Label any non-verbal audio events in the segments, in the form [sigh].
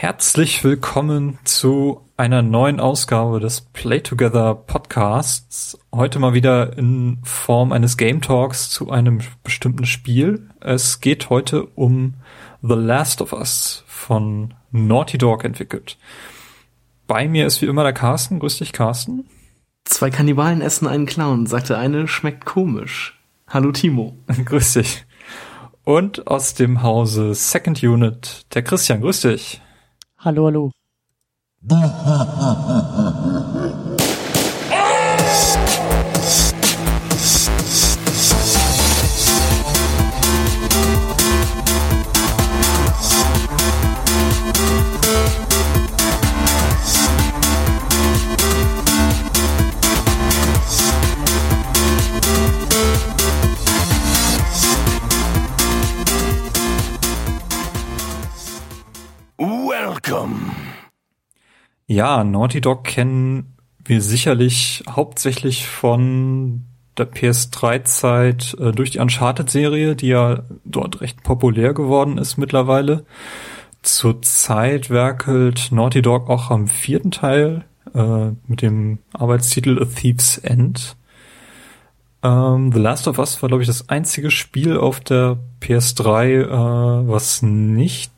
Herzlich willkommen zu einer neuen Ausgabe des Play Together Podcasts. Heute mal wieder in Form eines Game Talks zu einem bestimmten Spiel. Es geht heute um The Last of Us von Naughty Dog entwickelt. Bei mir ist wie immer der Carsten. Grüß dich, Carsten. Zwei Kannibalen essen einen Clown, sagte eine, schmeckt komisch. Hallo Timo. [laughs] grüß dich. Und aus dem Hause Second Unit, der Christian. Grüß dich. Hallo, hallo. [laughs] Ja, Naughty Dog kennen wir sicherlich hauptsächlich von der PS3-Zeit äh, durch die Uncharted-Serie, die ja dort recht populär geworden ist mittlerweile. Zurzeit werkelt Naughty Dog auch am vierten Teil äh, mit dem Arbeitstitel A Thief's End. Ähm, The Last of Us war, glaube ich, das einzige Spiel auf der PS3, äh, was nicht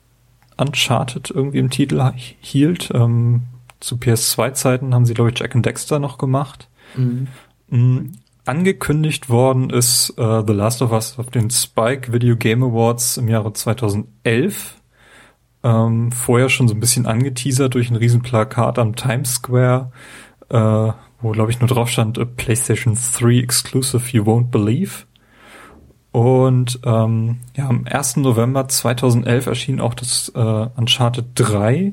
Uncharted irgendwie im Titel hielt. Ähm, zu PS2-Zeiten haben sie, glaube ich, Jack and Dexter noch gemacht. Mhm. Mhm. Angekündigt worden ist uh, The Last of Us auf den Spike Video Game Awards im Jahre 2011. Ähm, vorher schon so ein bisschen angeteasert durch ein Riesenplakat am Times Square, äh, wo, glaube ich, nur drauf stand, PlayStation 3 Exclusive You Won't Believe. Und ähm, ja, am 1. November 2011 erschien auch das äh, Uncharted 3,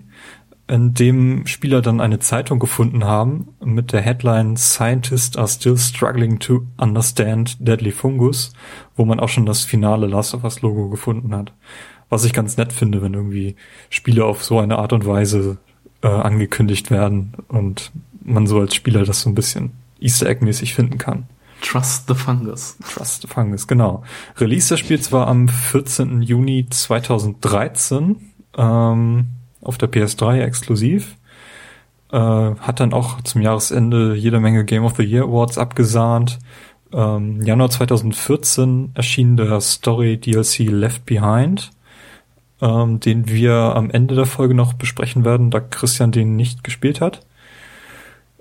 in dem Spieler dann eine Zeitung gefunden haben mit der Headline Scientists are still struggling to understand deadly fungus, wo man auch schon das finale Last of Us Logo gefunden hat. Was ich ganz nett finde, wenn irgendwie Spiele auf so eine Art und Weise äh, angekündigt werden und man so als Spieler das so ein bisschen Easter Egg mäßig finden kann. Trust the Fungus. Trust the Fungus, genau. Release des Spiels war am 14. Juni 2013. Ähm, auf der PS3 exklusiv. Äh, hat dann auch zum Jahresende jede Menge Game of the Year Awards abgesahnt. Ähm, Januar 2014 erschien der Story DLC Left Behind, ähm, den wir am Ende der Folge noch besprechen werden, da Christian den nicht gespielt hat.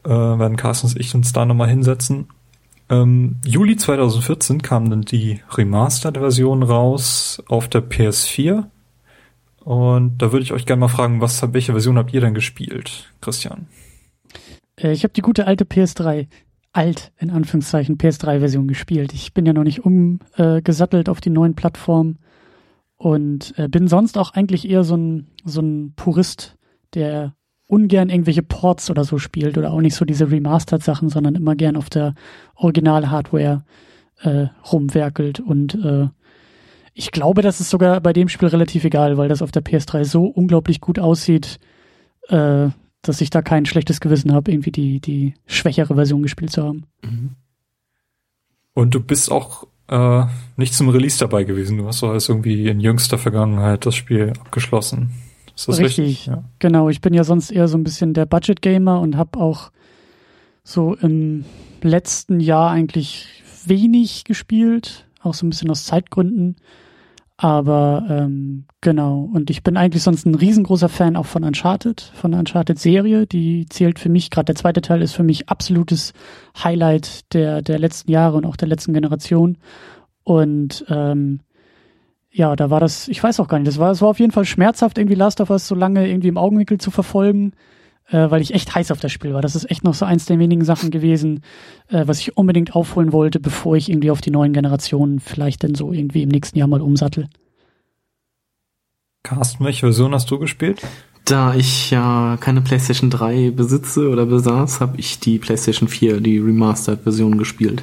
Äh, werden Carsten und ich uns da nochmal hinsetzen. Ähm, Juli 2014 kam dann die Remastered-Version raus auf der PS4 und da würde ich euch gerne mal fragen, was welche Version habt ihr denn gespielt, Christian? Äh, ich habe die gute alte PS3, alt in Anführungszeichen PS3-Version gespielt. Ich bin ja noch nicht umgesattelt äh, auf die neuen Plattformen und äh, bin sonst auch eigentlich eher so ein, so ein Purist, der ungern irgendwelche Ports oder so spielt oder auch nicht so diese Remastered-Sachen, sondern immer gern auf der Original-Hardware äh, rumwerkelt und äh, ich glaube, das ist sogar bei dem Spiel relativ egal, weil das auf der PS3 so unglaublich gut aussieht, äh, dass ich da kein schlechtes Gewissen habe, irgendwie die, die schwächere Version gespielt zu haben. Mhm. Und du bist auch äh, nicht zum Release dabei gewesen. Du hast doch alles irgendwie in jüngster Vergangenheit das Spiel abgeschlossen. Ist das richtig? richtig? Ja. Genau, ich bin ja sonst eher so ein bisschen der Budget-Gamer und habe auch so im letzten Jahr eigentlich wenig gespielt, auch so ein bisschen aus Zeitgründen. Aber ähm, genau, und ich bin eigentlich sonst ein riesengroßer Fan auch von Uncharted, von der Uncharted-Serie. Die zählt für mich, gerade der zweite Teil ist für mich absolutes Highlight der, der letzten Jahre und auch der letzten Generation. Und ähm, ja, da war das, ich weiß auch gar nicht, das war, es war auf jeden Fall schmerzhaft, irgendwie Last of Us so lange irgendwie im Augenwinkel zu verfolgen äh, weil ich echt heiß auf das Spiel war. Das ist echt noch so eins der wenigen Sachen gewesen, äh, was ich unbedingt aufholen wollte, bevor ich irgendwie auf die neuen Generationen vielleicht dann so irgendwie im nächsten Jahr mal umsattel. Carsten, welche Version hast du gespielt? Da ich ja keine PlayStation 3 besitze oder besaß, habe ich die PlayStation 4, die Remastered-Version gespielt.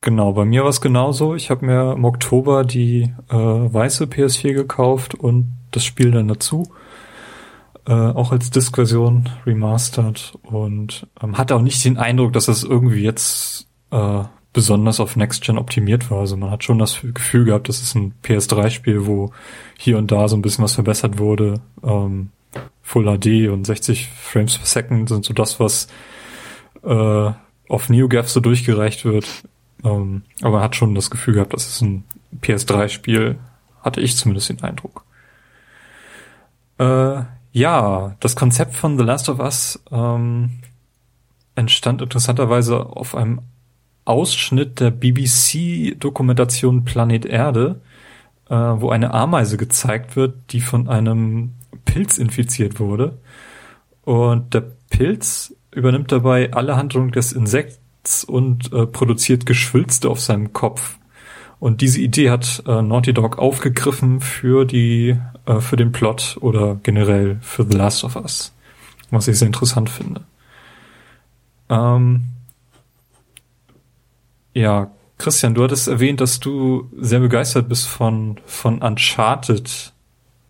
Genau, bei mir war es genauso. Ich habe mir im Oktober die äh, weiße PS4 gekauft und das Spiel dann dazu äh, auch als Disk-Version remastered und ähm, hatte auch nicht den Eindruck, dass das irgendwie jetzt äh, besonders auf Next Gen optimiert war. Also man hat schon das Gefühl gehabt, das ist ein PS3-Spiel, wo hier und da so ein bisschen was verbessert wurde. Ähm, Full HD und 60 Frames per Second sind so das, was äh, auf NeoGAF so durchgereicht wird. Ähm, aber man hat schon das Gefühl gehabt, das ist ein PS3-Spiel, hatte ich zumindest den Eindruck. Äh, ja, das Konzept von The Last of Us ähm, entstand interessanterweise auf einem Ausschnitt der BBC-Dokumentation Planet Erde, äh, wo eine Ameise gezeigt wird, die von einem Pilz infiziert wurde. Und der Pilz übernimmt dabei alle Handlungen des Insekts und äh, produziert Geschwülste auf seinem Kopf. Und diese Idee hat äh, Naughty Dog aufgegriffen für die, äh, für den Plot oder generell für The Last of Us. Was ich sehr interessant finde. Ähm, ja, Christian, du hattest erwähnt, dass du sehr begeistert bist von, von Uncharted.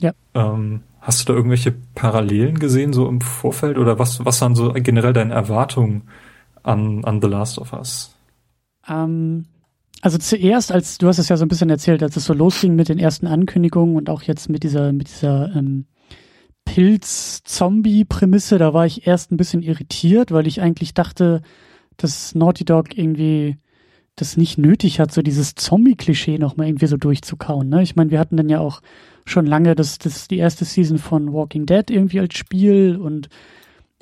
Ja. Ähm, hast du da irgendwelche Parallelen gesehen, so im Vorfeld? Oder was, was waren so generell deine Erwartungen an, an The Last of Us? Ähm, also zuerst, als du hast es ja so ein bisschen erzählt, als es so losging mit den ersten Ankündigungen und auch jetzt mit dieser, mit dieser ähm, Pilz-Zombie-Prämisse, da war ich erst ein bisschen irritiert, weil ich eigentlich dachte, dass Naughty Dog irgendwie das nicht nötig hat, so dieses Zombie-Klischee nochmal irgendwie so durchzukauen. Ne? Ich meine, wir hatten dann ja auch schon lange das, das die erste Season von Walking Dead irgendwie als Spiel und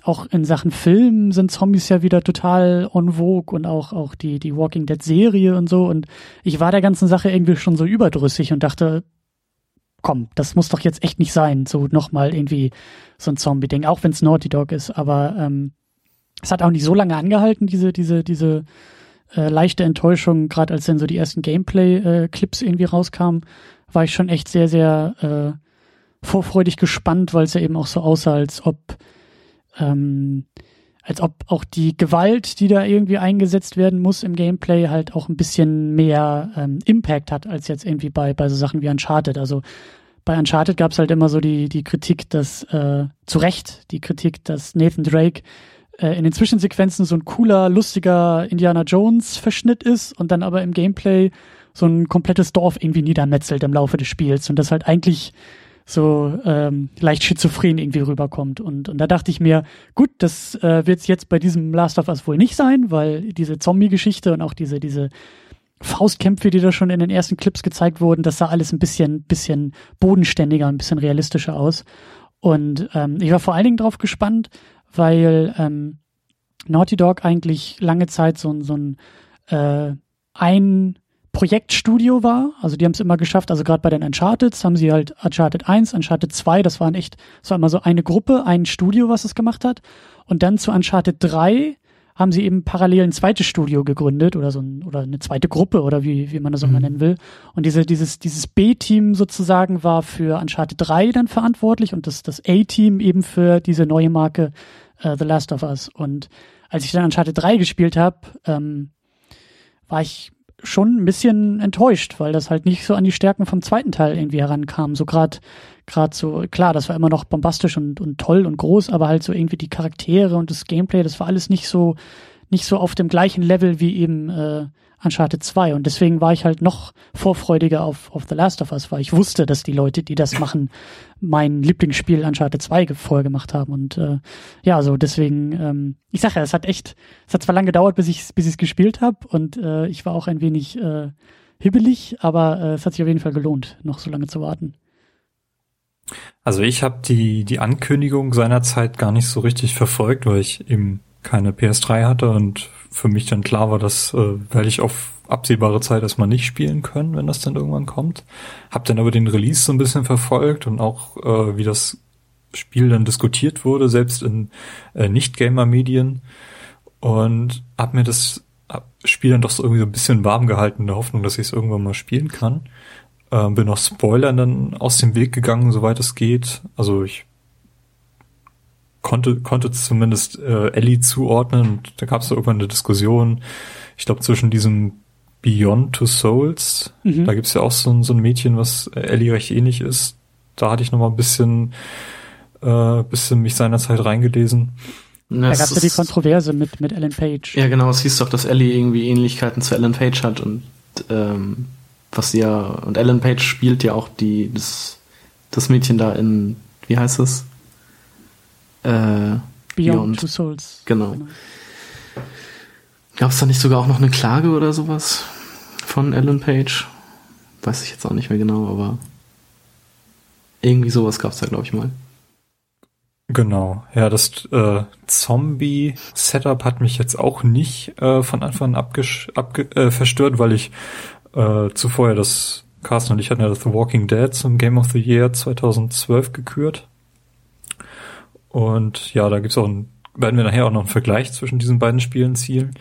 auch in Sachen Film sind Zombies ja wieder total on vogue und auch, auch die, die Walking Dead Serie und so. Und ich war der ganzen Sache irgendwie schon so überdrüssig und dachte, komm, das muss doch jetzt echt nicht sein, so nochmal irgendwie so ein Zombie-Ding, auch wenn es Naughty Dog ist. Aber ähm, es hat auch nicht so lange angehalten, diese, diese, diese äh, leichte Enttäuschung, gerade als dann so die ersten Gameplay-Clips äh, irgendwie rauskamen, war ich schon echt sehr, sehr äh, vorfreudig gespannt, weil es ja eben auch so aussah, als ob ähm, als ob auch die Gewalt, die da irgendwie eingesetzt werden muss im Gameplay, halt auch ein bisschen mehr ähm, Impact hat, als jetzt irgendwie bei, bei so Sachen wie Uncharted. Also bei Uncharted gab es halt immer so die, die Kritik, dass, äh, zu Recht, die Kritik, dass Nathan Drake äh, in den Zwischensequenzen so ein cooler, lustiger Indiana Jones-Verschnitt ist und dann aber im Gameplay so ein komplettes Dorf irgendwie niedermetzelt im Laufe des Spiels und das halt eigentlich so ähm, leicht schizophren irgendwie rüberkommt. Und, und da dachte ich mir, gut, das äh, wird jetzt bei diesem Last of Us wohl nicht sein, weil diese Zombie-Geschichte und auch diese, diese Faustkämpfe, die da schon in den ersten Clips gezeigt wurden, das sah alles ein bisschen, bisschen bodenständiger, ein bisschen realistischer aus. Und ähm, ich war vor allen Dingen drauf gespannt, weil ähm, Naughty Dog eigentlich lange Zeit so, so ein äh, ein Projektstudio war. Also die haben es immer geschafft, also gerade bei den Uncharted haben sie halt Uncharted 1, Uncharted 2, das waren echt, das war immer so eine Gruppe, ein Studio, was es gemacht hat. Und dann zu Uncharted 3 haben sie eben parallel ein zweites Studio gegründet oder so ein, oder eine zweite Gruppe oder wie, wie man das auch mal mhm. nennen will. Und diese, dieses, dieses B-Team sozusagen war für Uncharted 3 dann verantwortlich und das, das A-Team eben für diese neue Marke uh, The Last of Us. Und als ich dann Uncharted 3 gespielt habe, ähm, war ich schon ein bisschen enttäuscht, weil das halt nicht so an die Stärken vom zweiten Teil irgendwie herankam. So gerade gerade so, klar, das war immer noch bombastisch und, und toll und groß, aber halt so irgendwie die Charaktere und das Gameplay, das war alles nicht so, nicht so auf dem gleichen Level wie eben äh, Uncharted 2. Und deswegen war ich halt noch vorfreudiger auf, auf The Last of Us, weil ich wusste, dass die Leute, die das machen, mein Lieblingsspiel Uncharted 2 vorher gemacht haben. Und äh, ja, so deswegen, ähm, ich sage ja, es hat echt, es hat zwar lange gedauert, bis ich bis es gespielt habe und äh, ich war auch ein wenig äh, hibbelig, aber äh, es hat sich auf jeden Fall gelohnt, noch so lange zu warten. Also ich habe die die Ankündigung seinerzeit gar nicht so richtig verfolgt, weil ich eben keine PS3 hatte und für mich dann klar war, dass äh, werde ich auf absehbare Zeit erstmal nicht spielen können, wenn das dann irgendwann kommt. Hab dann aber den Release so ein bisschen verfolgt und auch äh, wie das Spiel dann diskutiert wurde, selbst in äh, Nicht-Gamer-Medien und hab mir das Spiel dann doch so irgendwie so ein bisschen warm gehalten in der Hoffnung, dass ich es irgendwann mal spielen kann. Äh, bin auch Spoilern dann aus dem Weg gegangen, soweit es geht. Also ich konnte, konnte zumindest äh, Ellie zuordnen und da gab es irgendwann eine Diskussion, ich glaube, zwischen diesem Beyond Two Souls, mhm. da gibt's ja auch so ein, so ein Mädchen, was Ellie recht ähnlich ist. Da hatte ich noch mal ein bisschen, äh, bisschen mich seinerzeit reingelesen. Da gab es ja die Kontroverse mit, mit Ellen Page. Ja, genau, es hieß doch, dass Ellie irgendwie Ähnlichkeiten zu Ellen Page hat und ähm, was sie ja, und Ellen Page spielt ja auch die, das, das Mädchen da in, wie heißt es? Äh, Beyond, Beyond. Two Souls. Genau. genau. Gab es da nicht sogar auch noch eine Klage oder sowas von Ellen Page? Weiß ich jetzt auch nicht mehr genau, aber irgendwie sowas gab es da, glaube ich, mal. Genau, ja, das äh, Zombie-Setup hat mich jetzt auch nicht äh, von Anfang an abge äh, verstört, weil ich äh, zuvor ja das Carsten und ich hatten ja das The Walking Dead zum Game of the Year 2012 gekürt. Und ja, da gibt's auch ein, werden wir nachher auch noch einen Vergleich zwischen diesen beiden Spielen zielen.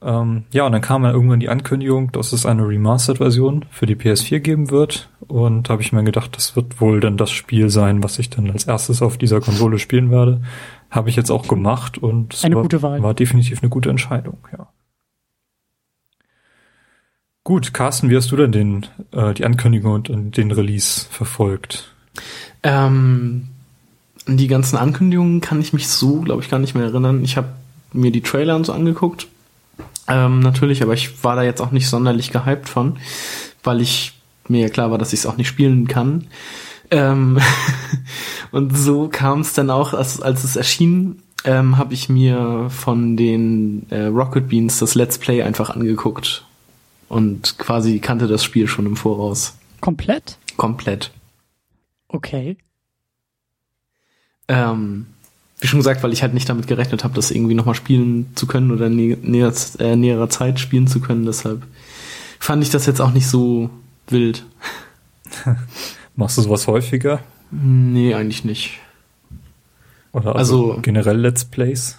Ähm, ja, und dann kam dann irgendwann die Ankündigung, dass es eine Remastered-Version für die PS4 geben wird. Und da habe ich mir gedacht, das wird wohl dann das Spiel sein, was ich dann als erstes auf dieser Konsole spielen werde. Habe ich jetzt auch gemacht und eine war, gute Wahl. war definitiv eine gute Entscheidung, ja. Gut, Carsten, wie hast du denn den, äh, die Ankündigung und den Release verfolgt? Ähm, die ganzen Ankündigungen kann ich mich so, glaube ich, gar nicht mehr erinnern. Ich habe mir die Trailer und so angeguckt ähm, natürlich, aber ich war da jetzt auch nicht sonderlich gehypt von, weil ich mir ja klar war, dass ich es auch nicht spielen kann. Ähm [laughs] und so kam es dann auch, als, als es erschien, ähm, habe ich mir von den äh, Rocket Beans das Let's Play einfach angeguckt und quasi kannte das Spiel schon im Voraus. Komplett? Komplett. Okay. Ähm, wie schon gesagt, weil ich halt nicht damit gerechnet habe, das irgendwie nochmal spielen zu können oder nä näher, äh, näherer Zeit spielen zu können. Deshalb fand ich das jetzt auch nicht so wild. [laughs] Machst du sowas häufiger? Nee, eigentlich nicht. Oder also, also generell Let's Plays?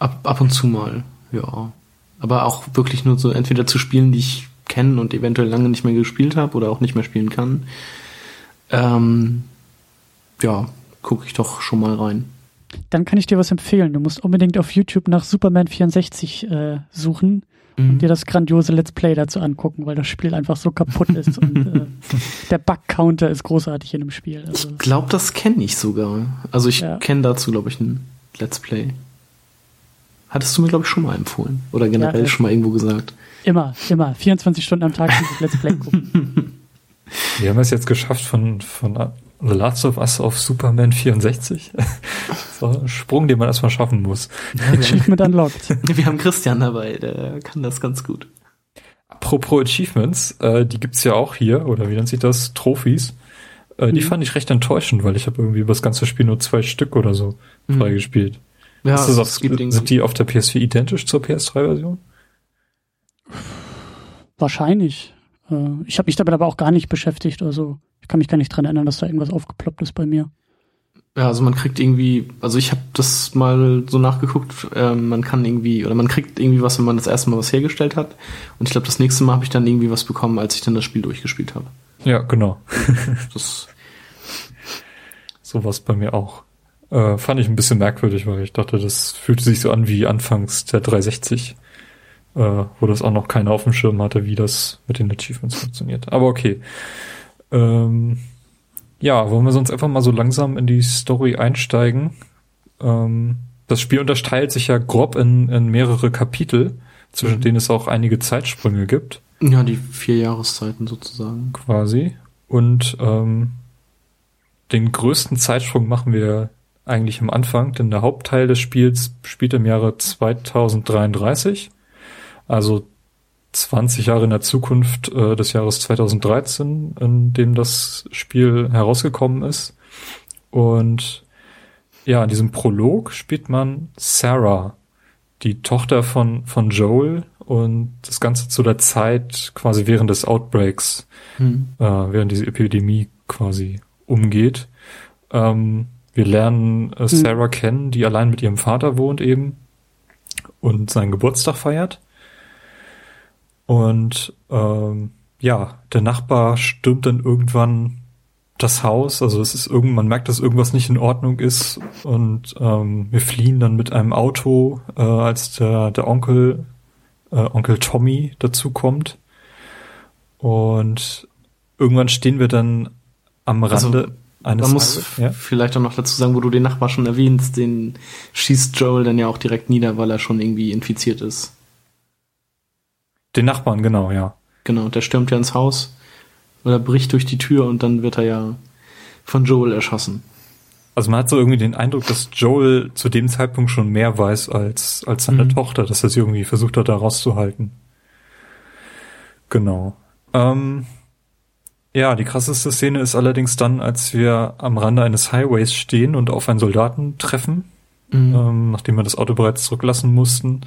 Ab, ab und zu mal, ja. Aber auch wirklich nur so entweder zu Spielen, die ich kenne und eventuell lange nicht mehr gespielt habe oder auch nicht mehr spielen kann. Ähm, ja, gucke ich doch schon mal rein. Dann kann ich dir was empfehlen. Du musst unbedingt auf YouTube nach Superman 64 äh, suchen mhm. und dir das grandiose Let's Play dazu angucken, weil das Spiel einfach so kaputt ist und äh, [laughs] der Bug-Counter ist großartig in dem Spiel. Also, ich glaube, das kenne ich sogar. Also ich ja. kenne dazu, glaube ich, ein Let's Play. Hattest du mir, glaube ich, schon mal empfohlen. Oder generell ja, schon mal irgendwo gesagt. Immer, immer. 24 Stunden am Tag dieses Let's Play gucken. [laughs] Wir haben es jetzt geschafft, von, von The Last of Us auf Superman 64. [laughs] so ein Sprung, den man erstmal schaffen muss. Achievement unlocked. [laughs] Wir haben Christian dabei, der kann das ganz gut. Apropos Achievements, äh, die gibt's ja auch hier, oder wie nennt sich das? Trophys. Äh, mhm. Die fand ich recht enttäuschend, weil ich habe irgendwie über das ganze Spiel nur zwei Stück oder so mhm. freigespielt. Ja, das auf, sind die auf der PS4 identisch zur PS3-Version? Wahrscheinlich. Äh, ich habe mich damit aber auch gar nicht beschäftigt. Also ich kann mich gar nicht dran erinnern, dass da irgendwas aufgeploppt ist bei mir. Ja, also man kriegt irgendwie, also ich habe das mal so nachgeguckt, äh, man kann irgendwie, oder man kriegt irgendwie was, wenn man das erste Mal was hergestellt hat. Und ich glaube, das nächste Mal habe ich dann irgendwie was bekommen, als ich dann das Spiel durchgespielt habe. Ja, genau. [laughs] das so was bei mir auch. Äh, fand ich ein bisschen merkwürdig, weil ich dachte, das fühlte sich so an wie anfangs der 360 äh, wo das auch noch keiner auf dem Schirm hatte, wie das mit den Achievements funktioniert. Aber okay. Ähm, ja, wollen wir sonst einfach mal so langsam in die Story einsteigen? Ähm, das Spiel unterteilt sich ja grob in, in mehrere Kapitel, zwischen mhm. denen es auch einige Zeitsprünge gibt. Ja, die vier Jahreszeiten sozusagen. Quasi. Und ähm, den größten Zeitsprung machen wir eigentlich am Anfang, denn der Hauptteil des Spiels spielt im Jahre 2033 also 20 Jahre in der Zukunft äh, des Jahres 2013, in dem das Spiel herausgekommen ist. Und ja, in diesem Prolog spielt man Sarah, die Tochter von, von Joel und das Ganze zu der Zeit quasi während des Outbreaks, hm. äh, während diese Epidemie quasi umgeht. Ähm, wir lernen äh, hm. Sarah hm. kennen, die allein mit ihrem Vater wohnt eben und seinen Geburtstag feiert. Und ähm, ja, der Nachbar stürmt dann irgendwann das Haus, also es ist irgend, man merkt, dass irgendwas nicht in Ordnung ist und ähm, wir fliehen dann mit einem Auto, äh, als der, der Onkel, äh, Onkel Tommy dazu kommt. Und irgendwann stehen wir dann am also, Rande. eines Man muss ja? vielleicht auch noch dazu sagen, wo du den Nachbar schon erwähnst, den schießt Joel dann ja auch direkt nieder, weil er schon irgendwie infiziert ist. Den Nachbarn, genau, ja. Genau, der stürmt ja ins Haus oder bricht durch die Tür und dann wird er ja von Joel erschossen. Also man hat so irgendwie den Eindruck, dass Joel zu dem Zeitpunkt schon mehr weiß als, als seine mhm. Tochter, dass er sie irgendwie versucht hat, da rauszuhalten. Genau. Ähm, ja, die krasseste Szene ist allerdings dann, als wir am Rande eines Highways stehen und auf einen Soldaten treffen, mhm. ähm, nachdem wir das Auto bereits zurücklassen mussten.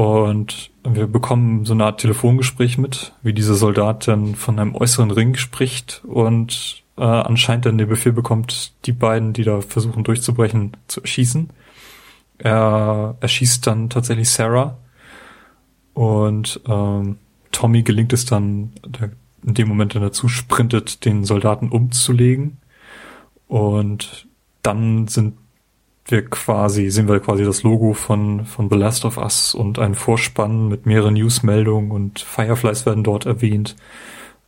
Und wir bekommen so eine Art Telefongespräch mit, wie dieser Soldat dann von einem äußeren Ring spricht und äh, anscheinend dann den Befehl bekommt, die beiden, die da versuchen durchzubrechen, zu erschießen. Er erschießt dann tatsächlich Sarah und ähm, Tommy gelingt es dann, in dem Moment dann dazu sprintet, den Soldaten umzulegen. Und dann sind wir quasi, sehen wir quasi das Logo von, von The Last of Us und ein Vorspann mit mehreren Newsmeldungen und Fireflies werden dort erwähnt.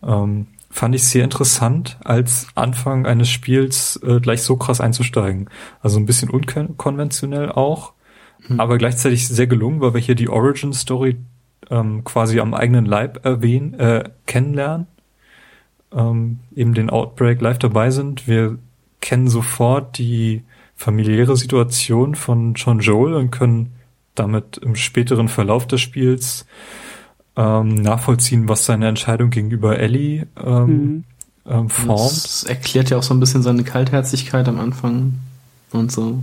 Ähm, fand ich sehr interessant, als Anfang eines Spiels äh, gleich so krass einzusteigen. Also ein bisschen unkonventionell auch, hm. aber gleichzeitig sehr gelungen, weil wir hier die Origin Story ähm, quasi am eigenen Leib erwähnen, äh, kennenlernen, ähm, eben den Outbreak live dabei sind. Wir kennen sofort die familiäre Situation von John Joel und können damit im späteren Verlauf des Spiels ähm, nachvollziehen, was seine Entscheidung gegenüber Ellie ähm, mhm. ähm, formt. Das erklärt ja auch so ein bisschen seine Kaltherzigkeit am Anfang und so.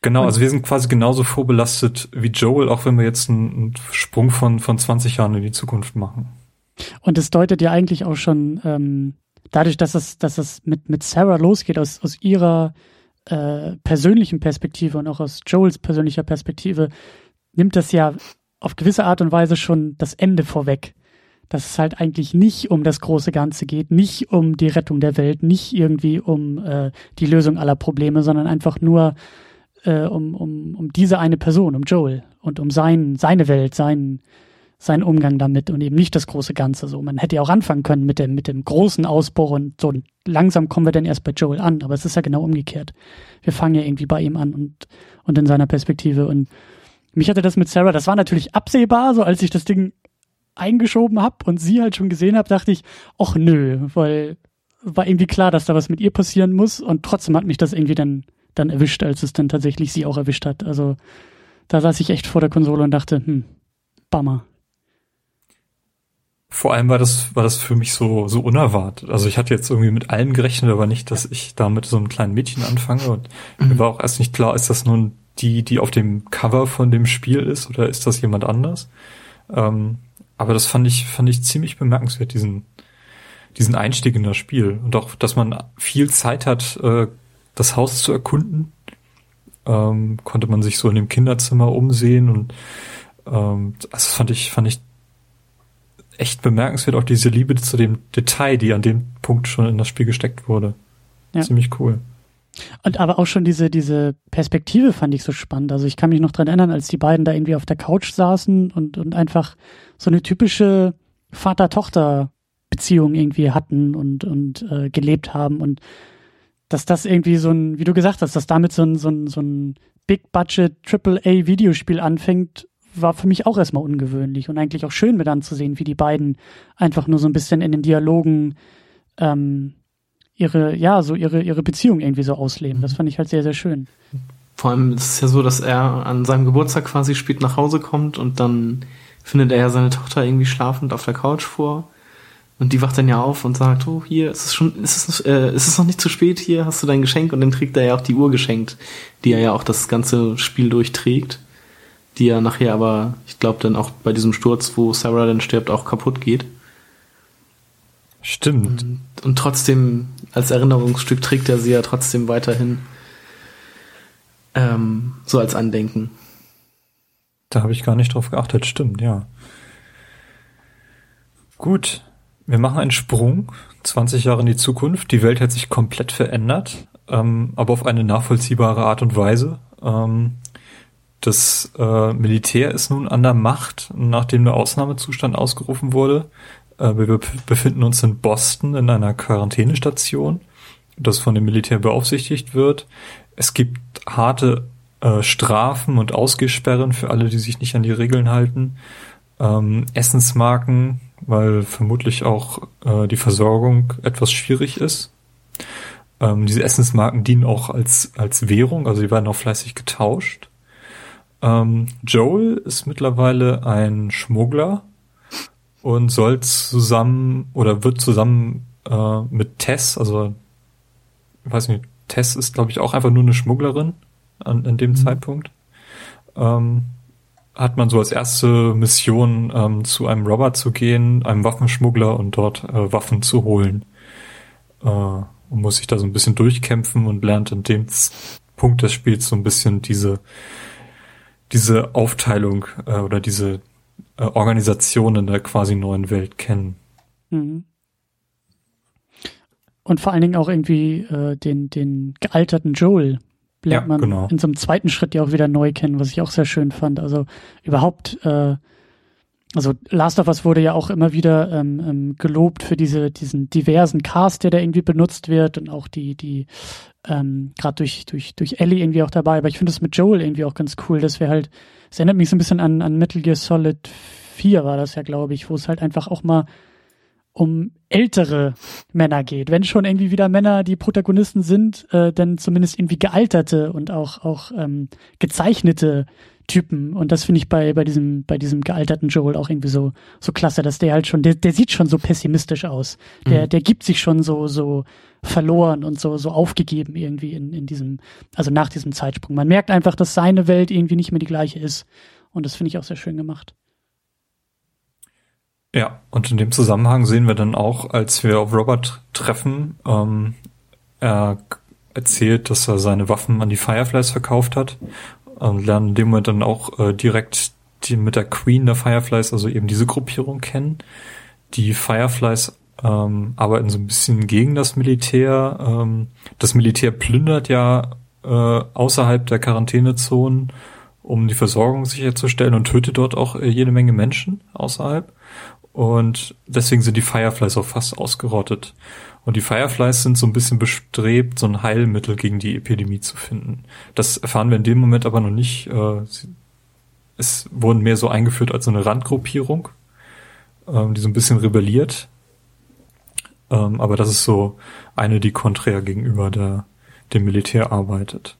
Genau, also wir sind quasi genauso vorbelastet wie Joel, auch wenn wir jetzt einen, einen Sprung von, von 20 Jahren in die Zukunft machen. Und es deutet ja eigentlich auch schon ähm, dadurch, dass es, dass es mit, mit Sarah losgeht, aus, aus ihrer äh, persönlichen Perspektive und auch aus Joels persönlicher Perspektive, nimmt das ja auf gewisse Art und Weise schon das Ende vorweg. Dass es halt eigentlich nicht um das große Ganze geht, nicht um die Rettung der Welt, nicht irgendwie um äh, die Lösung aller Probleme, sondern einfach nur äh, um, um, um diese eine Person, um Joel und um sein, seine Welt, seinen, seinen Umgang damit und eben nicht das große Ganze. So, man hätte ja auch anfangen können mit dem, mit dem großen Ausbruch und so langsam kommen wir dann erst bei Joel an, aber es ist ja genau umgekehrt. Wir fangen ja irgendwie bei ihm an und, und in seiner Perspektive und mich hatte das mit Sarah, das war natürlich absehbar, so als ich das Ding eingeschoben habe und sie halt schon gesehen habe, dachte ich, ach nö, weil war irgendwie klar, dass da was mit ihr passieren muss und trotzdem hat mich das irgendwie dann dann erwischt, als es dann tatsächlich sie auch erwischt hat. Also da saß ich echt vor der Konsole und dachte, hm, Bummer. Vor allem war das, war das für mich so, so unerwartet. Also ich hatte jetzt irgendwie mit allem gerechnet, aber nicht, dass ich da mit so einem kleinen Mädchen anfange. Und mhm. mir war auch erst nicht klar, ist das nun die, die auf dem Cover von dem Spiel ist oder ist das jemand anders? Ähm, aber das fand ich, fand ich ziemlich bemerkenswert, diesen, diesen Einstieg in das Spiel. Und auch, dass man viel Zeit hat, äh, das Haus zu erkunden. Ähm, konnte man sich so in dem Kinderzimmer umsehen und ähm, das fand ich, fand ich echt bemerkenswert, auch diese Liebe zu dem Detail, die an dem Punkt schon in das Spiel gesteckt wurde. Ja. Ziemlich cool. Und aber auch schon diese, diese Perspektive fand ich so spannend. Also ich kann mich noch dran erinnern, als die beiden da irgendwie auf der Couch saßen und, und einfach so eine typische Vater-Tochter-Beziehung irgendwie hatten und, und äh, gelebt haben und dass das irgendwie so ein, wie du gesagt hast, dass damit so ein, so ein, so ein Big-Budget AAA-Videospiel anfängt, war für mich auch erstmal ungewöhnlich und eigentlich auch schön mit anzusehen, wie die beiden einfach nur so ein bisschen in den Dialogen ähm, ihre, ja, so ihre, ihre Beziehung irgendwie so ausleben. Das fand ich halt sehr, sehr schön. Vor allem ist es ja so, dass er an seinem Geburtstag quasi spät nach Hause kommt und dann findet er ja seine Tochter irgendwie schlafend auf der Couch vor und die wacht dann ja auf und sagt, oh, hier, ist es schon, ist es, äh, ist es noch nicht zu spät, hier hast du dein Geschenk und dann trägt er ja auch die Uhr geschenkt, die er ja auch das ganze Spiel durchträgt, die ja nachher aber, ich glaube, dann auch bei diesem Sturz, wo Sarah dann stirbt, auch kaputt geht. Stimmt. Und, und trotzdem, als Erinnerungsstück trägt er sie ja trotzdem weiterhin ähm, so als Andenken. Da habe ich gar nicht drauf geachtet, stimmt, ja. Gut, wir machen einen Sprung, 20 Jahre in die Zukunft. Die Welt hat sich komplett verändert, ähm, aber auf eine nachvollziehbare Art und Weise. Ähm, das äh, Militär ist nun an der Macht, nachdem der Ausnahmezustand ausgerufen wurde. Äh, wir befinden uns in Boston in einer Quarantänestation. das von dem Militär beaufsichtigt wird. Es gibt harte äh, Strafen und Ausgehsperren für alle, die sich nicht an die Regeln halten. Ähm, Essensmarken, weil vermutlich auch äh, die Versorgung etwas schwierig ist. Ähm, diese Essensmarken dienen auch als, als Währung, also die werden auch fleißig getauscht. Ähm, Joel ist mittlerweile ein Schmuggler und soll zusammen oder wird zusammen äh, mit Tess, also ich weiß nicht, Tess ist glaube ich auch einfach nur eine Schmugglerin an, an dem mhm. Zeitpunkt. Ähm, hat man so als erste Mission ähm, zu einem Robber zu gehen, einem Waffenschmuggler und dort äh, Waffen zu holen. Äh, und muss sich da so ein bisschen durchkämpfen und lernt in dem Punkt des Spiels so ein bisschen diese diese Aufteilung äh, oder diese äh, Organisation in der quasi neuen Welt kennen. Mhm. Und vor allen Dingen auch irgendwie äh, den, den gealterten Joel lernt ja, man genau. in so einem zweiten Schritt ja auch wieder neu kennen, was ich auch sehr schön fand. Also überhaupt, äh, also Last of Us wurde ja auch immer wieder ähm, ähm, gelobt für diese, diesen diversen Cast, der da irgendwie benutzt wird und auch die, die ähm, gerade durch, durch, durch Ellie irgendwie auch dabei. Aber ich finde es mit Joel irgendwie auch ganz cool, dass wir halt, es erinnert mich so ein bisschen an, an Metal Gear Solid 4 war das ja, glaube ich, wo es halt einfach auch mal um ältere Männer geht. Wenn schon irgendwie wieder Männer die Protagonisten sind, äh, dann zumindest irgendwie gealterte und auch auch ähm, gezeichnete Typen. Und das finde ich bei bei diesem bei diesem gealterten Joel auch irgendwie so so klasse, dass der halt schon der der sieht schon so pessimistisch aus. Der mhm. der gibt sich schon so so verloren und so so aufgegeben irgendwie in in diesem also nach diesem Zeitsprung. Man merkt einfach, dass seine Welt irgendwie nicht mehr die gleiche ist. Und das finde ich auch sehr schön gemacht. Ja, und in dem Zusammenhang sehen wir dann auch, als wir auf Robert treffen, ähm, er erzählt, dass er seine Waffen an die Fireflies verkauft hat und lernen in dem Moment dann auch äh, direkt die mit der Queen der Fireflies, also eben diese Gruppierung kennen. Die Fireflies ähm, arbeiten so ein bisschen gegen das Militär. Ähm, das Militär plündert ja äh, außerhalb der Quarantänezonen, um die Versorgung sicherzustellen und tötet dort auch äh, jede Menge Menschen außerhalb. Und deswegen sind die Fireflies auch fast ausgerottet. Und die Fireflies sind so ein bisschen bestrebt, so ein Heilmittel gegen die Epidemie zu finden. Das erfahren wir in dem Moment aber noch nicht. Äh, es wurden mehr so eingeführt als so eine Randgruppierung, ähm, die so ein bisschen rebelliert. Ähm, aber das ist so eine, die konträr gegenüber der, dem Militär arbeitet.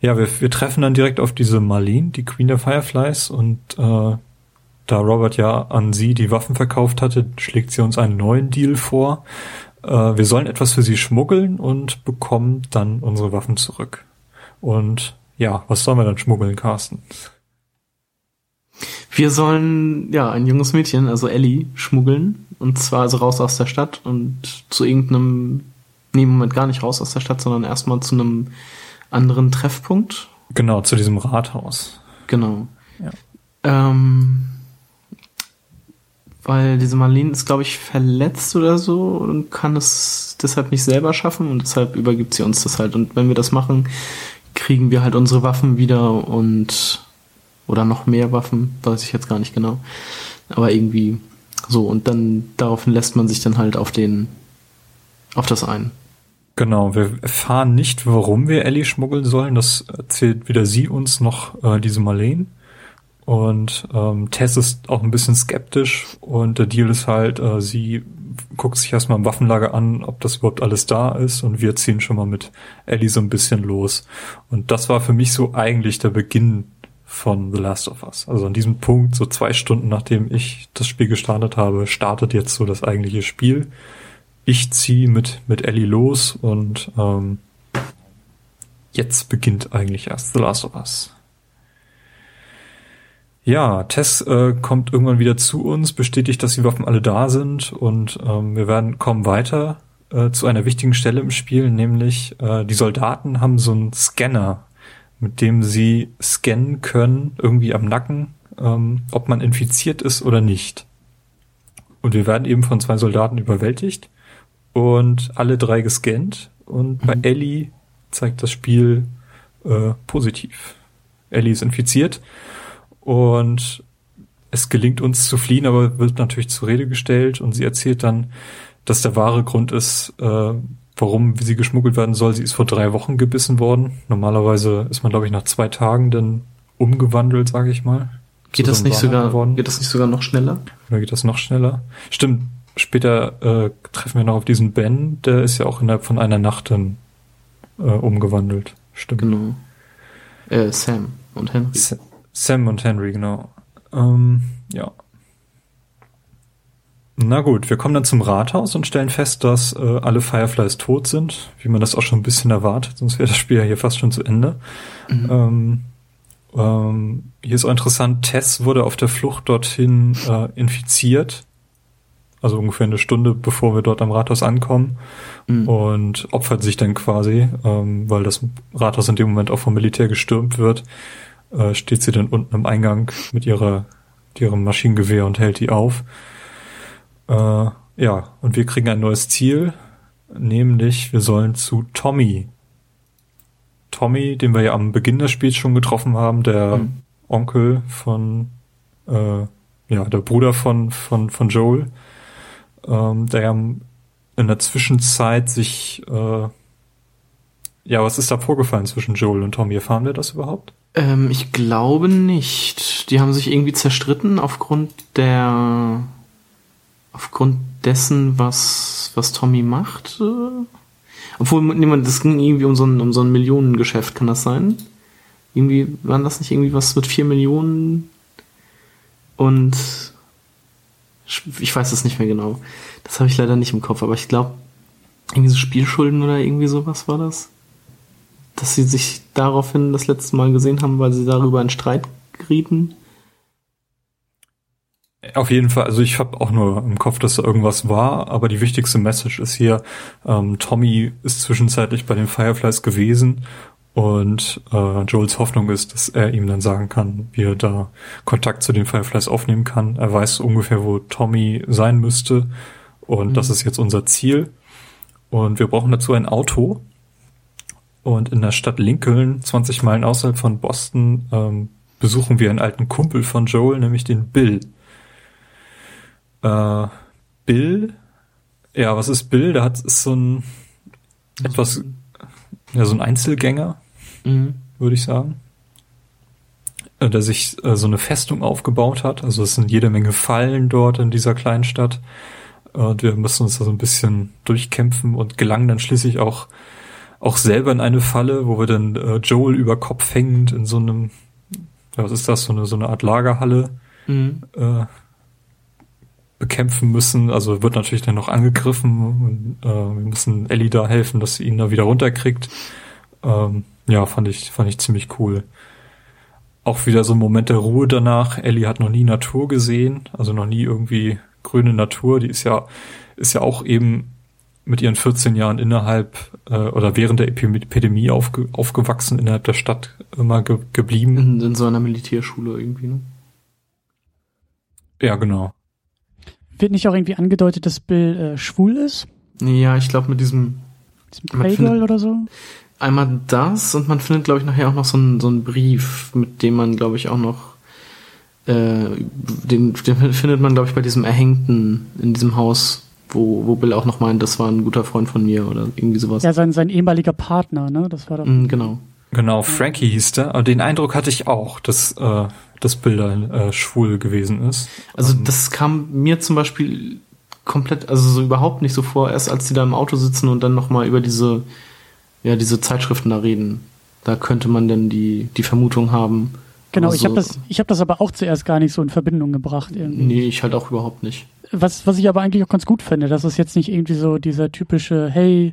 Ja, wir, wir treffen dann direkt auf diese Marlene, die Queen der Fireflies, und äh, da Robert ja an sie die Waffen verkauft hatte, schlägt sie uns einen neuen Deal vor. Äh, wir sollen etwas für sie schmuggeln und bekommen dann unsere Waffen zurück. Und ja, was sollen wir dann schmuggeln, Carsten? Wir sollen ja ein junges Mädchen, also Ellie, schmuggeln. Und zwar also raus aus der Stadt und zu irgendeinem, nee, Moment gar nicht raus aus der Stadt, sondern erstmal zu einem anderen Treffpunkt. Genau, zu diesem Rathaus. Genau. Ja. Ähm, weil diese Marlene ist, glaube ich, verletzt oder so und kann es deshalb nicht selber schaffen und deshalb übergibt sie uns das halt. Und wenn wir das machen, kriegen wir halt unsere Waffen wieder und oder noch mehr Waffen, weiß ich jetzt gar nicht genau. Aber irgendwie so und dann daraufhin lässt man sich dann halt auf den auf das ein. Genau, wir erfahren nicht, warum wir Ellie schmuggeln sollen. Das erzählt weder sie uns noch äh, diese Marlene. Und ähm, Tess ist auch ein bisschen skeptisch und der Deal ist halt, äh, sie guckt sich erstmal im Waffenlager an, ob das überhaupt alles da ist und wir ziehen schon mal mit Ellie so ein bisschen los. Und das war für mich so eigentlich der Beginn von The Last of Us. Also an diesem Punkt, so zwei Stunden nachdem ich das Spiel gestartet habe, startet jetzt so das eigentliche Spiel. Ich ziehe mit, mit Ellie los und ähm, jetzt beginnt eigentlich erst The Last of Us. Ja, Tess äh, kommt irgendwann wieder zu uns, bestätigt, dass die Waffen alle da sind und ähm, wir werden kommen weiter äh, zu einer wichtigen Stelle im Spiel, nämlich äh, die Soldaten haben so einen Scanner, mit dem sie scannen können, irgendwie am Nacken, ähm, ob man infiziert ist oder nicht. Und wir werden eben von zwei Soldaten überwältigt und alle drei gescannt und bei mhm. Ellie zeigt das Spiel äh, positiv. Ellie ist infiziert und es gelingt uns zu fliehen, aber wird natürlich zur Rede gestellt und sie erzählt dann, dass der wahre Grund ist, äh, warum wie sie geschmuggelt werden soll. Sie ist vor drei Wochen gebissen worden. Normalerweise ist man, glaube ich, nach zwei Tagen dann umgewandelt, sage ich mal. Geht das nicht sogar, geworden. geht das nicht sogar noch schneller? Oder geht das noch schneller? Stimmt. Später äh, treffen wir noch auf diesen Ben, der ist ja auch innerhalb von einer Nacht dann äh, umgewandelt. Stimmt. Genau. Äh, Sam und Henry. Sa Sam und Henry, genau. Ähm, ja. Na gut, wir kommen dann zum Rathaus und stellen fest, dass äh, alle Fireflies tot sind, wie man das auch schon ein bisschen erwartet, sonst wäre das Spiel ja hier fast schon zu Ende. Mhm. Ähm, ähm, hier ist auch interessant, Tess wurde auf der Flucht dorthin äh, infiziert, also ungefähr eine Stunde bevor wir dort am Rathaus ankommen mhm. und opfert sich dann quasi, ähm, weil das Rathaus in dem Moment auch vom Militär gestürmt wird, äh, steht sie dann unten am Eingang mit ihrer mit ihrem Maschinengewehr und hält die auf. Äh, ja, und wir kriegen ein neues Ziel, nämlich wir sollen zu Tommy. Tommy, den wir ja am Beginn des Spiels schon getroffen haben, der mhm. Onkel von, äh, ja, der Bruder von, von, von Joel, ähm, der in der Zwischenzeit sich, äh, ja, was ist da vorgefallen zwischen Joel und Tommy? Erfahren wir das überhaupt? Ähm, ich glaube nicht. Die haben sich irgendwie zerstritten aufgrund der aufgrund dessen, was, was Tommy macht. Obwohl, niemand, das ging irgendwie um so ein, um so ein Millionengeschäft, kann das sein? Irgendwie, waren das nicht irgendwie was mit vier Millionen? Und ich weiß es nicht mehr genau. Das habe ich leider nicht im Kopf, aber ich glaube, irgendwie so Spielschulden oder irgendwie sowas war das. Dass sie sich daraufhin das letzte Mal gesehen haben, weil sie darüber in Streit gerieten. Auf jeden Fall, also ich habe auch nur im Kopf, dass da irgendwas war, aber die wichtigste Message ist hier, ähm, Tommy ist zwischenzeitlich bei den Fireflies gewesen und äh, Joels Hoffnung ist, dass er ihm dann sagen kann, wie er da Kontakt zu den Fireflies aufnehmen kann. Er weiß ungefähr, wo Tommy sein müsste und mhm. das ist jetzt unser Ziel. Und wir brauchen dazu ein Auto. Und in der Stadt Lincoln, 20 Meilen außerhalb von Boston, ähm, besuchen wir einen alten Kumpel von Joel, nämlich den Bill. Äh, Bill, ja, was ist Bill? Der hat ist so ein etwas, ja, so ein Einzelgänger, mhm. würde ich sagen. Äh, der sich äh, so eine Festung aufgebaut hat. Also es sind jede Menge Fallen dort in dieser kleinen Stadt. Und wir müssen uns da so ein bisschen durchkämpfen und gelangen dann schließlich auch, auch selber in eine Falle, wo wir dann äh, Joel über Kopf hängend in so einem, ja, was ist das, so eine, so eine Art Lagerhalle mhm. äh, bekämpfen müssen. Also wird natürlich dann noch angegriffen und äh, wir müssen Ellie da helfen, dass sie ihn da wieder runterkriegt. Ähm, ja, fand ich, fand ich ziemlich cool. Auch wieder so ein Moment der Ruhe danach. Ellie hat noch nie Natur gesehen, also noch nie irgendwie grüne Natur. Die ist ja, ist ja auch eben mit ihren 14 Jahren innerhalb äh, oder während der Epidemie aufge, aufgewachsen, innerhalb der Stadt immer ge geblieben. In, in so einer Militärschule irgendwie, ne? Ja, genau. Wird nicht auch irgendwie angedeutet, dass Bill äh, schwul ist? Ja, ich glaube mit diesem, diesem Playgirl oder so. Einmal das und man findet, glaube ich, nachher auch noch so einen, so einen Brief, mit dem man, glaube ich, auch noch äh, den, den findet man, glaube ich, bei diesem Erhängten in diesem Haus, wo, wo Bill auch noch meint, das war ein guter Freund von mir oder irgendwie sowas. Ja, sein, sein ehemaliger Partner, ne? Das war doch. Mm, genau. Genau, Frankie hieß der. Aber den Eindruck hatte ich auch, dass äh, das Bilder äh, schwul gewesen ist. Also ähm, das kam mir zum Beispiel komplett, also so überhaupt nicht so vor, erst als die da im Auto sitzen und dann nochmal über diese, ja, diese Zeitschriften da reden. Da könnte man denn die, die Vermutung haben. Genau, ich so, habe das, ich habe das aber auch zuerst gar nicht so in Verbindung gebracht. Irgendwie. Nee, ich halt auch überhaupt nicht. Was, was ich aber eigentlich auch ganz gut finde, dass es jetzt nicht irgendwie so dieser typische, hey,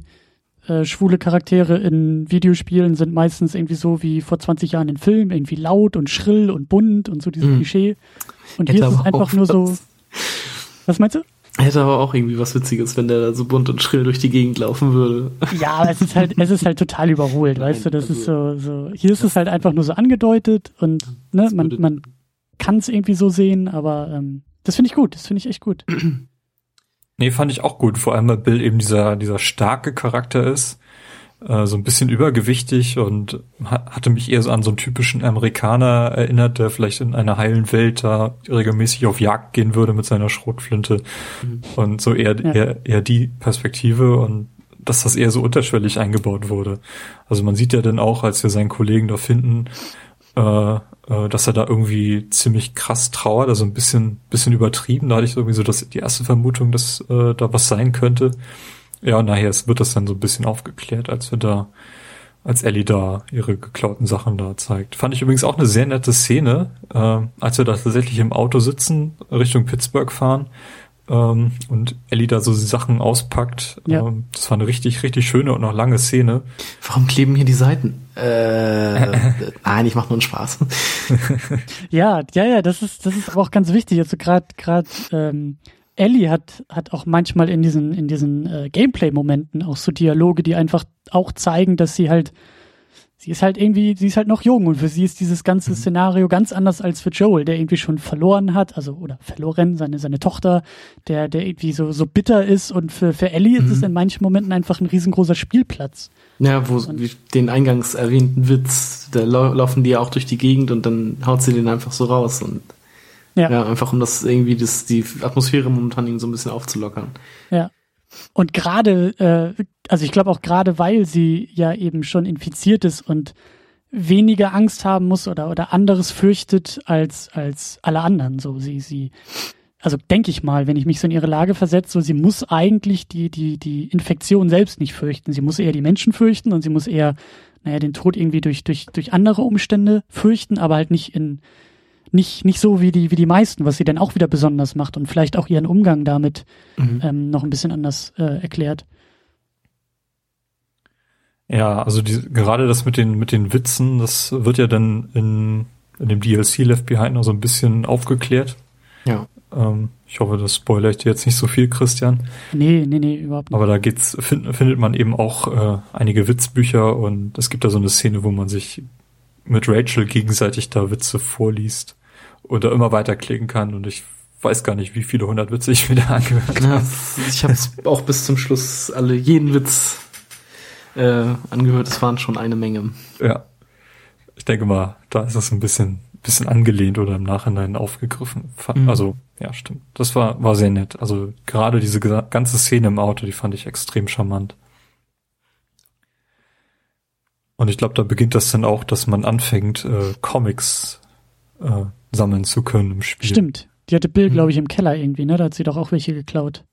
äh, schwule Charaktere in Videospielen sind meistens irgendwie so wie vor 20 Jahren in Filmen, irgendwie laut und schrill und bunt und so dieses mhm. Klischee. Und Hätte hier ist es einfach nur so. Was meinst du? Hätte aber auch irgendwie was Witziges, wenn der da so bunt und schrill durch die Gegend laufen würde. Ja, aber es ist halt, es ist halt total überholt, [laughs] Nein, weißt du, das also, ist so, so, hier ist es halt einfach nur so angedeutet und, ne, man, man kann es irgendwie so sehen, aber, ähm, das finde ich gut, das finde ich echt gut. [clears throat] Nee, fand ich auch gut. Vor allem, weil Bill eben dieser, dieser starke Charakter ist. Äh, so ein bisschen übergewichtig und ha hatte mich eher so an so einen typischen Amerikaner erinnert, der vielleicht in einer heilen Welt da regelmäßig auf Jagd gehen würde mit seiner Schrotflinte. Mhm. Und so eher, ja. eher, eher die Perspektive. Und dass das eher so unterschwellig eingebaut wurde. Also man sieht ja dann auch, als wir seinen Kollegen da finden, äh, äh, dass er da irgendwie ziemlich krass trauert, also ein bisschen, bisschen übertrieben. Da hatte ich irgendwie so das, die erste Vermutung, dass äh, da was sein könnte. Ja, und nachher wird das dann so ein bisschen aufgeklärt, als wir da, als Ellie da ihre geklauten Sachen da zeigt. Fand ich übrigens auch eine sehr nette Szene, äh, als wir da tatsächlich im Auto sitzen, Richtung Pittsburgh fahren ähm, und Ellie da so Sachen auspackt. Ja. Ähm, das war eine richtig, richtig schöne und noch lange Szene. Warum kleben hier die Seiten? [laughs] Äh, nein, ich mache nur einen Spaß. [laughs] ja, ja, ja, das ist, das ist aber auch ganz wichtig. Also gerade, gerade ähm, Ellie hat, hat auch manchmal in diesen, in diesen äh, Gameplay-Momenten auch so Dialoge, die einfach auch zeigen, dass sie halt sie ist halt irgendwie, sie ist halt noch jung und für sie ist dieses ganze mhm. Szenario ganz anders als für Joel, der irgendwie schon verloren hat, also oder verloren, seine, seine Tochter, der, der irgendwie so, so bitter ist und für, für Ellie mhm. ist es mhm. in manchen Momenten einfach ein riesengroßer Spielplatz. Ja, wo und, wie den eingangs erwähnten Witz, da laufen die ja auch durch die Gegend und dann haut sie den einfach so raus und ja, ja einfach um das irgendwie das, die Atmosphäre momentan irgendwie so ein bisschen aufzulockern. Ja. Und gerade, äh, also ich glaube auch gerade, weil sie ja eben schon infiziert ist und weniger Angst haben muss oder, oder anderes fürchtet als, als alle anderen. So, sie, sie, also denke ich mal, wenn ich mich so in ihre Lage versetze, so sie muss eigentlich die, die, die Infektion selbst nicht fürchten. Sie muss eher die Menschen fürchten und sie muss eher, naja, den Tod irgendwie durch, durch, durch andere Umstände fürchten, aber halt nicht in, nicht, nicht so wie die, wie die meisten, was sie dann auch wieder besonders macht und vielleicht auch ihren Umgang damit mhm. ähm, noch ein bisschen anders äh, erklärt. Ja, also die, gerade das mit den, mit den Witzen, das wird ja dann in, in dem DLC Left Behind noch so ein bisschen aufgeklärt. Ja. Ähm, ich hoffe, das spoilert dir jetzt nicht so viel, Christian. Nee, nee, nee, überhaupt nicht. Aber da geht's, find, findet man eben auch äh, einige Witzbücher und es gibt da so eine Szene, wo man sich mit Rachel gegenseitig da Witze vorliest oder immer weiterklicken kann und ich weiß gar nicht, wie viele hundert Witze ich mir da angehört habe. ich habe auch bis zum Schluss alle jeden Witz äh, angehört. Es waren schon eine Menge. Ja, ich denke mal, da ist das ein bisschen bisschen angelehnt oder im Nachhinein aufgegriffen. Mhm. Also ja, stimmt. Das war war sehr nett. Also gerade diese ganze Szene im Auto, die fand ich extrem charmant. Und ich glaube, da beginnt das dann auch, dass man anfängt, äh, Comics äh, sammeln zu können im Spiel. Stimmt. Die hatte Bill, glaube ich, im Keller irgendwie, ne? Da hat sie doch auch welche geklaut.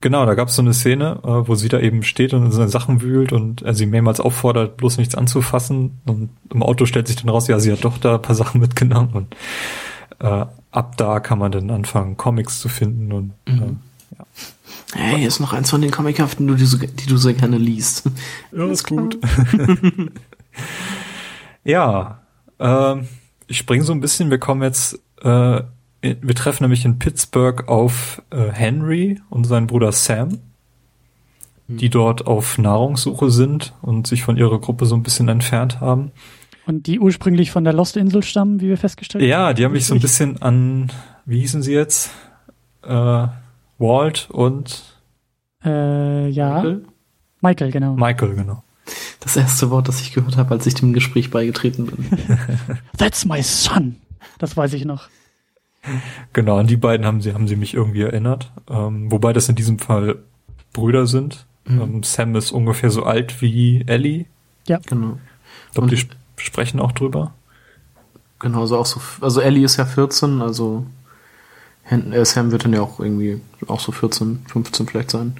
Genau, da gab es so eine Szene, äh, wo sie da eben steht und in seine Sachen wühlt und er sie mehrmals auffordert, bloß nichts anzufassen. Und im Auto stellt sich dann raus, ja, sie hat doch da ein paar Sachen [laughs] mitgenommen. Und äh, ab da kann man dann anfangen, Comics zu finden und mhm. äh, ja. Hey, hier ist noch eins von den Comichaften, die du so, die du so gerne liest. Ja, ist gut. [laughs] ja, ähm, ich springe so ein bisschen, wir kommen jetzt, äh, wir treffen nämlich in Pittsburgh auf äh, Henry und seinen Bruder Sam, die hm. dort auf Nahrungssuche sind und sich von ihrer Gruppe so ein bisschen entfernt haben. Und die ursprünglich von der Lost-Insel stammen, wie wir festgestellt haben? Ja, die haben mich so ein bisschen an, wie hießen sie jetzt? Äh, Walt und äh, ja. Michael? Michael, genau. Michael, genau. Das erste Wort, das ich gehört habe, als ich dem Gespräch beigetreten bin. [laughs] That's my son. Das weiß ich noch. Genau, an die beiden haben sie, haben sie mich irgendwie erinnert. Ähm, wobei das in diesem Fall Brüder sind. Mhm. Ähm, Sam ist ungefähr so alt wie Ellie. Ja. Genau. Ich glaube, die sp sprechen auch drüber. Genau, so auch so, also Ellie ist ja 14, also äh, Sam wird dann ja auch irgendwie auch so 14, 15 vielleicht sein.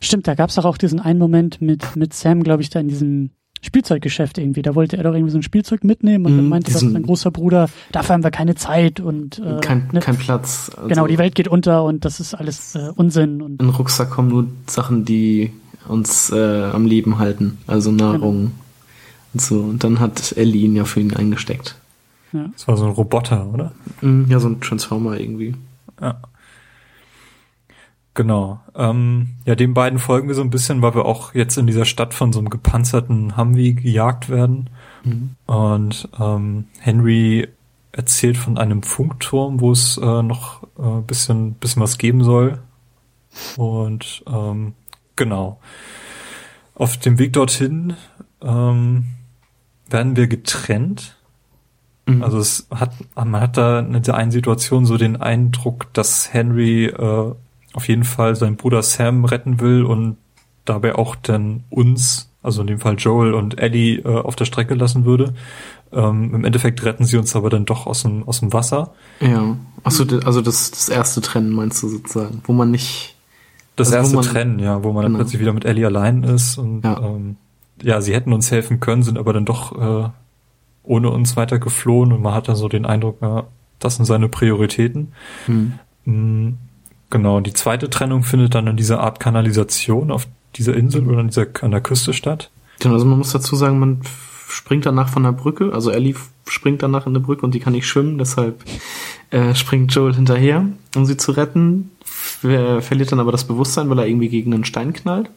Stimmt, da gab es auch diesen einen Moment mit, mit Sam, glaube ich, da in diesem Spielzeuggeschäft irgendwie. Da wollte er doch irgendwie so ein Spielzeug mitnehmen und mm, dann mhm, meinte das sein großer Bruder, dafür haben wir keine Zeit und äh, kein, ne? kein Platz. Also genau, die Welt geht unter und das ist alles äh, Unsinn. Und in den Rucksack kommen nur Sachen, die uns äh, am Leben halten, also Nahrung genau. und so. Und dann hat Ellie ihn ja für ihn eingesteckt. Ja. Das war so ein Roboter, oder? Mm, ja, so ein Transformer irgendwie. Ja. Genau. Ähm, ja, den beiden folgen wir so ein bisschen, weil wir auch jetzt in dieser Stadt von so einem gepanzerten Humvee gejagt werden. Mhm. Und ähm, Henry erzählt von einem Funkturm, wo es äh, noch äh, bisschen, bisschen was geben soll. Und ähm, genau. Auf dem Weg dorthin ähm, werden wir getrennt. Mhm. Also es hat, man hat da in der einen Situation so den Eindruck, dass Henry äh, auf jeden Fall seinen Bruder Sam retten will und dabei auch dann uns, also in dem Fall Joel und Ellie, äh, auf der Strecke lassen würde. Ähm, Im Endeffekt retten sie uns aber dann doch aus dem, aus dem Wasser. Ja. Achso, also das, das erste Trennen meinst du sozusagen, wo man nicht. Das Also erste man- Trennen, ja, wo man dann Genau. plötzlich wieder mit Ellie allein ist und Ja. ähm, ja, sie hätten uns helfen können, sind aber dann doch äh, ohne uns weiter geflohen und man hat dann so den Eindruck, ja, das sind seine Prioritäten. Hm. Genau, die zweite Trennung findet dann in dieser Art Kanalisation auf dieser Insel oder an, dieser, an der Küste statt. Genau, also man muss dazu sagen, man springt danach von der Brücke, also Ellie springt danach in eine Brücke und die kann nicht schwimmen, deshalb äh, springt Joel hinterher, um sie zu retten, Ver verliert dann aber das Bewusstsein, weil er irgendwie gegen einen Stein knallt,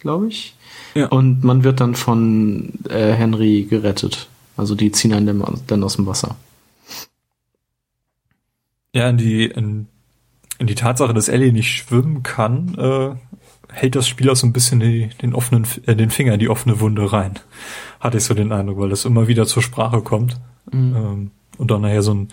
glaube ich. Ja. Und man wird dann von äh, Henry gerettet. Also die ziehen einen dann- dann aus dem Wasser. Ja, in die, in, in die Tatsache, dass Ellie nicht schwimmen kann, äh, hält das Spiel auch so ein bisschen die, den offenen, äh, den Finger in die offene Wunde rein. Hatte ich so den Eindruck, weil das immer wieder zur Sprache kommt. Ähm, und dann nachher so ein,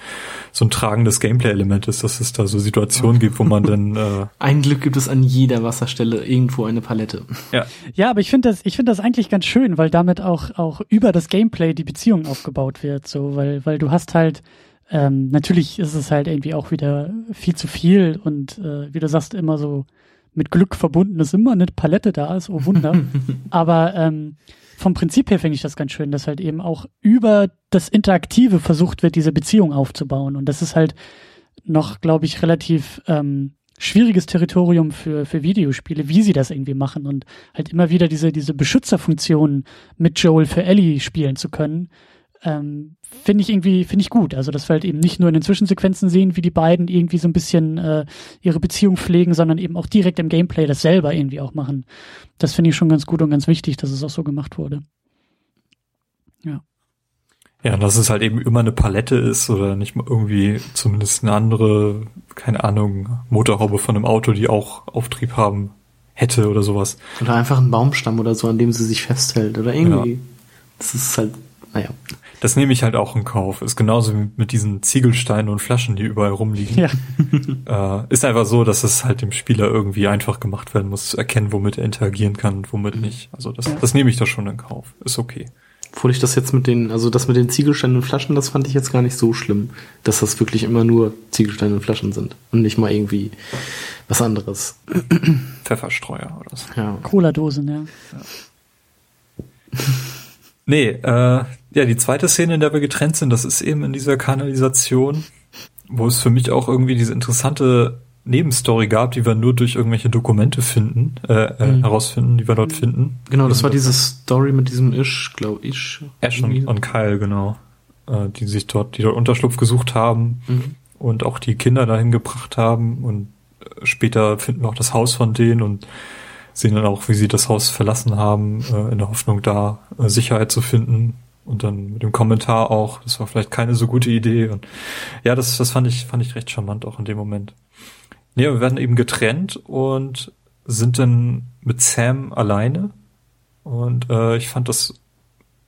so ein tragendes Gameplay-Element ist, dass es da so Situationen gibt, wo man dann, äh, [laughs] Ein Glück gibt es an jeder Wasserstelle irgendwo eine Palette. ja, Ja, aber ich finde das, ich finde das eigentlich ganz schön, weil damit auch, auch über das Gameplay die Beziehung aufgebaut wird, so, weil, weil du hast halt, ähm, natürlich ist es halt irgendwie auch wieder viel zu viel und äh, wie du sagst, immer so mit Glück verbunden, dass immer eine Palette da ist, oh Wunder. [laughs] aber ähm, vom Prinzip her finde ich das ganz schön, dass halt eben auch über das Interaktive versucht wird, diese Beziehung aufzubauen. Und das ist halt noch, glaube ich, relativ ähm, schwieriges Territorium für, für Videospiele, wie sie das irgendwie machen und halt immer wieder diese, diese Beschützerfunktion mit Joel für Ellie spielen zu können, ähm, finde ich irgendwie, finde ich gut. Also, dass wir halt eben nicht nur in den Zwischensequenzen sehen, wie die beiden irgendwie so ein bisschen äh, ihre Beziehung pflegen, sondern eben auch direkt im Gameplay das selber irgendwie auch machen. Das finde ich schon ganz gut und ganz wichtig, dass es auch so gemacht wurde. Ja, dass es halt eben immer eine Palette ist oder nicht mal irgendwie zumindest eine andere, keine Ahnung, Motorhaube von einem Auto, die auch Auftrieb haben hätte oder sowas. Oder einfach ein Baumstamm oder so, an dem sie sich festhält. Oder irgendwie. Das ist halt, naja. Das nehme ich halt auch in Kauf. Ist genauso wie mit diesen Ziegelsteinen und Flaschen, die überall rumliegen. Ja, [laughs] Äh, ist einfach so, dass es halt dem Spieler irgendwie einfach gemacht werden muss, zu erkennen, womit er interagieren kann und womit nicht. Also das, das nehme ich da schon in Kauf. Ist okay. Obwohl ich das jetzt mit den, also das mit den Ziegelsteinen und Flaschen, das fand ich jetzt gar nicht so schlimm, dass das wirklich immer nur Ziegelsteine und Flaschen sind und nicht mal irgendwie was anderes. Pfefferstreuer oder so. Ja. Cola-Dosen, ja. [laughs] Nee, äh, ja, die zweite Szene, in der wir getrennt sind, das ist eben in dieser Kanalisation, wo es für mich auch irgendwie diese interessante Nebenstory gab, die wir nur durch irgendwelche Dokumente finden, äh, äh, Mhm. herausfinden, die wir dort finden. Genau, das war diese Story mit diesem Ish, glaube ich. Ash und, und Kyle, genau. Äh, die sich dort, die dort Unterschlupf gesucht haben Mhm. und auch die Kinder dahin gebracht haben und äh, später finden wir auch das Haus von denen und sehen dann auch, wie sie das Haus verlassen haben, äh, in der Hoffnung, da äh, Sicherheit zu finden. Und dann mit dem Kommentar auch, das war vielleicht keine so gute Idee. Und ja, das, das fand ich, fand ich recht charmant auch in dem Moment. Nee, wir werden eben getrennt und sind dann mit Sam alleine. Und äh, ich fand, das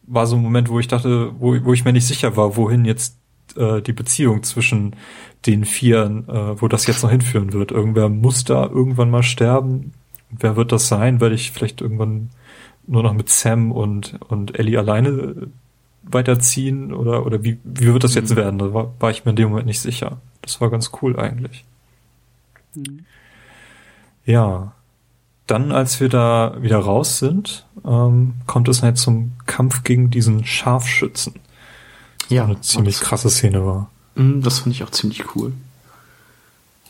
war so ein Moment, wo ich dachte, wo, wo ich mir nicht sicher war, wohin jetzt äh, die Beziehung zwischen den Vieren, äh, wo das jetzt noch hinführen wird. Irgendwer muss da irgendwann mal sterben. Wer wird das sein? Werde ich vielleicht irgendwann nur noch mit Sam und, und Ellie alleine weiterziehen? Oder, oder wie, wie wird das jetzt werden? Da war, war ich mir in dem Moment nicht sicher. Das war ganz cool eigentlich. Mhm. Ja. Dann, als wir da wieder raus sind, ähm, kommt es halt zum Kampf gegen diesen Scharfschützen. Ja, Eine ziemlich krasse Szene war. Mhm, Das fand ich auch ziemlich cool.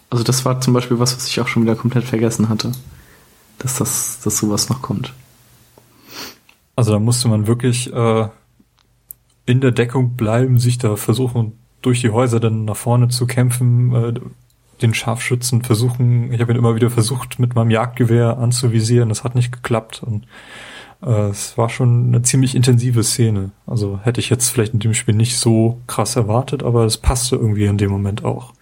Also das war zum Beispiel was, was ich auch schon wieder komplett vergessen hatte. Dass das, dass sowas noch kommt. Also da musste man wirklich äh, in der Deckung bleiben, sich da versuchen, durch die Häuser dann nach vorne zu kämpfen, äh, den Scharfschützen versuchen, ich habe ihn immer wieder versucht, mit meinem Jagdgewehr anzuvisieren, das hat nicht geklappt und äh, es war schon eine ziemlich intensive Szene. Also hätte ich jetzt vielleicht in dem Spiel nicht so krass erwartet, aber es passte irgendwie in dem Moment auch.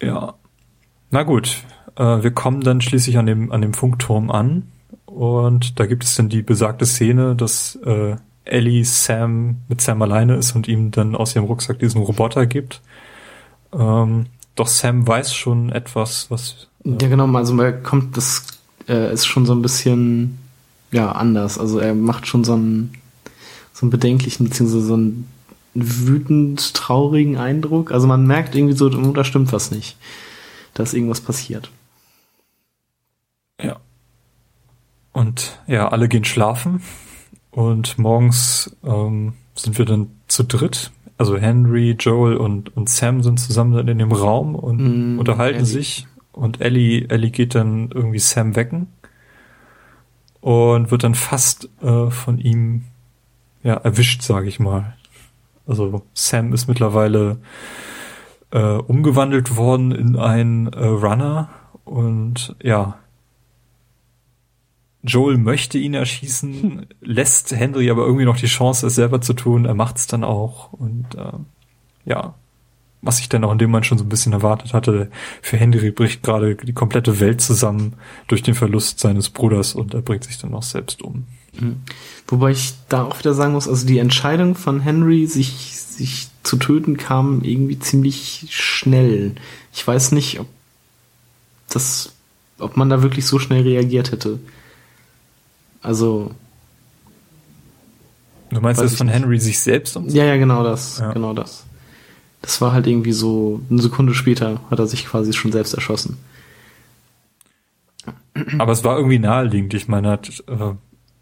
Ja. Na gut, äh, wir kommen dann schließlich an dem, an dem Funkturm an und da gibt es dann die besagte Szene, dass äh, Ellie Sam mit Sam alleine ist und ihm dann aus ihrem Rucksack diesen Roboter gibt. Ähm, doch Sam weiß schon etwas, was Ja, genau, also man kommt das äh, ist schon so ein bisschen ja anders. Also er macht schon so einen so einen bedenklichen beziehungsweise so einen wütend traurigen Eindruck. Also man merkt irgendwie so, da stimmt was nicht, dass irgendwas passiert. Ja. Und ja, alle gehen schlafen und morgens ähm, sind wir dann zu dritt. Also Henry, Joel und, und Sam sind zusammen in dem Raum und mm, unterhalten Ellie. sich. Und Ellie, Ellie geht dann irgendwie Sam wecken und wird dann fast äh, von ihm ja erwischt, sage ich mal. Also Sam ist mittlerweile äh, umgewandelt worden in einen äh, Runner und ja, Joel möchte ihn erschießen, [laughs] lässt Henry aber irgendwie noch die Chance, es selber zu tun. Er macht es dann auch. Und äh, ja, was ich dann auch in dem Moment schon so ein bisschen erwartet hatte, für Henry bricht gerade die komplette Welt zusammen durch den Verlust seines Bruders und er bringt sich dann auch selbst um. Mhm. Wobei ich da auch wieder sagen muss, also die Entscheidung von Henry, sich, sich zu töten, kam irgendwie ziemlich schnell. Ich weiß nicht, ob das, ob man da wirklich so schnell reagiert hätte. Also. Du meinst das von Henry sich selbst umzubringen? Ja, ja, genau das. Ja. Genau das. Das war halt irgendwie so, eine Sekunde später hat er sich quasi schon selbst erschossen. Aber es war irgendwie naheliegend. Ich meine, er hat äh,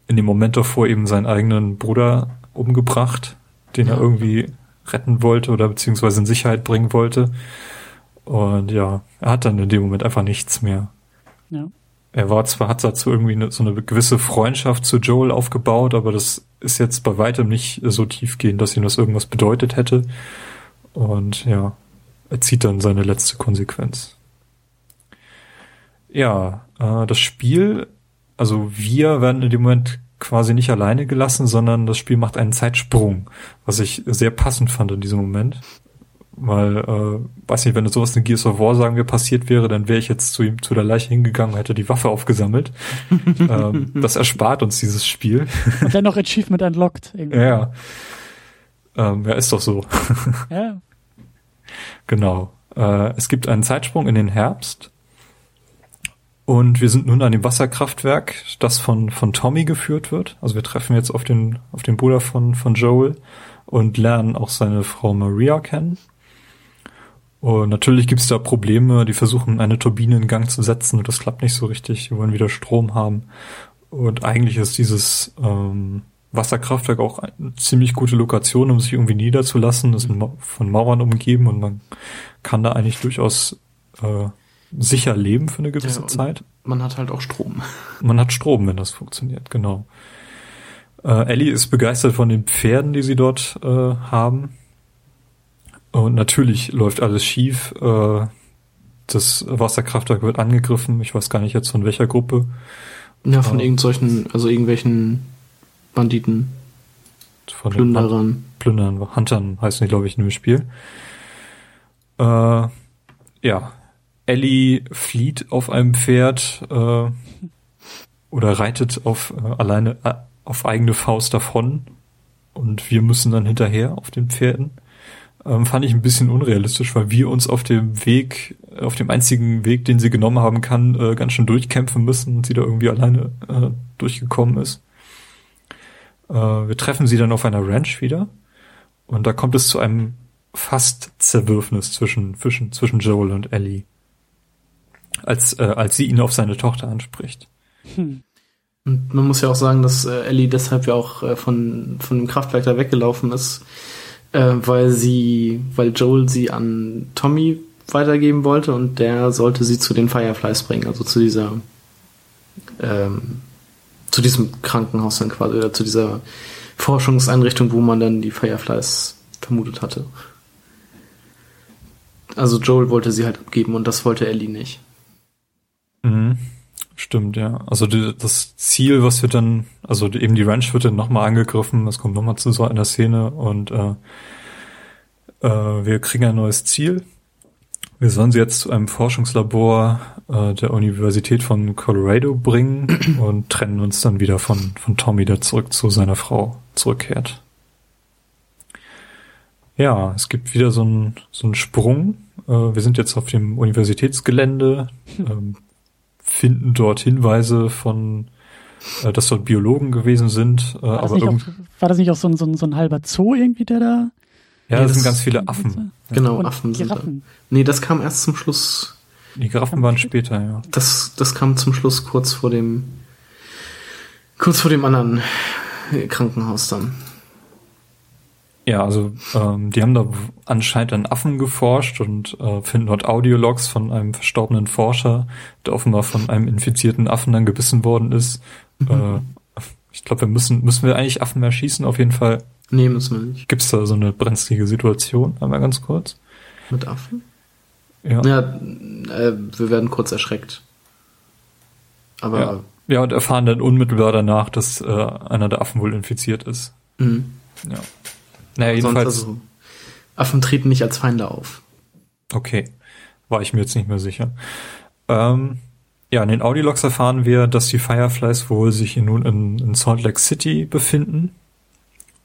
in dem Moment davor eben seinen eigenen Bruder umgebracht, den ja. er irgendwie retten wollte oder beziehungsweise in Sicherheit bringen wollte. Und ja, er hat dann in dem Moment einfach nichts mehr. Ja er war zwar, hat dazu irgendwie eine, so eine gewisse Freundschaft zu Joel aufgebaut, aber das ist jetzt bei weitem nicht so tiefgehend, dass ihm das irgendwas bedeutet hätte. Und ja, er zieht dann seine letzte Konsequenz. Ja, äh, das Spiel, also wir werden in dem Moment quasi nicht alleine gelassen, sondern das Spiel macht einen Zeitsprung, was ich sehr passend fand in diesem Moment. Weil, äh, weiß nicht, wenn sowas in Gears of War, sagen wir, passiert wäre, dann wäre ich jetzt zu ihm, zu der Leiche hingegangen, hätte die Waffe aufgesammelt. [laughs] ähm, das erspart uns dieses Spiel. Und dann noch Achievement unlocked. Irgendwie. Ja. Ähm, ja, ist doch so. ja. [laughs] Genau. Äh, es gibt einen Zeitsprung in den Herbst. Und wir sind nun an dem Wasserkraftwerk, das von, von Tommy geführt wird. Also wir treffen jetzt auf den, auf den Bruder von, von Joel und lernen auch seine Frau Maria kennen. Und natürlich gibt's da Probleme, die versuchen eine Turbine in Gang zu setzen und das klappt nicht so richtig. Die wollen wieder Strom haben. Und eigentlich ist dieses ähm, Wasserkraftwerk auch eine ziemlich gute Lokation, um sich irgendwie niederzulassen. Das ist von Mauern umgeben und man kann da eigentlich durchaus äh, sicher leben für eine gewisse ja, Zeit. Man hat halt auch Strom. Man hat Strom, wenn das funktioniert, genau. Äh, Ellie ist begeistert von den Pferden, die sie dort äh, haben. Und natürlich läuft alles schief. Äh, das Wasserkraftwerk wird angegriffen. Ich weiß gar nicht jetzt von welcher Gruppe. Ja, von äh, irgendwelchen, also irgendwelchen Banditen. Von Plünderern. Plündern, Huntern heißen die, glaube ich, in dem Spiel. Äh, ja. Ellie flieht auf einem Pferd äh, oder reitet auf äh, alleine äh, auf eigene Faust davon und wir müssen dann hinterher auf den Pferden ähm, fand ich ein bisschen unrealistisch, weil wir uns auf dem Weg, auf dem einzigen Weg, den sie genommen haben kann, äh, ganz schön durchkämpfen müssen und sie da irgendwie alleine äh, durchgekommen ist. Äh, wir treffen sie dann auf einer Ranch wieder und da kommt es zu einem fast Zerwürfnis zwischen, zwischen, zwischen Joel und Ellie. Als, äh, als sie ihn auf seine Tochter anspricht. Hm. Und man muss ja auch sagen, dass äh, Ellie deshalb ja auch äh, von, von dem Kraftwerk da weggelaufen ist, äh, weil sie, weil Joel sie an Tommy weitergeben wollte und der sollte sie zu den Fireflies bringen, also zu dieser, ähm, zu diesem Krankenhaus dann quasi, oder zu dieser Forschungseinrichtung, wo man dann die Fireflies vermutet hatte. Also Joel wollte sie halt abgeben und das wollte Ellie nicht. Mhm. Stimmt, ja. Also die, das Ziel, was wir dann, also die, eben die Ranch wird dann nochmal angegriffen, das kommt nochmal zu so einer Szene und äh, äh, wir kriegen ein neues Ziel. Wir sollen sie jetzt zu einem Forschungslabor äh, der Universität von Colorado bringen [clears throat] und trennen uns dann wieder von, von Tommy, der zurück zu seiner Frau zurückkehrt. Ja, es gibt wieder so einen so einen Sprung. Äh, wir sind jetzt auf dem Universitätsgelände. Ähm, finden dort Hinweise von, äh, dass dort Biologen gewesen sind. Äh, War das, aber auch, war das nicht auch so ein, so ein, so ein halber Zoo irgendwie, der da? ja, Nee, das sind ganz viele Affen. Genau, Und Affen sind da. Giraffen. Nee, das kam erst zum Schluss. Die Giraffen waren später, ja. Das, das kam zum Schluss kurz vor dem, kurz vor dem anderen Krankenhaus dann. Ja, also ähm, die haben da anscheinend an Affen geforscht und äh, finden dort Audiologs von einem verstorbenen Forscher, der offenbar von einem infizierten Affen dann gebissen worden ist. Äh, ich glaube, wir müssen müssen wir eigentlich Affen erschießen. Auf jeden Fall Nee, müssen wir nicht. gibt's da so eine brenzlige Situation. Einmal ganz kurz. Mit Affen? Ja. Ja, äh, wir werden kurz erschreckt. Aber, Ja. ja, und erfahren dann unmittelbar danach, dass äh, einer der Affen wohl infiziert ist. mh. Ja. Naja, sonst jedenfalls. also, Affen treten nicht als Feinde auf. Okay, war ich mir jetzt nicht mehr sicher. Ähm, ja, in den Audiologs erfahren wir, dass die Fireflies wohl sich nun in, in Salt Lake City befinden.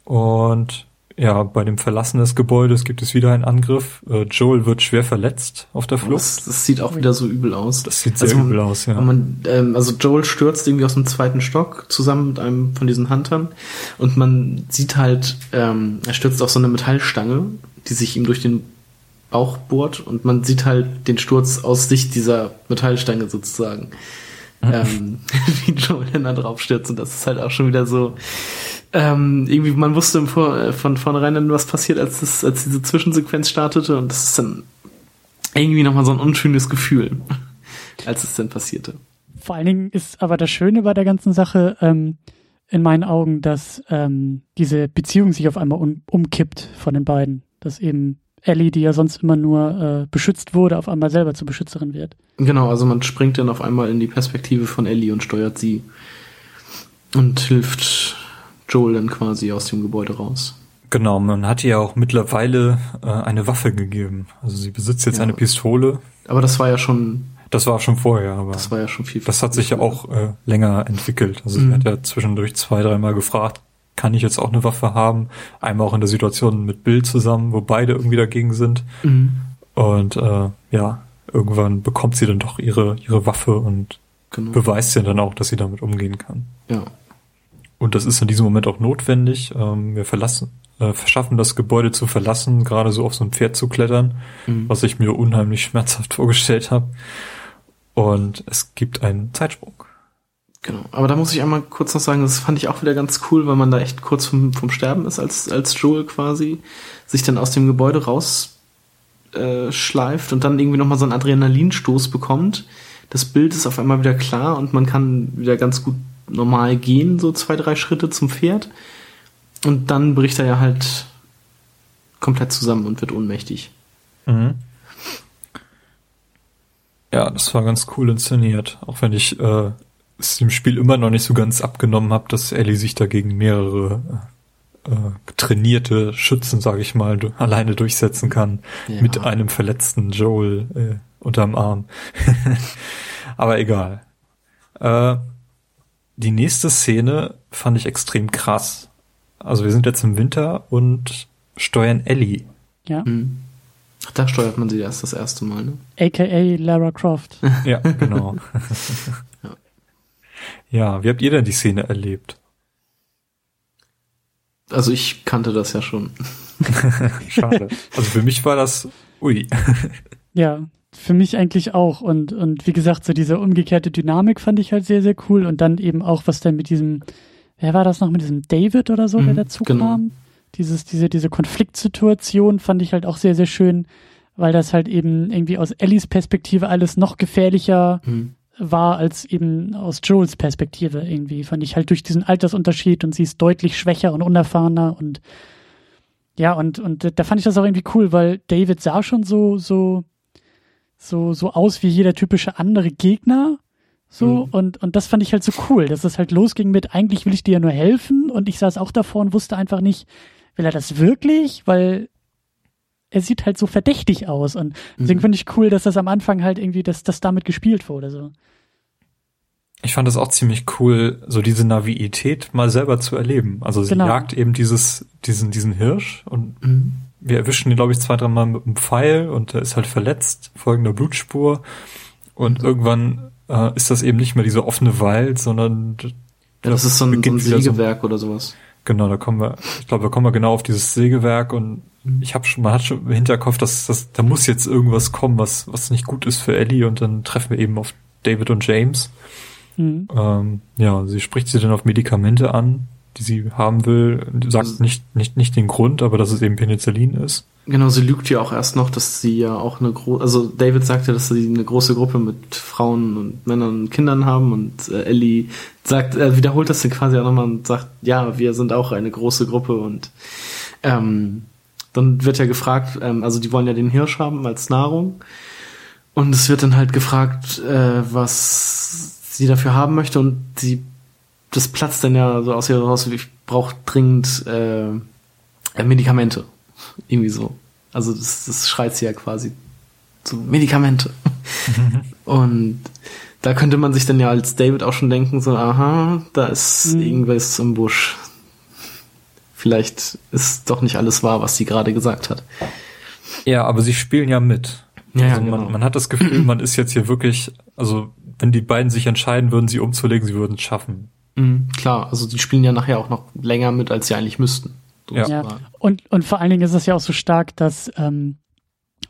Und ja, bei dem Verlassen des Gebäudes gibt es wieder einen Angriff. Äh, Joel wird schwer verletzt auf der Flucht. Das, das sieht auch wieder so übel aus. Das sieht sehr Also, übel aus, ja. Man, ähm, also Joel stürzt irgendwie aus dem zweiten Stock zusammen mit einem von diesen Huntern und man sieht halt, ähm, er stürzt auf so eine Metallstange, die sich ihm durch den Bauch bohrt und man sieht halt den Sturz aus Sicht dieser Metallstange sozusagen. Ähm, [laughs] wie Joel dann da drauf stürzt und das ist halt auch schon wieder so, ähm, irgendwie, man wusste im Vor äh, von vornherein dann, was passiert, als, das, als diese Zwischensequenz startete und das ist dann irgendwie nochmal so ein unschönes Gefühl, [laughs] als es dann passierte. Vor allen Dingen ist aber das Schöne bei der ganzen Sache ähm, in meinen Augen, dass ähm, diese Beziehung sich auf einmal um, umkippt von den beiden. Dass eben Ellie, die ja sonst immer nur äh, beschützt wurde, auf einmal selber zur Beschützerin wird. Genau, also man springt dann auf einmal in die Perspektive von Ellie und steuert sie und hilft Joel dann quasi aus dem Gebäude raus. Genau, man hat ihr auch mittlerweile äh, eine Waffe gegeben. Also sie besitzt jetzt Ja. eine Pistole. Aber das war ja schon, Das war schon vorher, aber das war ja schon viel. das hat sich ja auch äh, länger entwickelt. Also Mhm. sie hat ja zwischendurch zwei, dreimal gefragt, kann ich jetzt auch eine Waffe haben? Einmal auch in der Situation mit Bill zusammen, wo beide irgendwie dagegen sind. Mhm. Und äh, ja, irgendwann bekommt sie dann doch ihre, ihre Waffe und Genau. beweist ja dann auch, dass sie damit umgehen kann. Ja. Und das ist in diesem Moment auch notwendig. Ähm, wir verlassen, äh, verschaffen das Gebäude zu verlassen, gerade so auf so ein Pferd zu klettern, Mhm. was ich mir unheimlich schmerzhaft [laughs] vorgestellt habe. Und es gibt einen Zeitsprung. Genau. Aber da muss ich einmal kurz noch sagen, das fand ich auch wieder ganz cool, weil man da echt kurz vom, vom Sterben ist, als, als Joel quasi sich dann aus dem Gebäude raus äh, und dann irgendwie nochmal so einen Adrenalinstoß bekommt. Das Bild ist auf einmal wieder klar und man kann wieder ganz gut normal gehen, so zwei, drei Schritte zum Pferd. Und dann bricht er ja halt komplett zusammen und wird ohnmächtig. Mhm. Ja, das war ganz cool inszeniert. Auch wenn ich äh, es dem Spiel immer noch nicht so ganz abgenommen habe, dass Ellie sich dagegen mehrere äh, trainierte Schützen, sage ich mal, alleine durchsetzen kann. Ja. Mit einem verletzten Joel äh, unterm Arm. [laughs] Aber egal. Äh, die nächste Szene fand ich extrem krass. Also wir sind jetzt im Winter und steuern Ellie. Ja. Mhm. Ach, Da steuert man sie erst das erste Mal, ne? AKA Lara Croft. Ja, genau. [laughs] Ja. wie habt ihr denn die Szene erlebt? Also ich kannte das ja schon. [laughs] Schade. Also für mich war das, ui. Ja, für mich eigentlich auch. Und, und wie gesagt, so diese umgekehrte Dynamik fand ich halt sehr, sehr cool. Und dann eben auch, was dann mit diesem, wer war das noch, mit diesem David oder so, der Mhm, dazu genau. kam? Dieses, diese, diese Konfliktsituation fand ich halt auch sehr, sehr schön, weil das halt eben irgendwie aus Ellies Perspektive alles noch gefährlicher Mhm. War als eben aus Joels Perspektive irgendwie. Fand ich halt durch diesen Altersunterschied und sie ist deutlich schwächer und unerfahrener und ja, und, und da fand ich das auch irgendwie cool, weil David sah schon so, so, so, so aus wie jeder typische andere Gegner. So, Mhm. und, und das fand ich halt so cool, dass es halt losging mit, eigentlich will ich dir ja nur helfen und ich saß auch davor und wusste einfach nicht, will er das wirklich? Weil er sieht halt so verdächtig aus und deswegen Mhm. finde ich cool, dass das am Anfang halt irgendwie, dass das damit gespielt wurde, so. Ich fand das auch ziemlich cool, so diese Naivität mal selber zu erleben. Also sie Genau. jagt eben dieses, diesen, diesen Hirsch und Mhm. wir erwischen ihn, glaube ich, zwei, dreimal mit einem Pfeil und er ist halt verletzt, folgender Blutspur. Und irgendwann äh, ist das eben nicht mehr diese offene Wald, sondern ja, das ist so ein, so ein Sägewerk so, oder sowas. Genau, da kommen wir, ich glaube, da kommen wir genau auf dieses Sägewerk und ich habe schon, man hat schon im Hinterkopf, dass, dass da muss jetzt irgendwas kommen, was, was nicht gut ist für Ellie und dann treffen wir eben auf David und James. Mhm. Ähm, ja, sie spricht sie dann auf Medikamente an, die sie haben will, sagt also, nicht, nicht, nicht den Grund, aber dass es eben Penicillin ist. Genau, sie lügt ja auch erst noch, dass sie ja auch eine große, also David sagte, dass sie eine große Gruppe mit Frauen und Männern und Kindern haben und äh, Ellie sagt, er wiederholt das dann quasi auch nochmal und sagt, ja, wir sind auch eine große Gruppe und ähm, dann wird ja gefragt, ähm, also die wollen ja den Hirsch haben als Nahrung und es wird dann halt gefragt, äh, was sie dafür haben möchte und sie das platzt dann ja so aus ihr raus, ich brauche dringend äh, Medikamente. Irgendwie so. Also das, das schreit sie ja quasi zu Medikamente. [laughs] Und da könnte man sich dann ja als David auch schon denken, so, aha, da ist mhm. irgendwas im Busch. Vielleicht ist doch nicht alles wahr, was sie gerade gesagt hat. Ja, aber sie spielen ja mit. Ja, also man, genau. man hat das Gefühl, man ist jetzt hier wirklich, also wenn die beiden sich entscheiden würden, sie umzulegen, sie würden es schaffen. Mhm, klar, also die spielen ja nachher auch noch länger mit, als sie eigentlich müssten. Ja. ja. Und, und vor allen Dingen ist es ja auch so stark, dass ähm,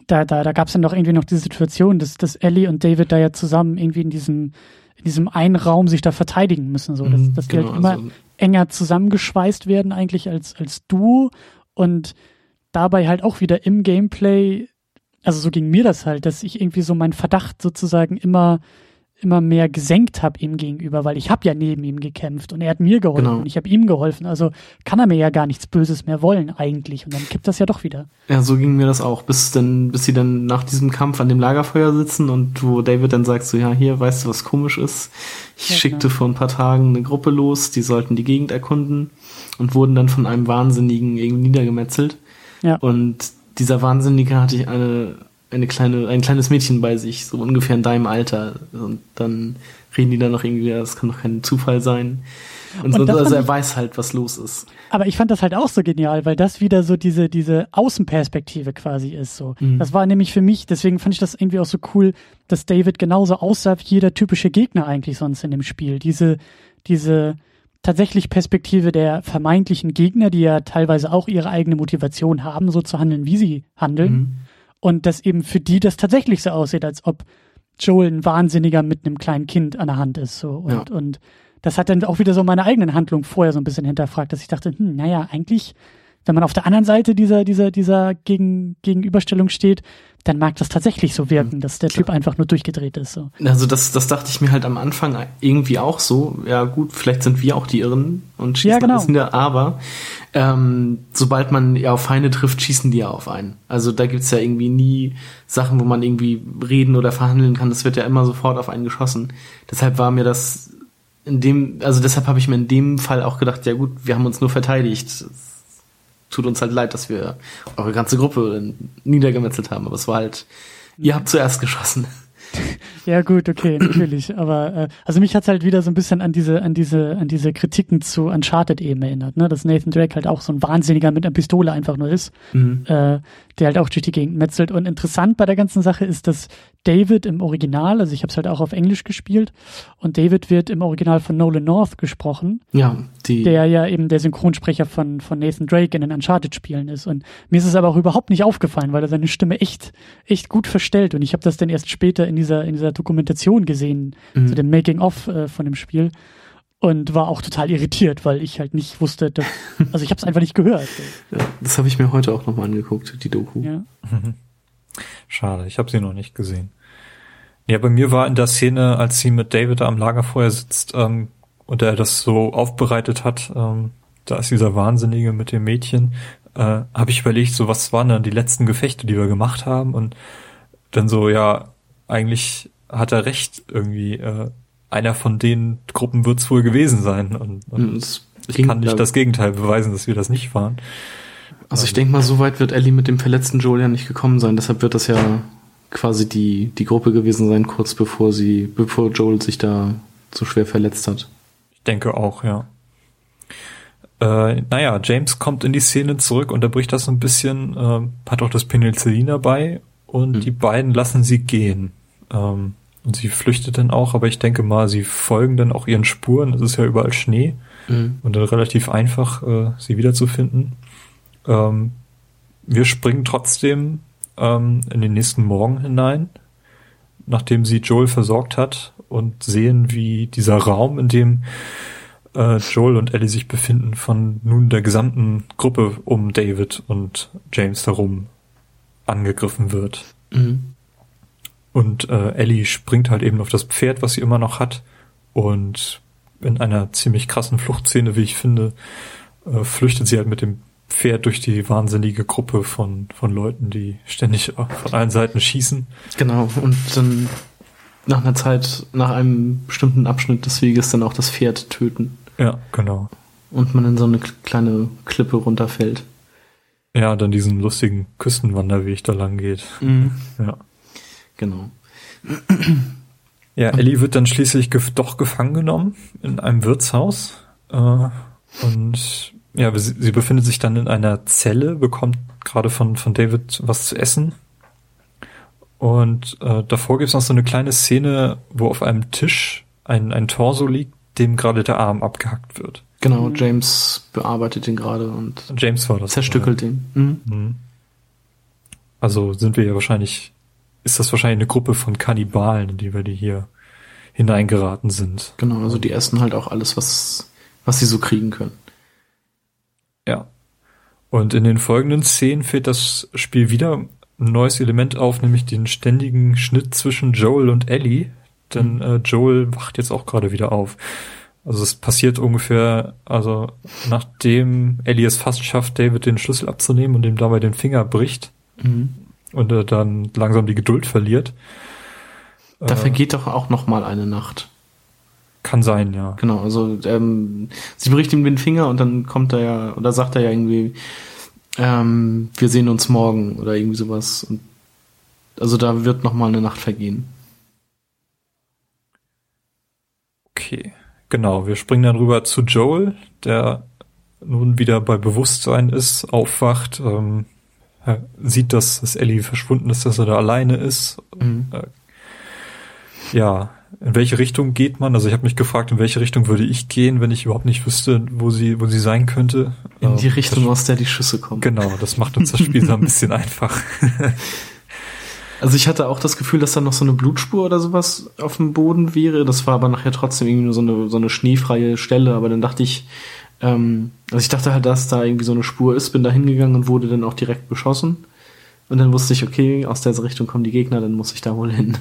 da, da, da gab es dann doch irgendwie noch diese Situation, dass, dass Ellie und David da ja zusammen irgendwie in diesem, in diesem einen Raum sich da verteidigen müssen. So, dass, mhm, dass genau, die halt genau, immer also, enger zusammengeschweißt werden, eigentlich als, als Duo und dabei halt auch wieder im Gameplay, also so ging mir das halt, dass ich irgendwie so meinen Verdacht sozusagen immer immer mehr gesenkt habe ihm gegenüber, weil ich habe ja neben ihm gekämpft und er hat mir geholfen genau. und ich habe ihm geholfen. Also kann er mir ja gar nichts Böses mehr wollen eigentlich und dann kippt das ja doch wieder. Ja, so ging mir das auch, bis dann, bis sie dann nach diesem Kampf an dem Lagerfeuer sitzen und wo David dann sagt so, ja hier, weißt du, was komisch ist? Ich ja, schickte genau. vor ein paar Tagen eine Gruppe los, die sollten die Gegend erkunden und wurden dann von einem Wahnsinnigen irgendwie niedergemetzelt. Ja. Und dieser Wahnsinnige hatte ich eine eine kleine, ein kleines Mädchen bei sich, so ungefähr in deinem Alter. Und dann reden die dann noch irgendwie, das kann doch kein Zufall sein. Und, und so, also er weiß halt, was los ist. Aber ich fand das halt auch so genial, weil das wieder so diese, diese Außenperspektive quasi ist. So. Mhm. Das war nämlich für mich, deswegen fand ich das irgendwie auch so cool, dass David genauso aussah wie jeder typische Gegner eigentlich sonst in dem Spiel. Diese, diese tatsächlich Perspektive der vermeintlichen Gegner, die ja teilweise auch ihre eigene Motivation haben, so zu handeln, wie sie handeln. Mhm und dass eben für die das tatsächlich so aussieht, als ob Joel ein Wahnsinniger mit einem kleinen Kind an der Hand ist. So. Und, ja. und das hat dann auch wieder so meine eigenen Handlungen vorher so ein bisschen hinterfragt, dass ich dachte, hm, naja, eigentlich, wenn man auf der anderen Seite dieser, dieser, dieser Gegen, Gegenüberstellung steht, dann mag das tatsächlich so wirken, hm. dass der Typ einfach nur durchgedreht ist. So. Also das, das dachte ich mir halt am Anfang irgendwie auch so. Ja gut, vielleicht sind wir auch die Irren und schießen ja, genau. alles nieder, aber ähm, sobald man ja auf Feinde trifft, schießen die ja auf einen. Also da gibt's ja irgendwie nie Sachen, wo man irgendwie reden oder verhandeln kann. Das wird ja immer sofort auf einen geschossen. Deshalb war mir das in dem, also deshalb habe ich mir in dem Fall auch gedacht, ja gut, wir haben uns nur verteidigt tut uns halt leid, dass wir eure ganze Gruppe niedergemetzelt haben, aber es war halt, ihr habt zuerst geschossen. Ja gut, okay, natürlich. Aber äh, also mich hat's halt wieder so ein bisschen an diese, an diese, an diese Kritiken zu Uncharted eben erinnert, ne? Dass Nathan Drake halt auch so ein Wahnsinniger mit einer Pistole einfach nur ist, mhm. äh, der halt auch durch die Gegend metzelt. Und interessant bei der ganzen Sache ist, dass David im Original, also ich habe es halt auch auf Englisch gespielt, und David wird im Original von Nolan North gesprochen. Ja, die. Der ja eben der Synchronsprecher von, von Nathan Drake in den Uncharted-Spielen ist. Und mir ist es aber auch überhaupt nicht aufgefallen, weil er seine Stimme echt, echt gut verstellt. Und ich habe das dann erst später in dieser, in dieser Dokumentation gesehen, mhm. zu dem Making-of äh, von dem Spiel. Und war auch total irritiert, weil ich halt nicht wusste, dass, [laughs] also ich habe es einfach nicht gehört. Ja, das habe ich mir heute auch nochmal angeguckt, die Doku. Ja. [laughs] Schade, ich habe sie noch nicht gesehen. Ja, bei mir war in der Szene, als sie mit David am Lagerfeuer sitzt ähm, und er das so aufbereitet hat, ähm, da ist dieser Wahnsinnige mit dem Mädchen, äh, habe ich überlegt, so was waren dann die letzten Gefechte, die wir gemacht haben und dann so, ja, eigentlich hat er recht irgendwie. Äh, einer von den Gruppen wird's wohl gewesen sein und, und hm, ich kann nicht das Gegenteil beweisen, dass wir das nicht waren. Also ich denke mal, so weit wird Ellie mit dem verletzten Joel ja nicht gekommen sein. Deshalb wird das ja quasi die, die Gruppe gewesen sein, kurz bevor sie, bevor Joel sich da so schwer verletzt hat. Ich denke auch, ja. Äh, naja, James kommt in die Szene zurück, unterbricht das ein bisschen, äh, hat auch das Penicillin dabei und mhm. die beiden lassen sie gehen. Ähm, und sie flüchtet dann auch, aber ich denke mal, sie folgen dann auch ihren Spuren. Es ist ja überall Schnee mhm. und dann relativ einfach, äh, sie wiederzufinden. Ähm, wir springen trotzdem ähm, in den nächsten Morgen hinein, nachdem sie Joel versorgt hat und sehen, wie dieser Raum, in dem äh, Joel und Ellie sich befinden, von nun der gesamten Gruppe um David und James herum angegriffen wird. Mhm. Und äh, Ellie springt halt eben auf das Pferd, was sie immer noch hat. Und in einer ziemlich krassen Fluchtszene, wie ich finde, äh, flüchtet sie halt mit dem Pferd durch die wahnsinnige Gruppe von, von Leuten, die ständig von allen Seiten schießen. Genau, und dann nach einer Zeit, nach einem bestimmten Abschnitt des Weges dann auch das Pferd töten. Ja, genau. Und man in so eine kleine Klippe runterfällt. Ja, dann diesen lustigen Küstenwanderweg da lang geht. Mhm. Ja. Genau. Ja, Ellie wird dann schließlich gef doch gefangen genommen in einem Wirtshaus. Äh, und ja, sie, sie, befindet sich dann in einer Zelle, bekommt gerade von, von David was zu essen. Und äh, davor gibt es noch so eine kleine Szene, wo auf einem Tisch ein, ein Torso liegt, dem gerade der Arm abgehackt wird. Genau, James bearbeitet ihn gerade und James war das zerstückelt ihn. Mhm. Mhm. Also sind wir ja wahrscheinlich ist das wahrscheinlich eine Gruppe von Kannibalen, in die wir die hier hineingeraten sind. Genau, also die essen halt auch alles, was, was sie so kriegen können. Und in den folgenden Szenen fällt das Spiel wieder ein neues Element auf, nämlich den ständigen Schnitt zwischen Joel und Ellie. Denn mhm. äh, Joel wacht jetzt auch gerade wieder auf. Also es passiert ungefähr, also nachdem Ellie es fast schafft, David den Schlüssel abzunehmen und ihm dabei den Finger bricht, mhm und er dann langsam die Geduld verliert. Da äh, vergeht doch auch noch mal eine Nacht. Kann sein, ja. Genau, also ähm, sie bricht ihm den Finger und dann kommt er ja, oder sagt er ja irgendwie, ähm, wir sehen uns morgen oder irgendwie sowas. Und also da wird noch mal eine Nacht vergehen. Okay, genau. Wir springen dann rüber zu Joel, der nun wieder bei Bewusstsein ist, aufwacht, ähm, sieht, dass, dass Ellie verschwunden ist, dass er da alleine ist. Mhm. Äh, ja, in welche Richtung geht man? Also ich habe mich gefragt, in welche Richtung würde ich gehen, wenn ich überhaupt nicht wüsste, wo sie, wo sie sein könnte. In die ähm, Richtung, das, aus der die Schüsse kommen. Genau, das macht uns das Spiel so ein bisschen [laughs] einfach. Also ich hatte auch das Gefühl, dass da noch so eine Blutspur oder sowas auf dem Boden wäre. Das war aber nachher trotzdem irgendwie nur so eine, so eine schneefreie Stelle. Aber dann dachte ich, ähm, also ich dachte halt, dass da irgendwie so eine Spur ist, bin da hingegangen und wurde dann auch direkt beschossen. Und dann wusste ich, okay, aus der Richtung kommen die Gegner, dann muss ich da wohl hin.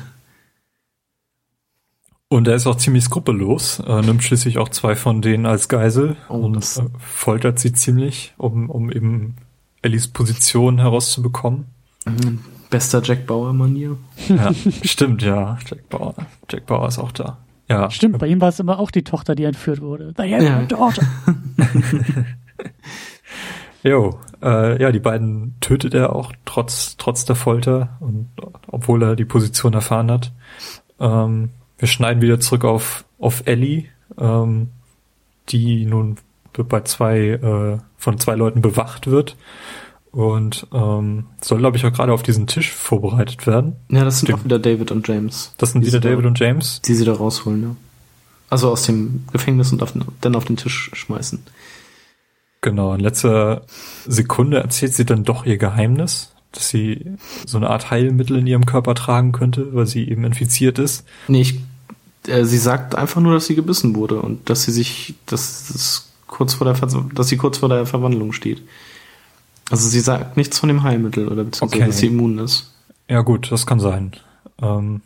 Und er ist auch ziemlich skrupellos, äh, nimmt schließlich auch zwei von denen als Geisel oh, und äh, foltert sie ziemlich, um, um eben Ellies Position herauszubekommen. Mhm. Bester Jack Bauer-Manier. Ja, [laughs] stimmt, ja. Jack Bauer. Jack Bauer ist auch da. Ja. Stimmt, bei ihm war es immer auch die Tochter, die entführt wurde. The ja. daughter. [laughs] jo, äh, ja, die beiden tötet er auch trotz, trotz der Folter und obwohl er die Position erfahren hat. Ähm, wir schneiden wieder zurück auf, auf Ellie, ähm, die nun bei zwei, äh, von zwei Leuten bewacht wird und ähm, soll, glaube ich, auch gerade auf diesen Tisch vorbereitet werden. Ja, das sind dem, auch wieder David und James. Das sind wieder David da, und James? Die sie da rausholen, ja. Also aus dem Gefängnis und auf den, dann auf den Tisch schmeißen. Genau, in letzter Sekunde erzählt sie dann doch ihr Geheimnis, dass sie so eine Art Heilmittel in ihrem Körper tragen könnte, weil sie eben infiziert ist. Nee, ich, äh, sie sagt einfach nur, dass sie gebissen wurde und dass sie sich, dass, dass, kurz vor der, dass sie kurz vor der Verwandlung steht. Also sie sagt nichts von dem Heilmittel oder beziehungsweise, okay. dass sie immun ist. Ja gut, das kann sein. Ähm,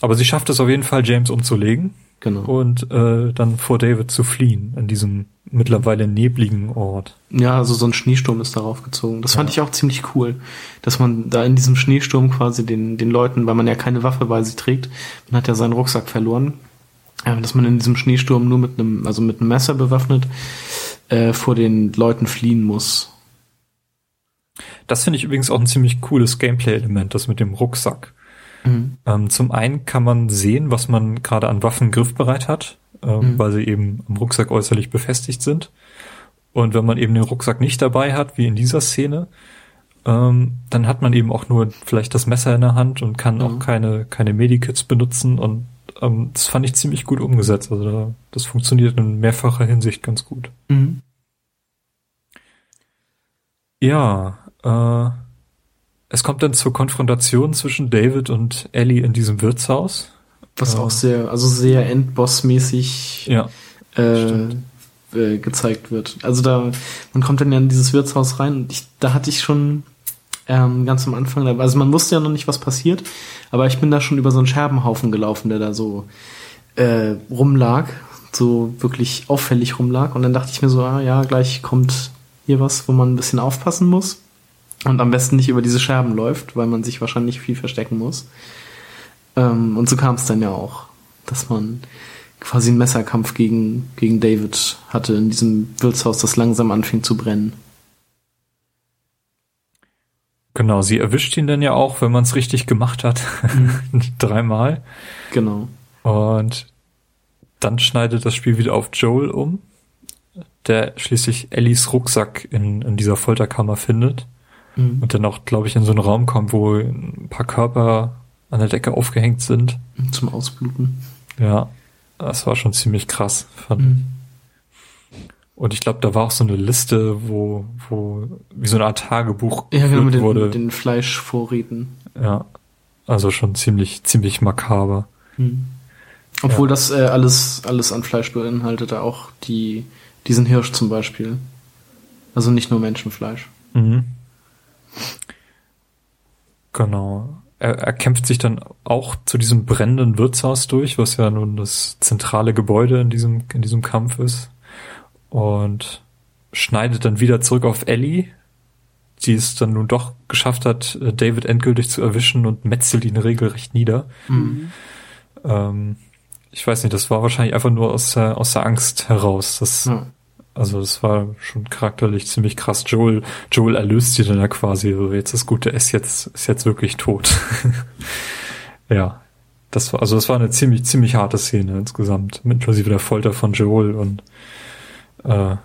aber sie schafft es auf jeden Fall, James umzulegen. Genau. Und äh, dann vor David zu fliehen, in diesem mittlerweile nebligen Ort. Ja, also so ein Schneesturm ist darauf gezogen. Das ja. fand ich auch ziemlich cool, dass man da in diesem Schneesturm quasi den, den Leuten, weil man ja keine Waffe bei sich trägt, man hat ja seinen Rucksack verloren, äh, dass man in diesem Schneesturm nur mit einem, also mit einem Messer bewaffnet, äh, vor den Leuten fliehen muss. Das finde ich übrigens auch ein ziemlich cooles Gameplay-Element, das mit dem Rucksack. Mhm. Ähm, zum einen kann man sehen, was man gerade an Waffen griffbereit hat, ähm, mhm. weil sie eben am Rucksack äußerlich befestigt sind. Und wenn man eben den Rucksack nicht dabei hat, wie in dieser Szene, ähm, dann hat man eben auch nur vielleicht das Messer in der Hand und kann mhm. auch keine, keine Medikits benutzen und ähm, das fand ich ziemlich gut umgesetzt. Also das funktioniert in mehrfacher Hinsicht ganz gut. Mhm. Ja, äh, es kommt dann zur Konfrontation zwischen David und Ellie in diesem Wirtshaus. Was äh, auch sehr, also sehr Endboss-mäßig ja, äh, äh, gezeigt wird. Also da, man kommt dann ja in dieses Wirtshaus rein und ich, da hatte ich schon ähm, ganz am Anfang, also man wusste ja noch nicht, was passiert, aber ich bin da schon über so einen Scherbenhaufen gelaufen, der da so äh, rumlag, so wirklich auffällig rumlag und dann dachte ich mir so, ah ja, gleich kommt hier was, wo man ein bisschen aufpassen muss und am besten nicht über diese Scherben läuft, weil man sich wahrscheinlich viel verstecken muss. Ähm, und so kam es dann ja auch, dass man quasi einen Messerkampf gegen, gegen David hatte in diesem Wirtshaus, das langsam anfing zu brennen. Genau, sie erwischt ihn dann ja auch, wenn man es richtig gemacht hat. Mhm. [laughs] Dreimal. Genau. Und dann schneidet das Spiel wieder auf Joel um, der schließlich Ellies Rucksack in, in dieser Folterkammer findet. Mhm. Und dann auch, glaube ich, in so einen Raum kommt, wo ein paar Körper an der Decke aufgehängt sind. Zum Ausbluten. Ja, das war schon ziemlich krass, fand mhm. Und ich glaube, da war auch so eine Liste, wo, wo wie so eine Art Tagebuch ja, genau, mit den, wurde. Mit den Fleischvorräten. Ja, also schon ziemlich, ziemlich makaber. Hm. Obwohl ja. das äh, alles, alles an Fleisch beinhaltete, auch die, diesen Hirsch zum Beispiel. Also nicht nur Menschenfleisch. Mhm. Genau. Er, er kämpft sich dann auch zu diesem brennenden Wirtshaus durch, was ja nun das zentrale Gebäude in diesem, in diesem Kampf ist und schneidet dann wieder zurück auf Ellie, die es dann nun doch geschafft hat, äh, David endgültig zu erwischen und metzelt ihn regelrecht nieder. Mhm. Ähm, ich weiß nicht, das war wahrscheinlich einfach nur aus der, aus der Angst heraus. Das, ja. Also das war schon charakterlich ziemlich krass. Joel, Joel erlöst sie dann ja quasi, so jetzt das Gute ist jetzt, ist jetzt wirklich tot. [laughs] ja. Das war, also das war eine ziemlich, ziemlich harte Szene insgesamt, inklusive der Folter von Joel und äh,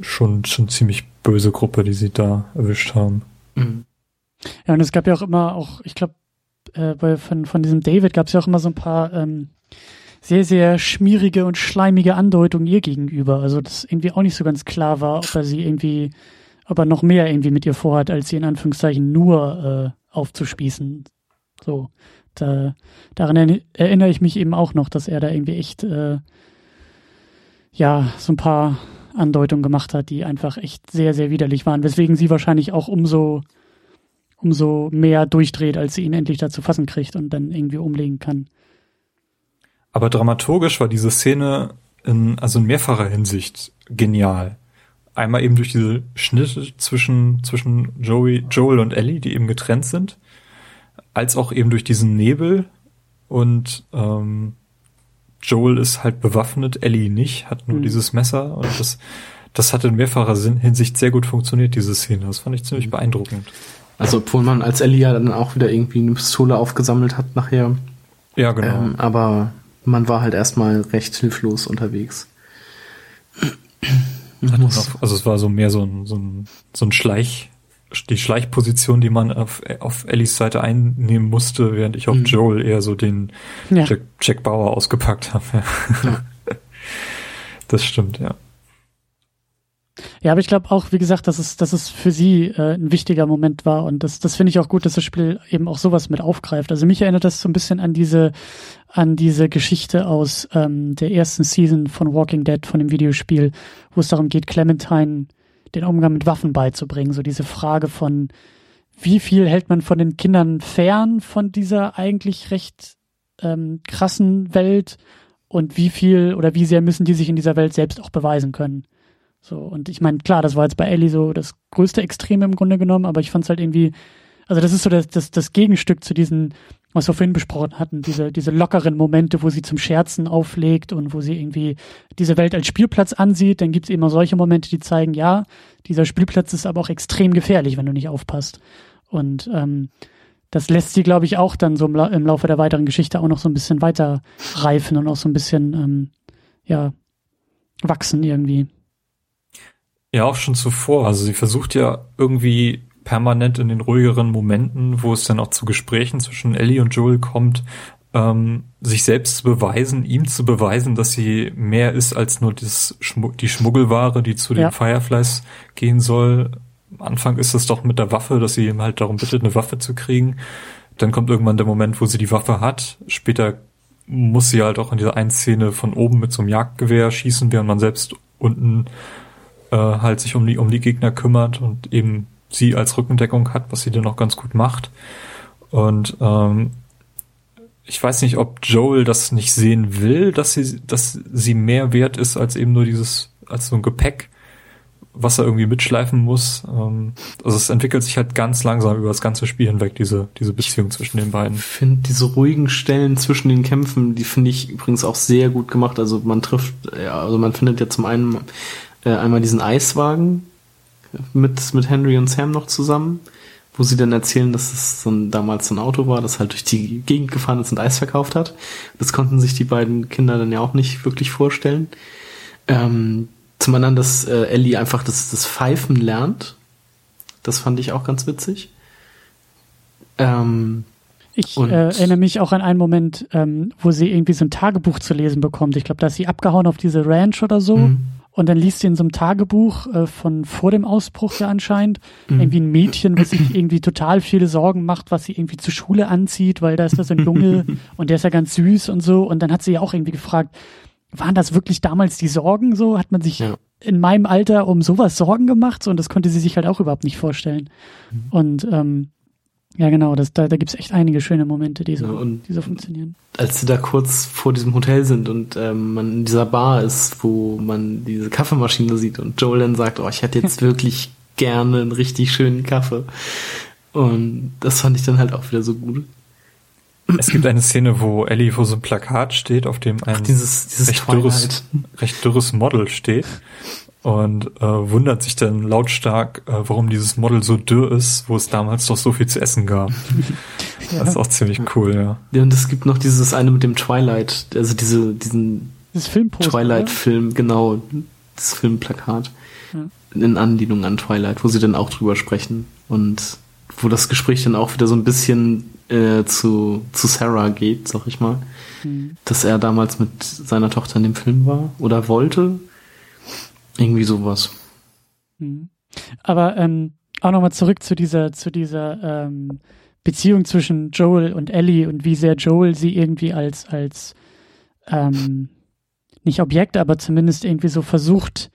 schon, schon ziemlich böse Gruppe, die sie da erwischt haben. Mhm. Ja, und es gab ja auch immer auch, ich glaube, äh, von, von diesem David gab es ja auch immer so ein paar ähm, sehr, sehr schmierige und schleimige Andeutungen ihr gegenüber. Also das irgendwie auch nicht so ganz klar war, ob er sie irgendwie, ob er noch mehr irgendwie mit ihr vorhat, als sie in Anführungszeichen nur äh, aufzuspießen. So. Da, daran erinnere ich mich eben auch noch, dass er da irgendwie echt äh, ja, so ein paar Andeutungen gemacht hat, die einfach echt sehr, sehr widerlich waren, weswegen sie wahrscheinlich auch umso, umso mehr durchdreht, als sie ihn endlich dazu fassen kriegt und dann irgendwie umlegen kann. Aber dramaturgisch war diese Szene in, also in mehrfacher Hinsicht genial. Einmal eben durch diese Schnitte zwischen, zwischen Joey, Joel und Ellie, die eben getrennt sind, als auch eben durch diesen Nebel und ähm, Joel ist halt bewaffnet, Ellie nicht, hat nur mhm. dieses Messer und das, das hat in mehrfacher Hinsicht sehr gut funktioniert, diese Szene. Das fand ich ziemlich mhm. beeindruckend. Also obwohl man als Ellie ja dann auch wieder irgendwie eine Pistole aufgesammelt hat nachher. Ja, genau. Ähm, aber man war halt erstmal recht hilflos unterwegs. also es war so mehr so ein, so ein, so ein Schleich, die Schleichposition, die man auf, auf Ellies Seite einnehmen musste, während ich auf mhm. Joel eher so den ja. Jack, Jack, Bauer ausgepackt habe. Ja. [laughs] Das stimmt, ja. Ja, aber ich glaube auch, wie gesagt, dass es, dass es für sie äh, ein wichtiger Moment war und das, das finde ich auch gut, dass das Spiel eben auch sowas mit aufgreift. Also mich erinnert das so ein bisschen an diese, an diese Geschichte aus ähm, der ersten Season von Walking Dead, von dem Videospiel, wo es darum geht, Clementine den Umgang mit Waffen beizubringen. So diese Frage von, wie viel hält man von den Kindern fern von dieser eigentlich recht ähm, krassen Welt und wie viel oder wie sehr müssen die sich in dieser Welt selbst auch beweisen können. So, und ich meine, klar, das war jetzt bei Ellie so das größte Extrem im Grunde genommen, aber ich fand es halt irgendwie, also das ist so das, das, das Gegenstück zu diesen was wir vorhin besprochen hatten, diese, diese lockeren Momente, wo sie zum Scherzen auflegt und wo sie irgendwie diese Welt als Spielplatz ansieht, dann gibt es immer solche Momente, die zeigen, ja, dieser Spielplatz ist aber auch extrem gefährlich, wenn du nicht aufpasst. Und ähm, das lässt sie, glaube ich, auch dann so im, La im, Laufe der weiteren Geschichte auch noch so ein bisschen weiter reifen und auch so ein bisschen, ähm, ja, wachsen irgendwie. Ja, auch schon zuvor. Also sie versucht ja irgendwie permanent in den ruhigeren Momenten, wo es dann auch zu Gesprächen zwischen Ellie und Joel kommt, ähm, sich selbst zu beweisen, ihm zu beweisen, dass sie mehr ist als nur das Schmu die Schmuggelware, die zu den ja. Fireflies gehen soll. Am Anfang ist es doch mit der Waffe, dass sie ihm halt darum bittet, eine Waffe zu kriegen. Dann kommt irgendwann der Moment, wo sie die Waffe hat. Später muss sie halt auch in dieser einen Szene von oben mit so einem Jagdgewehr schießen, während man selbst unten äh, halt sich um die, um die Gegner kümmert und eben sie als Rückendeckung hat, was sie dann auch ganz gut macht. Und ähm, ich weiß nicht, ob Joel das nicht sehen will, dass sie, dass sie mehr wert ist als eben nur dieses, als so ein Gepäck, was er irgendwie mitschleifen muss. Ähm, also es entwickelt sich halt ganz langsam über das ganze Spiel hinweg, diese, diese Beziehung zwischen den beiden. Ich finde diese ruhigen Stellen zwischen den Kämpfen, die finde ich übrigens auch sehr gut gemacht. Also man trifft, ja, also man findet ja zum einen äh, einmal diesen Eiswagen mit, mit Henry und Sam noch zusammen wo sie dann erzählen, dass es so ein, damals so ein Auto war, das halt durch die Gegend gefahren ist und Eis verkauft hat. Das konnten sich die beiden Kinder dann ja auch nicht wirklich vorstellen. Ähm, zum anderen, dass äh, Ellie einfach das, das Pfeifen lernt. Das fand ich auch ganz witzig. Ähm, ich äh, erinnere mich auch an einen Moment, ähm, wo sie irgendwie so ein Tagebuch zu lesen bekommt. Ich glaube, da ist sie abgehauen auf diese Ranch oder so. Mhm. Und dann liest sie in so einem Tagebuch äh, von vor dem Ausbruch ja anscheinend mhm. irgendwie ein Mädchen, was sich irgendwie total viele Sorgen macht, was sie irgendwie zur Schule anzieht, weil da ist da so ein Junge [laughs] und der ist ja ganz süß und so. Und dann hat sie ja auch irgendwie gefragt, waren das wirklich damals die Sorgen so? Hat man sich ja. in meinem Alter um sowas Sorgen gemacht? So, und das konnte sie sich halt auch überhaupt nicht vorstellen. Mhm. Und ähm, ja, genau, das, da, da gibt es echt einige schöne Momente, die so, ja, die so funktionieren. Als sie da kurz vor diesem Hotel sind und ähm, man in dieser Bar ist, wo man diese Kaffeemaschine sieht und Joel dann sagt, oh, ich hätte jetzt [laughs] wirklich gerne einen richtig schönen Kaffee. Und das fand ich dann halt auch wieder so gut. Es gibt eine Szene, wo Ellie vor so einem Plakat steht, auf dem ein Ach, dieses, dieses recht, dürres, recht dürres Model steht und äh, wundert sich dann lautstark, äh, warum dieses Model so dürr ist, wo es damals doch so viel zu essen gab. [laughs] ja. Das ist auch ziemlich cool, ja. Ja, und es gibt noch dieses eine mit dem Twilight, also diese, diesen Twilight-Film, genau, das Filmplakat. Ja. In Anlehnung an Twilight, wo sie dann auch drüber sprechen und wo das Gespräch dann auch wieder so ein bisschen äh, zu, zu Sarah geht, sag ich mal. Mhm. Dass er damals mit seiner Tochter in dem Film war oder wollte irgendwie sowas. Mhm. Aber ähm, auch nochmal zurück zu dieser, zu dieser ähm, Beziehung zwischen Joel und Ellie und wie sehr Joel sie irgendwie als, als ähm, nicht Objekt, aber zumindest irgendwie so versucht,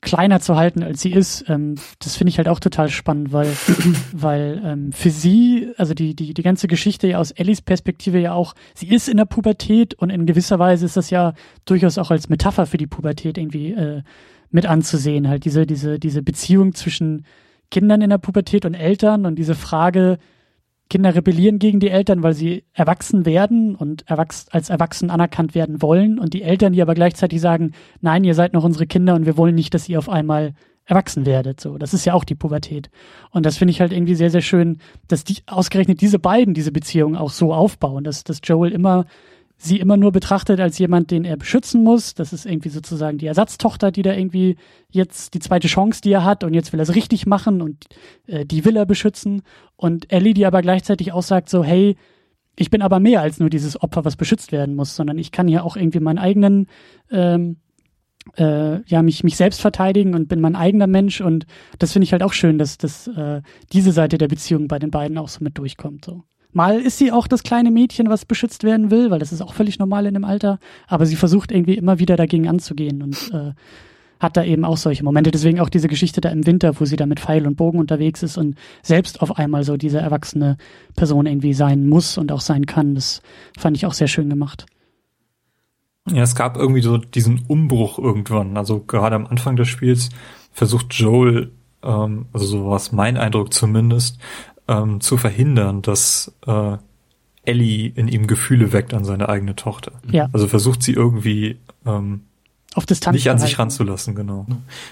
kleiner zu halten, als sie ist. Ähm, das finde ich halt auch total spannend, weil, [clears throat] weil ähm, für sie, also die, die, die ganze Geschichte ja aus Ellies Perspektive ja auch, sie ist in der Pubertät und in gewisser Weise ist das ja durchaus auch als Metapher für die Pubertät irgendwie äh, mit anzusehen. Halt diese, diese, diese Beziehung zwischen Kindern in der Pubertät und Eltern und diese Frage, Kinder rebellieren gegen die Eltern, weil sie erwachsen werden und erwachs als erwachsen anerkannt werden wollen und die Eltern, die aber gleichzeitig sagen, nein, ihr seid noch unsere Kinder und wir wollen nicht, dass ihr auf einmal erwachsen werdet. So, das ist ja auch die Pubertät. Und das finde ich halt irgendwie sehr, sehr schön, dass die ausgerechnet diese beiden diese Beziehung auch so aufbauen, dass, dass Joel immer sie immer nur betrachtet als jemand, den er beschützen muss. Das ist irgendwie sozusagen die Ersatztochter, die da irgendwie jetzt die zweite Chance, die er hat und jetzt will er es richtig machen und äh, die will er beschützen. Und Ellie, die aber gleichzeitig auch sagt so, hey, ich bin aber mehr als nur dieses Opfer, was beschützt werden muss, sondern ich kann ja auch irgendwie meinen eigenen, ähm, äh, ja, mich, mich selbst verteidigen und bin mein eigener Mensch und das finde ich halt auch schön, dass, dass äh, diese Seite der Beziehung bei den beiden auch so mit durchkommt. So. Mal ist sie auch das kleine Mädchen, was beschützt werden will, weil das ist auch völlig normal in dem Alter. Aber sie versucht irgendwie immer wieder dagegen anzugehen und äh, hat da eben auch solche Momente. Deswegen auch diese Geschichte da im Winter, wo sie da mit Pfeil und Bogen unterwegs ist und selbst auf einmal so diese erwachsene Person irgendwie sein muss und auch sein kann. Das fand ich auch sehr schön gemacht. Ja, es gab irgendwie so diesen Umbruch irgendwann. Also gerade am Anfang des Spiels versucht Joel, ähm, also so war es mein Eindruck zumindest, ähm, zu verhindern, dass äh, Ellie in ihm Gefühle weckt an seine eigene Tochter. Ja. Also versucht sie irgendwie ähm, auf Distanz nicht an sich ranzulassen, genau.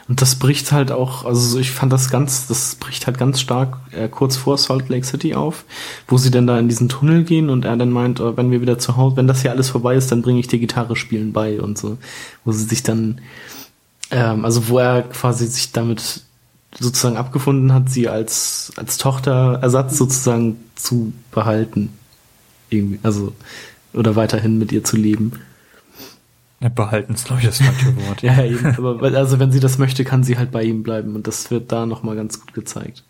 Und das bricht halt auch, also ich fand das ganz, das bricht halt ganz stark äh, kurz vor Salt Lake City auf, wo sie dann da in diesen Tunnel gehen und er dann meint, oh, wenn wir wieder zu Hause, wenn das hier alles vorbei ist, dann bringe ich dir Gitarre spielen bei und so, wo sie sich dann, ähm, also wo er quasi sich damit sozusagen abgefunden hat, sie als, als Tochterersatz sozusagen zu behalten. Irgendwie, also, oder weiterhin mit ihr zu leben. Behalten ist, glaube ich, das falsche Wort. [laughs] ja, eben. Aber, also, wenn sie das möchte, kann sie halt bei ihm bleiben und das wird da nochmal ganz gut gezeigt.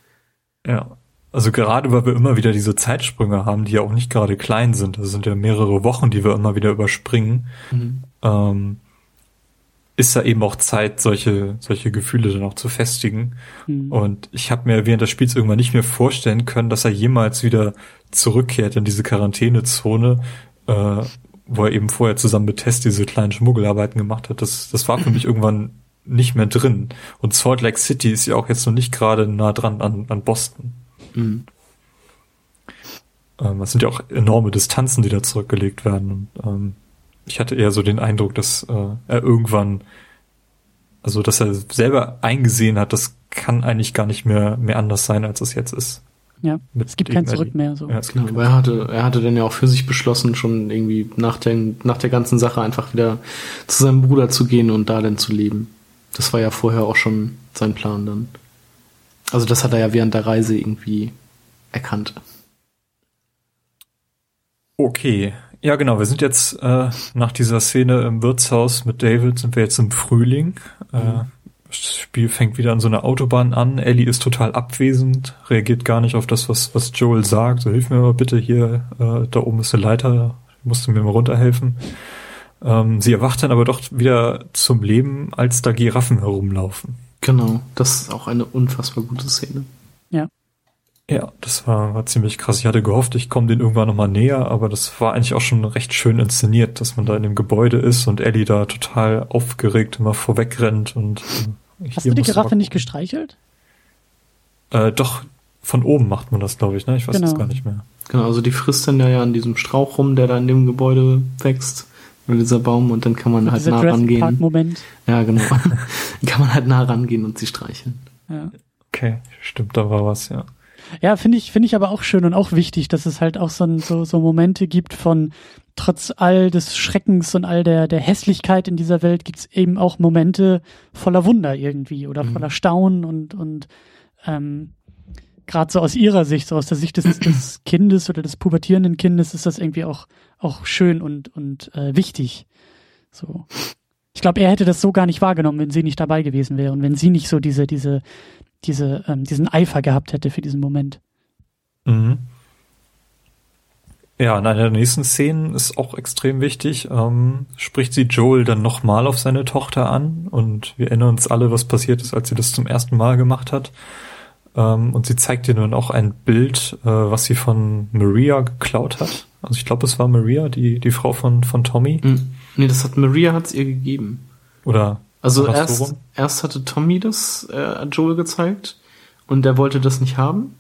Ja. Also gerade weil wir immer wieder diese Zeitsprünge haben, die ja auch nicht gerade klein sind. Das sind ja mehrere Wochen, die wir immer wieder überspringen. Mhm. Ähm, ist da eben auch Zeit, solche, solche Gefühle dann auch zu festigen. Mhm. Und ich habe mir während des Spiels irgendwann nicht mehr vorstellen können, dass er jemals wieder zurückkehrt in diese Quarantänezone, äh, wo er eben vorher zusammen mit Tess diese kleinen Schmuggelarbeiten gemacht hat. Das, das war für mich [clears throat] irgendwann nicht mehr drin. Und Salt Lake City ist ja auch jetzt noch nicht gerade nah dran an, an Boston. Mhm. Ähm, das sind ja auch enorme Distanzen, die da zurückgelegt werden. Und, ähm, ich hatte eher so den Eindruck, dass äh, er irgendwann, also dass er selber eingesehen hat, das kann eigentlich gar nicht mehr mehr anders sein, als es jetzt ist. Ja, Mit es gibt kein Zurück mehr. So. Ja, genau, aber er hatte, er hatte dann ja auch für sich beschlossen, schon irgendwie nach der, nach der ganzen Sache einfach wieder zu seinem Bruder zu gehen und da dann zu leben. Das war ja vorher auch schon sein Plan dann. Also das hat er ja während der Reise irgendwie erkannt. Okay, ja, genau. Wir sind jetzt äh, nach dieser Szene im Wirtshaus mit David, sind wir jetzt im Frühling. Äh, mhm. das Spiel fängt wieder an so einer Autobahn an. Ellie ist total abwesend, reagiert gar nicht auf das, was, was Joel sagt. So, hilf mir mal bitte hier, äh, da oben ist eine Leiter, musst du mir mal runterhelfen. Ähm, sie erwacht dann aber doch wieder zum Leben, als da Giraffen herumlaufen. Genau, das ist auch eine unfassbar gute Szene. Ja. Ja, das war, war ziemlich krass. Ich hatte gehofft, ich komme den irgendwann nochmal näher, aber das war eigentlich auch schon recht schön inszeniert, dass man da in dem Gebäude ist und Ellie da total aufgeregt immer vorwegrennt und äh, Hast du die Giraffe nicht gestreichelt? Äh, doch, von oben macht man das, glaube ich, ne? Ich weiß genau. gar nicht mehr. Genau, also die frisst dann ja an diesem Strauch rum, der da in dem Gebäude wächst. Oder dieser Baum und dann kann man halt nah rangehen. Moment. Ja, genau. [laughs] kann man halt nah rangehen und sie streicheln. Ja. Okay, stimmt, da war was, ja. Ja, finde ich, finde ich aber auch schön und auch wichtig, dass es halt auch so, so, so Momente gibt von trotz all des Schreckens und all der, der Hässlichkeit in dieser Welt gibt's eben auch Momente voller Wunder irgendwie oder mhm. voller Staunen und, und ähm, gerade so aus ihrer Sicht, so aus der Sicht des, des Kindes oder des pubertierenden Kindes ist das irgendwie auch, auch schön und, und äh, wichtig. So. Ich glaube, er hätte das so gar nicht wahrgenommen, wenn sie nicht dabei gewesen wäre und wenn sie nicht so diese, diese, diese, ähm, diesen Eifer gehabt hätte für diesen Moment. Mhm. Ja, in einer der nächsten Szenen ist auch extrem wichtig, ähm, spricht sie Joel dann nochmal auf seine Tochter an und wir erinnern uns alle, was passiert ist, als sie das zum ersten Mal gemacht hat. Ähm, und sie zeigt ihr nun auch ein Bild, äh, was sie von Maria geklaut hat. Also ich glaube, es war Maria, die, die Frau von, von Tommy. Mhm. Nee, das hat Maria hat's ihr gegeben. Oder also erst, erst hatte Tommy das äh, Joel gezeigt und der wollte das nicht haben.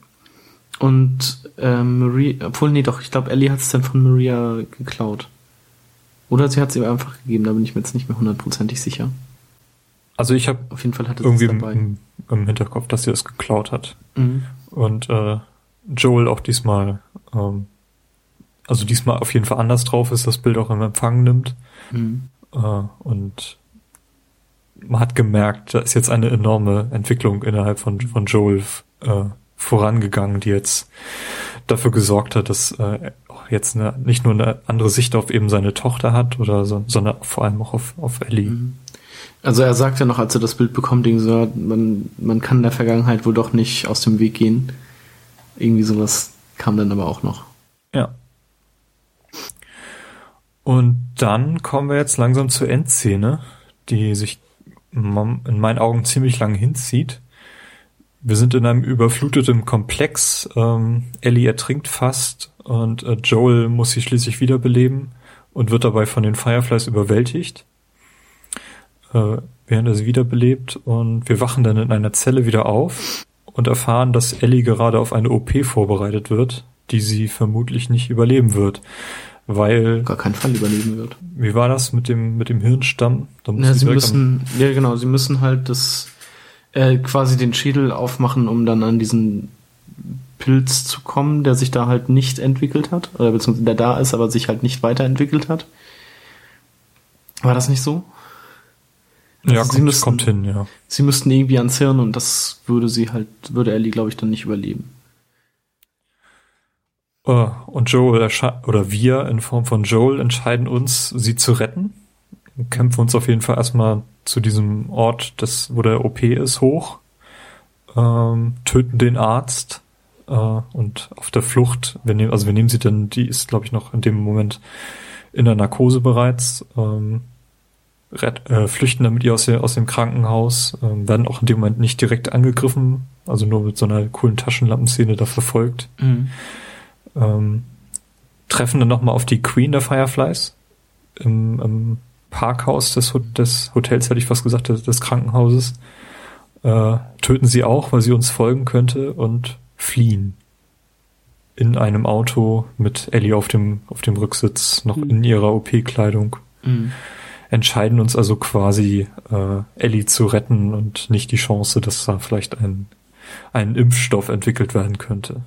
Und äh, Maria, obwohl, nee, doch, ich glaube, Ellie hat es dann von Maria geklaut. Oder sie hat es ihm einfach gegeben, da bin ich mir jetzt nicht mehr hundertprozentig sicher. Also ich habe auf jeden Fall hatte irgendwie dabei. Im, im, Hinterkopf, dass sie es geklaut hat. Mhm. Und äh, Joel auch diesmal, ähm, also diesmal auf jeden Fall anders drauf ist, das Bild auch im Empfang nimmt. Mhm. Äh, und man hat gemerkt, da ist jetzt eine enorme Entwicklung innerhalb von, von Joel äh, vorangegangen, die jetzt dafür gesorgt hat, dass äh, jetzt eine, nicht nur eine andere Sicht auf eben seine Tochter hat oder so, sondern vor allem auch auf, auf Ellie. Mhm. Also er sagt ja noch, als er das Bild bekommt, so, man, man kann der Vergangenheit wohl doch nicht aus dem Weg gehen. Irgendwie sowas kam dann aber auch noch. Ja. Und dann kommen wir jetzt langsam zur Endszene, die sich in meinen Augen ziemlich lang hinzieht. Wir sind in einem überfluteten Komplex. Ähm, Ellie ertrinkt fast und äh, Joel muss sie schließlich wiederbeleben und wird dabei von den Fireflies überwältigt, äh, während er sie wiederbelebt. Und wir wachen dann in einer Zelle wieder auf und erfahren, dass Ellie gerade auf eine OP vorbereitet wird, die sie vermutlich nicht überleben wird weil gar keinen Fall überleben wird. Wie war das mit dem mit dem Hirnstamm? ja, sie müssen ja genau, sie müssen halt das äh, quasi den Schädel aufmachen, um dann an diesen Pilz zu kommen, der sich da halt nicht entwickelt hat oder beziehungsweise der da ist, aber sich halt nicht weiterentwickelt hat. War das nicht so? Also ja, kommt, sie müssten, kommt hin, ja. Sie müssten irgendwie ans Hirn und das würde sie halt, würde Ellie, glaube ich, dann nicht überleben. Uh, und Joel oder wir in Form von Joel entscheiden uns, sie zu retten. Kämpfen uns auf jeden Fall erstmal zu diesem Ort, das, wo der OP ist, hoch. Ähm, töten den Arzt äh, und auf der Flucht, wir nehmen, also wir nehmen sie dann, die ist, glaube ich, noch in dem Moment in der Narkose bereits. Ähm, ret, äh, flüchten damit ihr aus, aus dem Krankenhaus, äh, werden auch in dem Moment nicht direkt angegriffen, also nur mit so einer coolen Taschenlampenszene da verfolgt. Mhm. Ähm, treffen dann nochmal auf die Queen der Fireflies im, im Parkhaus des, des, Hotels, hätte ich fast gesagt, des, des Krankenhauses. Äh, töten sie auch, weil sie uns folgen könnte und fliehen. In einem Auto mit Ellie auf dem, auf dem Rücksitz, noch mhm. in ihrer OP-Kleidung. Mhm entscheiden uns also quasi, äh, Ellie zu retten und nicht die Chance, dass da vielleicht ein, ein Impfstoff entwickelt werden könnte.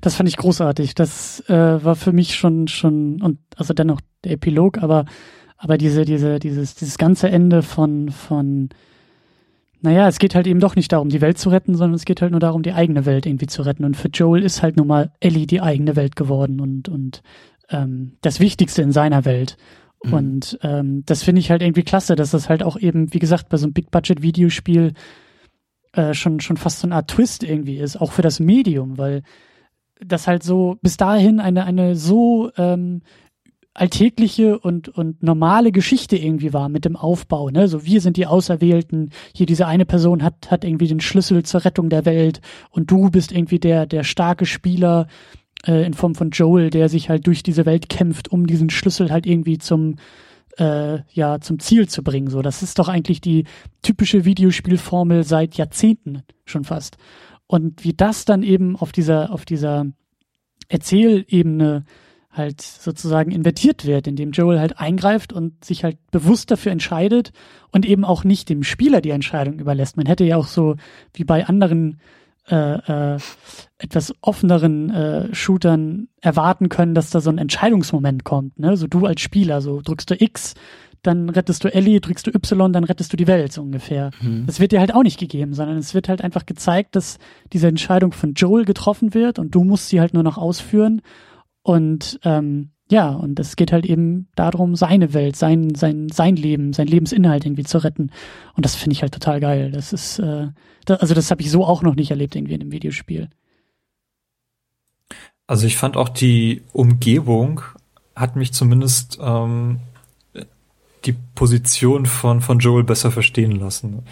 Das fand ich großartig. Das äh, war für mich schon schon und also dennoch der Epilog, aber aber diese diese dieses dieses ganze Ende von von naja, es geht halt eben doch nicht darum, die Welt zu retten, sondern es geht halt nur darum, die eigene Welt irgendwie zu retten. Und für Joel ist halt nun mal Ellie die eigene Welt geworden und und ähm, das Wichtigste in seiner Welt. Mhm. Und ähm, das finde ich halt irgendwie klasse, dass das halt auch eben, wie gesagt, bei so einem Big-Budget-Videospiel äh, schon, schon fast so eine Art Twist irgendwie ist, auch für das Medium, weil das halt so bis dahin eine, eine so ähm, alltägliche und, und normale Geschichte irgendwie war mit dem Aufbau, ne? So wir sind die Auserwählten, hier diese eine Person hat, hat irgendwie den Schlüssel zur Rettung der Welt und du bist irgendwie der, der starke Spieler, äh, in Form von Joel, der sich halt durch diese Welt kämpft, um diesen Schlüssel halt irgendwie zum äh, ja zum Ziel zu bringen. So, das ist doch eigentlich die typische Videospielformel seit Jahrzehnten schon fast. Und wie das dann eben auf dieser auf dieser Erzählebene halt sozusagen invertiert wird, indem Joel halt eingreift und sich halt bewusst dafür entscheidet und eben auch nicht dem Spieler die Entscheidung überlässt. Man hätte ja auch so wie bei anderen äh, äh, etwas offeneren äh, Shootern erwarten können, dass da so ein Entscheidungsmoment kommt. Ne? So du als Spieler, so drückst du X, dann rettest du Ellie, drückst du Y, dann rettest du die Welt so ungefähr. Mhm. Das wird dir halt auch nicht gegeben, sondern es wird halt einfach gezeigt, dass diese Entscheidung von Joel getroffen wird und du musst sie halt nur noch ausführen. Und ähm, ja, und es geht halt eben darum, seine Welt, sein, sein, sein Leben, sein Lebensinhalt irgendwie zu retten. Und das finde ich halt total geil. Das ist, äh, da, also das habe ich so auch noch nicht erlebt irgendwie in einem Videospiel. Also ich fand auch die Umgebung hat mich zumindest ähm, die Position von, von Joel besser verstehen lassen.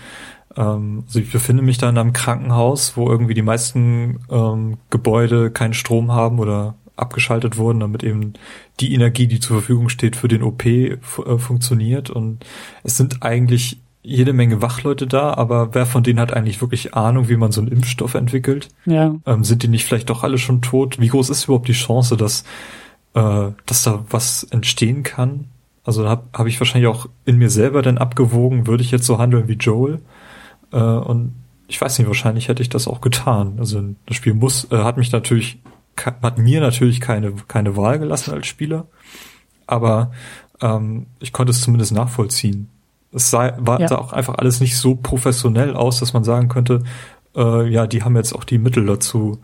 Ähm, also ich befinde mich da in einem Krankenhaus, wo irgendwie die meisten ähm, Gebäude keinen Strom haben oder abgeschaltet wurden, damit eben die Energie, die zur Verfügung steht, für den OP äh, funktioniert. Und es sind eigentlich jede Menge Wachleute da, aber wer von denen hat eigentlich wirklich Ahnung, wie man so einen Impfstoff entwickelt? Ja. Ähm, sind die nicht vielleicht doch alle schon tot? Wie groß ist überhaupt die Chance, dass, äh, dass da was entstehen kann? Also habe hab ich wahrscheinlich auch in mir selber dann abgewogen, würde ich jetzt so handeln wie Joel? Äh, und ich weiß nicht, wahrscheinlich hätte ich das auch getan. Also das Spiel muss, äh, hat mich natürlich hat mir natürlich keine, keine Wahl gelassen als Spieler, aber ähm, ich konnte es zumindest nachvollziehen. Es sah, war, ja. sah auch einfach alles nicht so professionell aus, dass man sagen könnte, äh, ja, die haben jetzt auch die Mittel dazu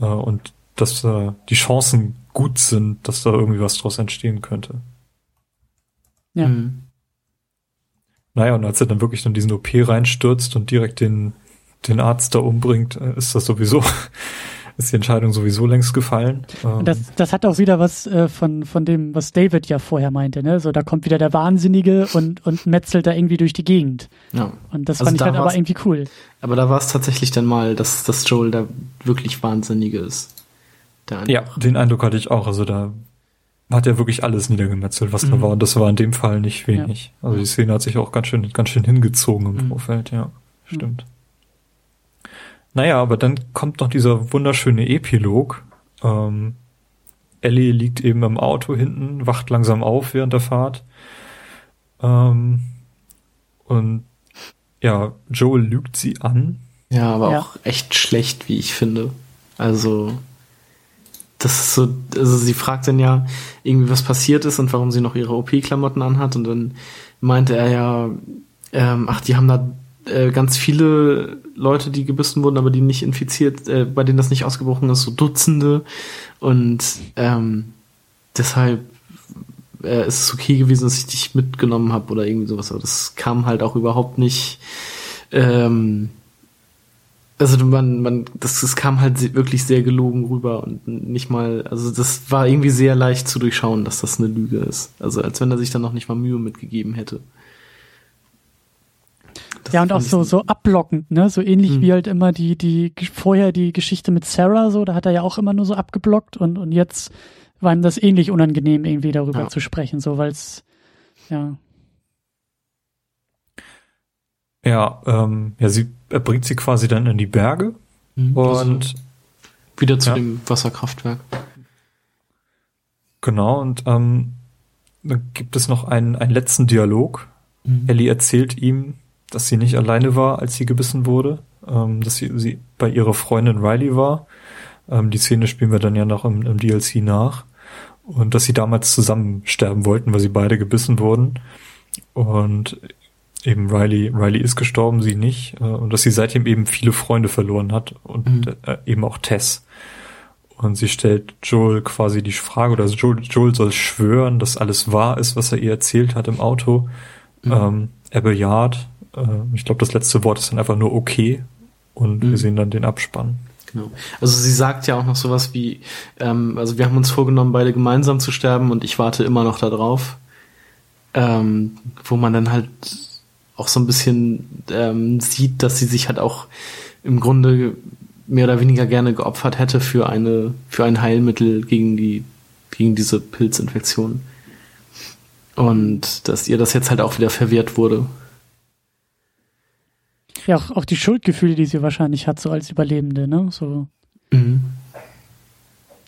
äh, und dass äh, die Chancen gut sind, dass da irgendwie was draus entstehen könnte. Ja. Mhm. Naja, und als er dann wirklich dann diesen OP reinstürzt und direkt den, den Arzt da umbringt, äh, ist das sowieso ist die Entscheidung sowieso längst gefallen. Ähm das, das hat auch wieder was äh, von, von dem, was David ja vorher meinte, ne? So, da kommt wieder der Wahnsinnige und, und metzelt da irgendwie durch die Gegend. Ja. Und das also fand ich halt aber irgendwie cool. Aber da war es tatsächlich dann mal, dass, dass Joel da wirklich Wahnsinnige ist. ja, den Eindruck hatte ich auch. Also da hat er wirklich alles niedergemetzelt, was mhm. da war. Und das war in dem Fall nicht wenig. Ja. Also die Szene hat sich auch ganz schön, ganz schön hingezogen im mhm. Vorfeld, ja. Stimmt. Naja, aber dann kommt noch dieser wunderschöne Epilog. Ähm, Ellie liegt eben im Auto hinten, wacht langsam auf während der Fahrt. Ähm, und ja, Joel lügt sie an. Ja, aber ja. auch echt schlecht, wie ich finde. Also, das ist so, also sie fragt dann ja irgendwie, was passiert ist und warum sie noch ihre OP-Klamotten anhat und dann meinte er ja, ähm, ach, die haben da äh, ganz viele Leute, die gebissen wurden, aber die nicht infiziert, äh, bei denen das nicht ausgebrochen ist, so Dutzende und ähm, deshalb äh, ist es okay gewesen, dass ich dich mitgenommen habe oder irgendwie sowas, aber das kam halt auch überhaupt nicht ähm, also man, man, das, das kam halt wirklich sehr gelogen rüber und nicht mal, also das war irgendwie sehr leicht zu durchschauen, dass das eine Lüge ist. Also als wenn er sich dann noch nicht mal Mühe mitgegeben hätte. Ja, und auch so, so ablockend, ne? So ähnlich hm. wie halt immer die, die, vorher die Geschichte mit Sarah, so, da hat er ja auch immer nur so abgeblockt und, und jetzt war ihm das ähnlich unangenehm, irgendwie darüber ja. zu sprechen, so, weil es, ja. Ja, ähm, ja, sie er bringt sie quasi dann in die Berge mhm, und also wieder zu ja. dem Wasserkraftwerk. Genau, und ähm, dann gibt es noch einen, einen letzten Dialog. Mhm. Ellie erzählt ihm, dass sie nicht alleine war, als sie gebissen wurde, ähm, dass sie, sie bei ihrer Freundin Riley war. Ähm, die Szene spielen wir dann ja noch im, im DLC nach. Und dass sie damals zusammen sterben wollten, weil sie beide gebissen wurden. Und eben Riley, Riley ist gestorben, sie nicht, äh, und dass sie seitdem eben viele Freunde verloren hat und mhm. äh, eben auch Tess. Und sie stellt Joel quasi die Frage, oder Joel, Joel soll schwören, dass alles wahr ist, was er ihr erzählt hat im Auto. Mhm. Ähm, er bejaht. Äh, ich glaube, das letzte Wort ist dann einfach nur okay. Und mhm. wir sehen dann den Abspann. Genau. Also sie sagt ja auch noch sowas wie, ähm, also wir haben uns vorgenommen, beide gemeinsam zu sterben und ich warte immer noch darauf. Ähm, wo man dann halt auch so ein bisschen ähm, sieht, dass sie sich halt auch im Grunde mehr oder weniger gerne geopfert hätte für eine für ein Heilmittel gegen die gegen diese Pilzinfektion und dass ihr das jetzt halt auch wieder verwehrt wurde. Ja, auch, auch die Schuldgefühle, die sie wahrscheinlich hat, so als Überlebende, ne? So. Mhm.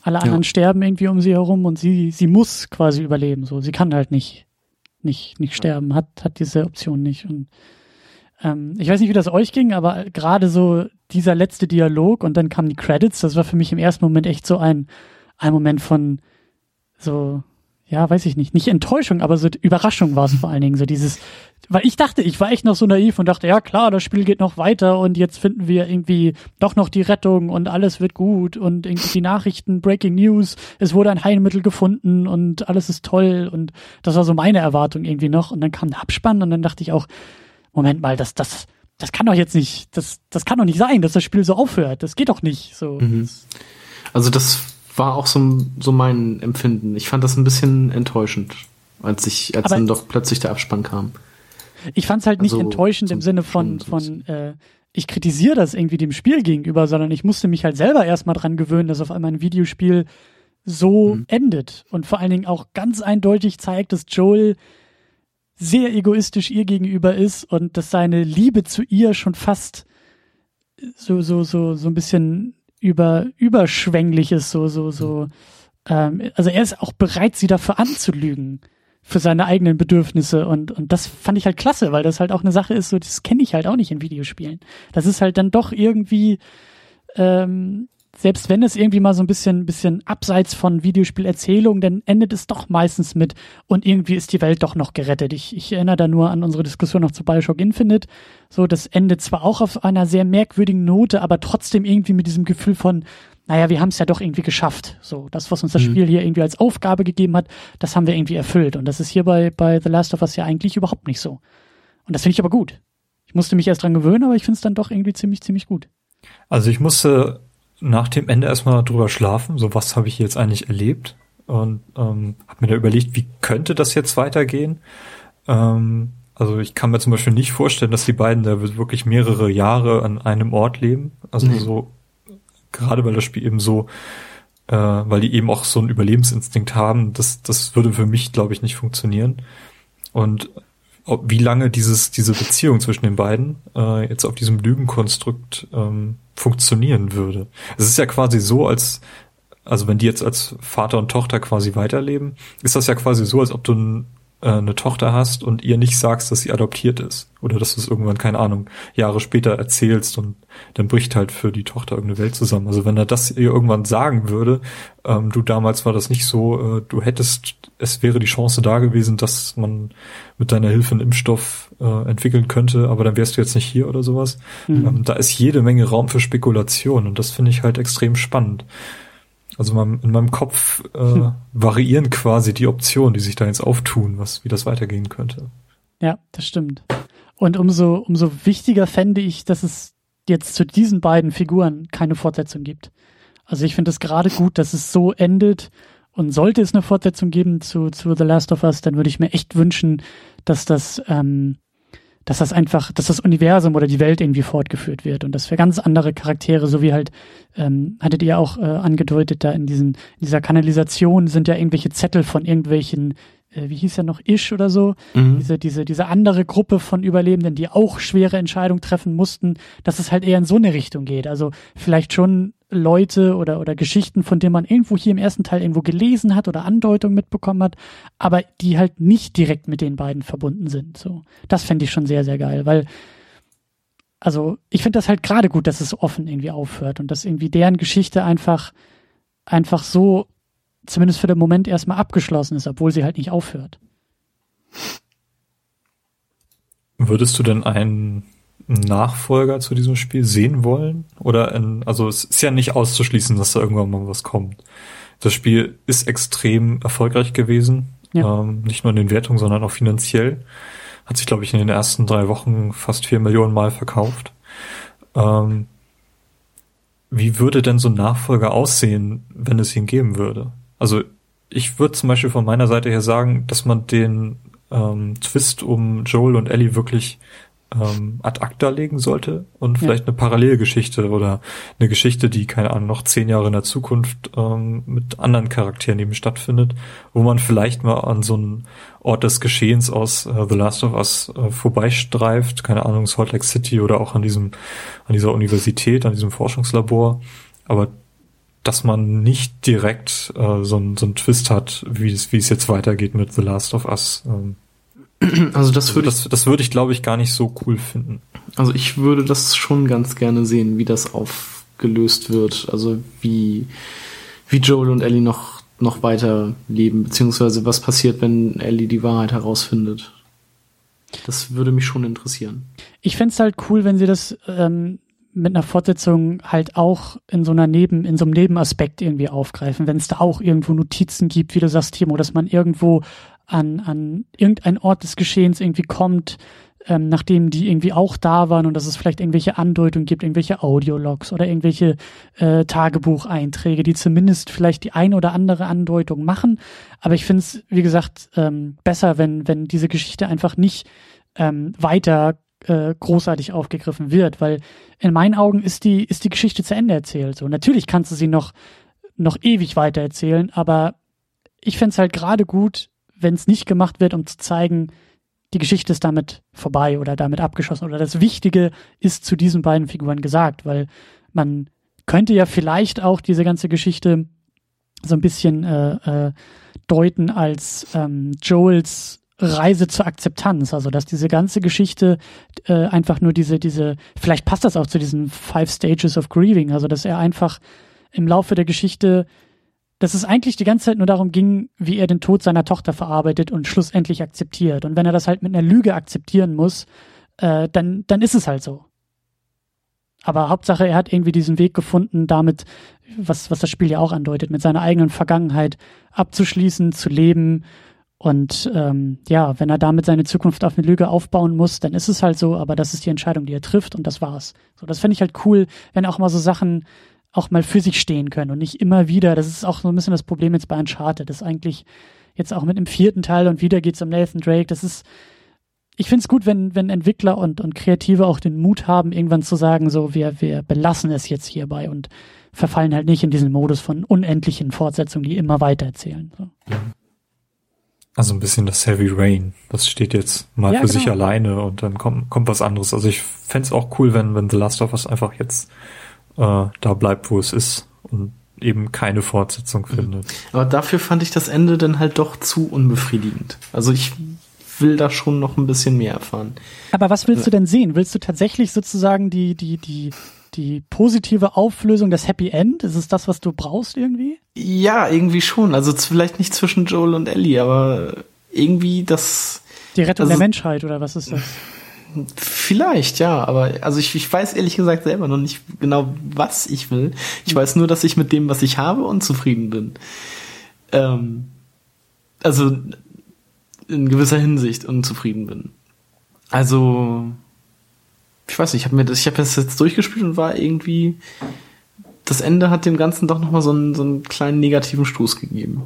Alle anderen ja. sterben irgendwie um sie herum und sie, sie muss quasi überleben. So, sie kann halt nicht nicht, nicht sterben, hat, hat diese Option nicht. Und ähm, ich weiß nicht, wie das euch ging, aber gerade so dieser letzte Dialog und dann kamen die Credits, das war für mich im ersten Moment echt so ein, ein Moment von so, ja, weiß ich nicht, nicht Enttäuschung, aber so Überraschung war es vor allen Dingen, so dieses, weil ich dachte, ich war echt noch so naiv und dachte, ja klar, das Spiel geht noch weiter und jetzt finden wir irgendwie doch noch die Rettung und alles wird gut und irgendwie die Nachrichten, Breaking News, es wurde ein Heilmittel gefunden und alles ist toll und das war so meine Erwartung irgendwie noch und dann kam der Abspann und dann dachte ich auch, Moment mal, das, das, das kann doch jetzt nicht, das, das kann doch nicht sein, dass das Spiel so aufhört, das geht doch nicht, so. Mhm. Also das war auch so, so mein Empfinden. Ich fand das ein bisschen enttäuschend, als ich, als Aber dann doch plötzlich der Abspann kam. Ich fand es halt nicht also, enttäuschend im Sinne von, von äh, ich kritisiere das irgendwie dem Spiel gegenüber, sondern ich musste mich halt selber erstmal dran gewöhnen, dass auf einmal ein Videospiel so mhm. endet und vor allen Dingen auch ganz eindeutig zeigt, dass Joel sehr egoistisch ihr gegenüber ist und dass seine Liebe zu ihr schon fast so so so so ein bisschen über überschwänglich ist, so, so, so. Ähm, also er ist auch bereit, sie dafür anzulügen für seine eigenen Bedürfnisse und und das fand ich halt klasse, weil das halt auch eine Sache ist, so das kenne ich halt auch nicht in Videospielen. Das ist halt dann doch irgendwie ähm, selbst wenn es irgendwie mal so ein bisschen, bisschen abseits von Videospielerzählung, dann endet es doch meistens mit und irgendwie ist die Welt doch noch gerettet. Ich, ich erinnere da nur an unsere Diskussion noch zu Bioshock Infinite. So, das endet zwar auch auf einer sehr merkwürdigen Note, aber trotzdem irgendwie mit diesem Gefühl von, naja, wir haben es ja doch irgendwie geschafft. So, das, was uns das mhm. Spiel hier irgendwie als Aufgabe gegeben hat, das haben wir irgendwie erfüllt. Und das ist hier bei, bei The Last of Us ja eigentlich überhaupt nicht so. Und das finde ich aber gut. Ich musste mich erst dran gewöhnen, aber ich finde es dann doch irgendwie ziemlich, ziemlich gut. Also ich musste nach dem Ende erstmal drüber schlafen, so was habe ich jetzt eigentlich erlebt und ähm, habe mir da überlegt, wie könnte das jetzt weitergehen. Ähm, also ich kann mir zum Beispiel nicht vorstellen, dass die beiden da wirklich mehrere Jahre an einem Ort leben. Also nee. so gerade weil das Spiel eben so, äh, weil die eben auch so einen Überlebensinstinkt haben, das das würde für mich glaube ich nicht funktionieren. Und ob, wie lange dieses diese Beziehung zwischen den beiden äh, jetzt auf diesem Lügenkonstrukt ähm, funktionieren würde. Es ist ja quasi so, als, also wenn die jetzt als Vater und Tochter quasi weiterleben, ist das ja quasi so, als ob du äh, eine Tochter hast und ihr nicht sagst, dass sie adoptiert ist. Oder dass du es irgendwann, keine Ahnung, Jahre später erzählst und dann bricht halt für die Tochter irgendeine Welt zusammen. Also wenn er das ihr irgendwann sagen würde, ähm, du damals war das nicht so, äh, du hättest, es wäre die Chance da gewesen, dass man mit deiner Hilfe einen Impfstoff äh, entwickeln könnte, aber dann wärst du jetzt nicht hier oder sowas. Mhm. Ähm, da ist jede Menge Raum für Spekulation und das finde ich halt extrem spannend. Also in meinem Kopf äh, hm. [laughs] variieren quasi die Optionen, die sich da jetzt auftun, was wie das weitergehen könnte. Ja, das stimmt. Und umso umso wichtiger fände ich, dass es jetzt zu diesen beiden Figuren keine Fortsetzung gibt. Also ich finde es gerade gut, dass es so endet. Und sollte es eine Fortsetzung geben zu, zu The Last of Us, dann würde ich mir echt wünschen, dass das ähm, dass das einfach, dass das Universum oder die Welt irgendwie fortgeführt wird und dass für ganz andere Charaktere, so wie halt, ähm, hattet ihr auch äh, angedeutet, da in diesen, in dieser Kanalisation sind ja irgendwelche Zettel von irgendwelchen wie hieß er noch, Ish oder so, mhm. diese, diese, diese andere Gruppe von Überlebenden, die auch schwere Entscheidungen treffen mussten, dass es halt eher in so eine Richtung geht. Also vielleicht schon Leute oder, oder Geschichten, von denen man irgendwo hier im ersten Teil irgendwo gelesen hat oder Andeutungen mitbekommen hat, aber die halt nicht direkt mit den beiden verbunden sind. So, das fände ich schon sehr, sehr geil, weil also ich finde das halt gerade gut, dass es offen irgendwie aufhört und dass irgendwie deren Geschichte einfach einfach so zumindest für den Moment erstmal abgeschlossen ist, obwohl sie halt nicht aufhört. Würdest du denn einen Nachfolger zu diesem Spiel sehen wollen? Oder in, also es ist ja nicht auszuschließen, dass da irgendwann mal was kommt. Das Spiel ist extrem erfolgreich gewesen. Ja. Ähm, nicht nur in den Wertungen, sondern auch finanziell. Hat sich, glaube ich, in den ersten drei Wochen fast vier Millionen Mal verkauft. Ähm, wie würde denn so ein Nachfolger aussehen, wenn es ihn geben würde? Also ich würde zum Beispiel von meiner Seite her sagen, dass man den ähm, Twist um Joel und Ellie wirklich ähm, ad acta legen sollte und vielleicht eine Parallelgeschichte oder eine Geschichte, die, keine Ahnung, noch zehn Jahre in der Zukunft ähm, mit anderen Charakteren eben stattfindet, wo man vielleicht mal an so einen Ort des Geschehens aus äh, The Last of Us äh, vorbeistreift, keine Ahnung, Salt Lake City oder auch an diesem, an dieser Universität, an diesem Forschungslabor. Aber dass man nicht direkt äh, so, ein, so einen Twist hat, wie es, wie es jetzt weitergeht mit The Last of Us. Ähm. Also das würde also das, das würde ich, glaube ich, gar nicht so cool finden. Also ich würde das schon ganz gerne sehen, wie das aufgelöst wird. Also wie, wie Joel und Ellie noch, noch weiter leben, beziehungsweise was passiert, wenn Ellie die Wahrheit herausfindet. Das würde mich schon interessieren. Ich fände halt cool, wenn sie das ähm, mit einer Fortsetzung halt auch in so einer Neben, in so einem Nebenaspekt irgendwie aufgreifen, wenn es da auch irgendwo Notizen gibt, wie du sagst, Timo, dass man irgendwo an, an irgendein Ort des Geschehens irgendwie kommt, ähm, nachdem die irgendwie auch da waren und dass es vielleicht irgendwelche Andeutungen gibt, irgendwelche Audiologs oder irgendwelche äh, Tagebucheinträge, die zumindest vielleicht die ein oder andere Andeutung machen. Aber ich finde es, wie gesagt, ähm, besser, wenn, wenn diese Geschichte einfach nicht ähm, weiter äh, großartig aufgegriffen wird, weil in meinen Augen ist die, ist die Geschichte zu Ende erzählt. So, natürlich kannst du sie noch, noch ewig weiter erzählen, aber ich fände es halt gerade gut, wenn es nicht gemacht wird, um zu zeigen, die Geschichte ist damit vorbei oder damit abgeschlossen oder das Wichtige ist zu diesen beiden Figuren gesagt, weil man könnte ja vielleicht auch diese ganze Geschichte so ein bisschen äh, äh, deuten als ähm, Joels Reise zur Akzeptanz, also dass diese ganze Geschichte äh, einfach nur diese, diese, vielleicht passt das auch zu diesen Five Stages of Grieving, also dass er einfach im Laufe der Geschichte, dass es eigentlich die ganze Zeit nur darum ging, wie er den Tod seiner Tochter verarbeitet und schlussendlich akzeptiert. Und wenn er das halt mit einer Lüge akzeptieren muss, äh, dann, dann ist es halt so. Aber Hauptsache, er hat irgendwie diesen Weg gefunden, damit, was, was das Spiel ja auch andeutet, mit seiner eigenen Vergangenheit abzuschließen, zu leben und ähm, ja, wenn er damit seine Zukunft auf eine Lüge aufbauen muss, dann ist es halt so, aber das ist die Entscheidung, die er trifft und das war's. So, das fände ich halt cool, wenn auch mal so Sachen auch mal für sich stehen können und nicht immer wieder. Das ist auch so ein bisschen das Problem jetzt bei Uncharted. Das ist eigentlich jetzt auch mit dem vierten Teil und wieder geht's um Nathan Drake. Das ist, ich finde es gut, wenn, wenn Entwickler und, und Kreative auch den Mut haben, irgendwann zu sagen, so, wir, wir belassen es jetzt hierbei und verfallen halt nicht in diesen Modus von unendlichen Fortsetzungen, die immer weiter erzählen. So. Also ein bisschen das Heavy Rain. Das steht jetzt mal ja, für genau. sich alleine und dann kommt, kommt was anderes. Also ich fände auch cool, wenn, wenn The Last of Us einfach jetzt äh, da bleibt, wo es ist und eben keine Fortsetzung Mhm. findet. Aber dafür fand ich das Ende dann halt doch zu unbefriedigend. Also ich will da schon noch ein bisschen mehr erfahren. Aber was willst du denn sehen? Willst du tatsächlich sozusagen die, die, die, die positive Auflösung, das Happy End? Ist es das, was du brauchst irgendwie? Ja, irgendwie schon. Also vielleicht nicht zwischen Joel und Ellie, aber irgendwie das Die Rettung Also- der Menschheit oder was ist das? vielleicht, ja. Aber also ich, ich weiß ehrlich gesagt selber noch nicht genau, was ich will. Ich weiß nur, dass ich mit dem, was ich habe, unzufrieden bin. Ähm, also in gewisser Hinsicht unzufrieden bin. Also ich weiß nicht, ich habe mir das, ich habe das jetzt durchgespielt und war irgendwie das Ende hat dem Ganzen doch noch mal so einen, so einen kleinen negativen Stoß gegeben.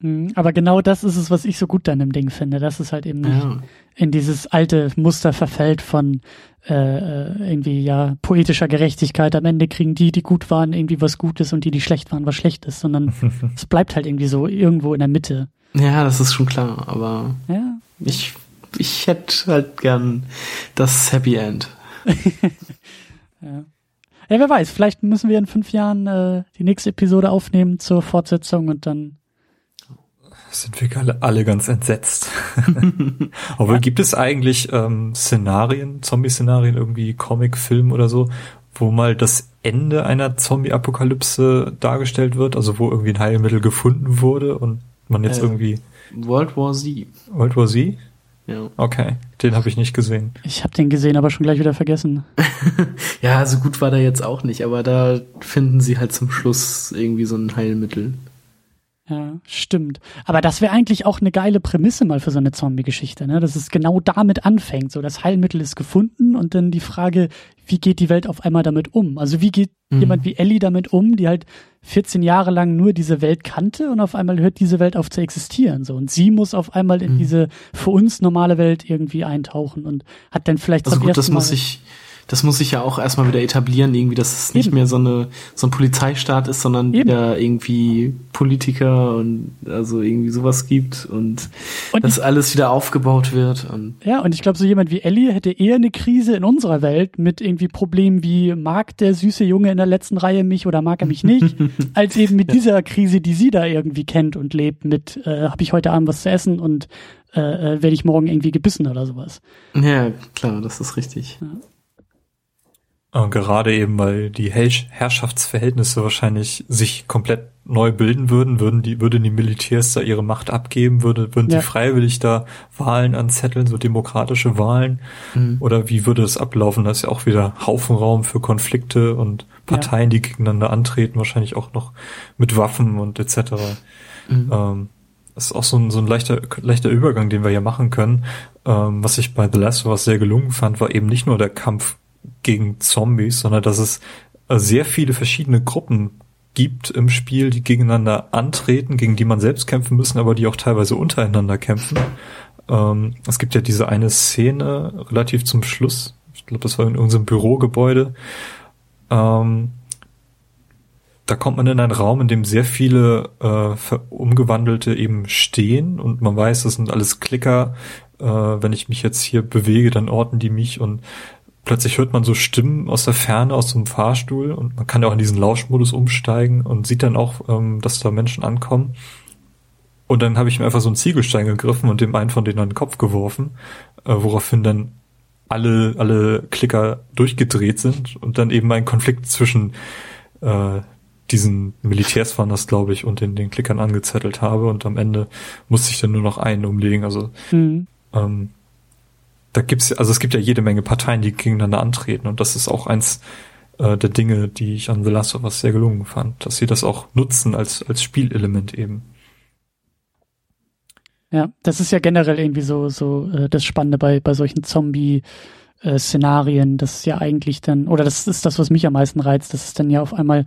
Mhm, Aber genau das ist es, was ich so gut an dem Ding finde, dass es halt eben nicht Ja. in dieses alte Muster verfällt von äh, äh, irgendwie ja poetischer Gerechtigkeit. Am Ende kriegen die, die gut waren, irgendwie was Gutes und die, die schlecht waren, was Schlechtes, sondern [laughs] es bleibt halt irgendwie so irgendwo in der Mitte. Ja, das ist schon klar, aber Ja, ich, ich hätte halt gern das Happy End. [laughs] ja. Ja, wer weiß, vielleicht müssen wir in fünf Jahren äh, die nächste Episode aufnehmen zur Fortsetzung und dann Sind wir alle, alle ganz entsetzt. [laughs] Aber gibt es eigentlich ähm, Szenarien, Zombie-Szenarien, irgendwie Comic, Film oder so, wo mal das Ende einer Zombie-Apokalypse dargestellt wird, also wo irgendwie ein Heilmittel gefunden wurde und man jetzt Äh. irgendwie World War Z. World War Z? Ja. Okay, den habe ich nicht gesehen. ich habe den gesehen, aber schon gleich wieder vergessen. [laughs] ja, so gut war der jetzt auch nicht, aber da finden sie halt zum Schluss irgendwie so ein Heilmittel. Ja, stimmt. Aber das wäre eigentlich auch eine geile Prämisse mal für so eine Zombie-Geschichte, ne? Dass es genau damit anfängt. So, das Heilmittel ist gefunden und dann die Frage, wie geht die Welt auf einmal damit um? Also wie geht Mhm. jemand wie Ellie damit um, die halt 14 Jahre lang nur diese Welt kannte und auf einmal hört diese Welt auf zu existieren. So und sie muss auf einmal in Mhm. diese für uns normale Welt irgendwie eintauchen und hat dann vielleicht Also gut, das muss Mal ich, das muss ich ja auch erstmal wieder etablieren, irgendwie, dass es nicht Eben. mehr so eine, so ein Polizeistaat ist, sondern Eben. wieder irgendwie Politiker und also irgendwie sowas gibt und, Und dass alles wieder aufgebaut wird und Ja, und ich glaube, so jemand wie Ellie hätte eher eine Krise in unserer Welt mit irgendwie Problemen wie, mag der süße Junge in der letzten Reihe mich oder mag er mich nicht, [laughs] als eben mit dieser Krise, die sie da irgendwie kennt und lebt, mit, äh, habe ich heute Abend was zu essen und äh, äh, werde ich morgen irgendwie gebissen oder sowas. ja, klar, das ist richtig. Und gerade eben, weil die Herrsch- Herrschaftsverhältnisse wahrscheinlich sich komplett neu bilden würden, würden die, würden die Militärs da ihre Macht abgeben, würde, würden Ja. sie freiwillig da Wahlen anzetteln, so demokratische Wahlen? Mhm. Oder wie würde das ablaufen? Da ist ja auch wieder Haufenraum für Konflikte und Parteien, die gegeneinander antreten, wahrscheinlich auch noch mit Waffen und etc. Mhm. Ähm, das ist auch so ein, so ein leichter, leichter Übergang, den wir hier machen können. Ähm, was ich bei The Last of Us sehr gelungen fand, war eben nicht nur der Kampf gegen Zombies, sondern dass es äh, sehr viele verschiedene Gruppen gibt im Spiel, die gegeneinander antreten, gegen die man selbst kämpfen müssen, aber die auch teilweise untereinander kämpfen. Ähm, es gibt ja diese eine Szene relativ zum Schluss, ich glaube, das war in irgendeinem Bürogebäude, ähm, da kommt man in einen Raum, in dem sehr viele äh, umgewandelte eben stehen und man weiß, das sind alles Klicker. Äh, wenn ich mich jetzt hier bewege, dann orten die mich und plötzlich hört man so Stimmen aus der Ferne, aus so einem Fahrstuhl und man kann ja auch in diesen Lauschmodus umsteigen und sieht dann auch, ähm, dass da Menschen ankommen. Und dann habe ich mir einfach so einen Ziegelstein gegriffen und dem einen von denen an den Kopf geworfen, äh, woraufhin dann alle, alle Klicker durchgedreht sind und dann eben ein Konflikt zwischen äh, diesen Militärs waren das, glaube ich, und den, den Klickern angezettelt habe und am Ende musste ich dann nur noch einen umlegen. Also Mhm. ähm, da gibt's also es gibt ja jede Menge Parteien, die gegeneinander antreten und das ist auch eins äh, der Dinge, die ich an The Last of Us sehr gelungen fand, dass sie das auch nutzen als als Spielelement eben. Ja, das ist ja generell irgendwie so, so äh, das Spannende bei, bei solchen Zombie-Szenarien, das ist ja eigentlich dann, oder das ist das, was mich am meisten reizt, dass es dann ja auf einmal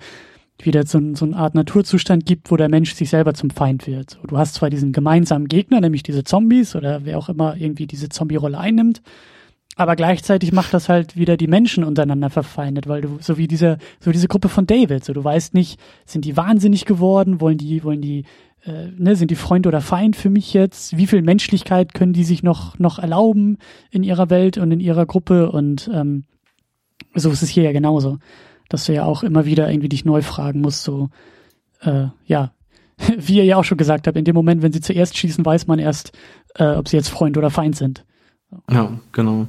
wieder so, so eine Art Naturzustand gibt, wo der Mensch sich selber zum Feind wird. Du hast zwar diesen gemeinsamen Gegner, nämlich diese Zombies oder wer auch immer irgendwie diese Zombie-Rolle einnimmt, aber gleichzeitig macht das halt wieder die Menschen untereinander verfeindet, weil du, so wie diese, so diese Gruppe von David, so du weißt nicht, sind die wahnsinnig geworden, wollen die, wollen die, äh, ne, sind die Freund oder Feind für mich jetzt? Wie viel Menschlichkeit können die sich noch, noch erlauben in ihrer Welt und in ihrer Gruppe? Und ähm, so ist es hier ja genauso, dass du ja auch immer wieder irgendwie dich neu fragen musst, so äh, ja, [laughs] wie ihr ja auch schon gesagt habt, in dem Moment, wenn sie zuerst schießen, weiß man erst, äh, ob sie jetzt Freund oder Feind sind. Ja, genau.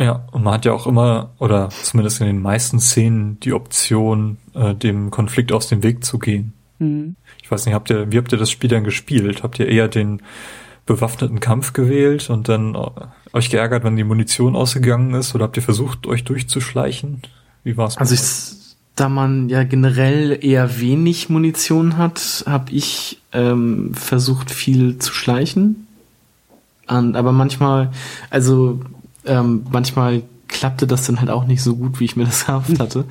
Ja, und man hat ja auch immer, oder zumindest in den meisten Szenen, die Option, äh, dem Konflikt aus dem Weg zu gehen. Mhm. Ich weiß nicht, habt ihr, wie habt ihr das Spiel dann gespielt? Habt ihr eher den bewaffneten Kampf gewählt und dann äh, euch geärgert, wenn die Munition ausgegangen ist? Oder habt ihr versucht, euch durchzuschleichen? Wie war's? Also ich, da man ja generell eher wenig Munition hat, habe ich ähm, versucht, viel zu schleichen. Und, aber manchmal, also ähm, manchmal klappte das dann halt auch nicht so gut, wie ich mir [laughs] das erhofft hatte.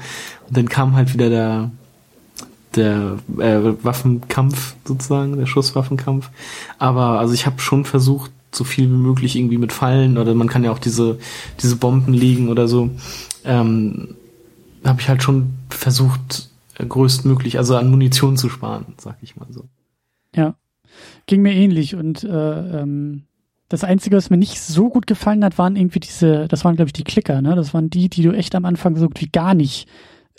Und dann kam halt wieder der der äh, Waffenkampf sozusagen, der Schusswaffenkampf. Aber also ich habe schon versucht, so viel wie möglich irgendwie mit Fallen oder man kann ja auch diese diese Bomben legen oder so. Ähm, habe ich halt schon versucht, größtmöglich, also an Munition zu sparen, sag ich mal so. Ja, ging mir ähnlich und äh, ähm, das Einzige, was mir nicht so gut gefallen hat, waren irgendwie diese, das waren glaube ich die Klicker, ne? Das waren die, die du echt am Anfang so gut wie gar nicht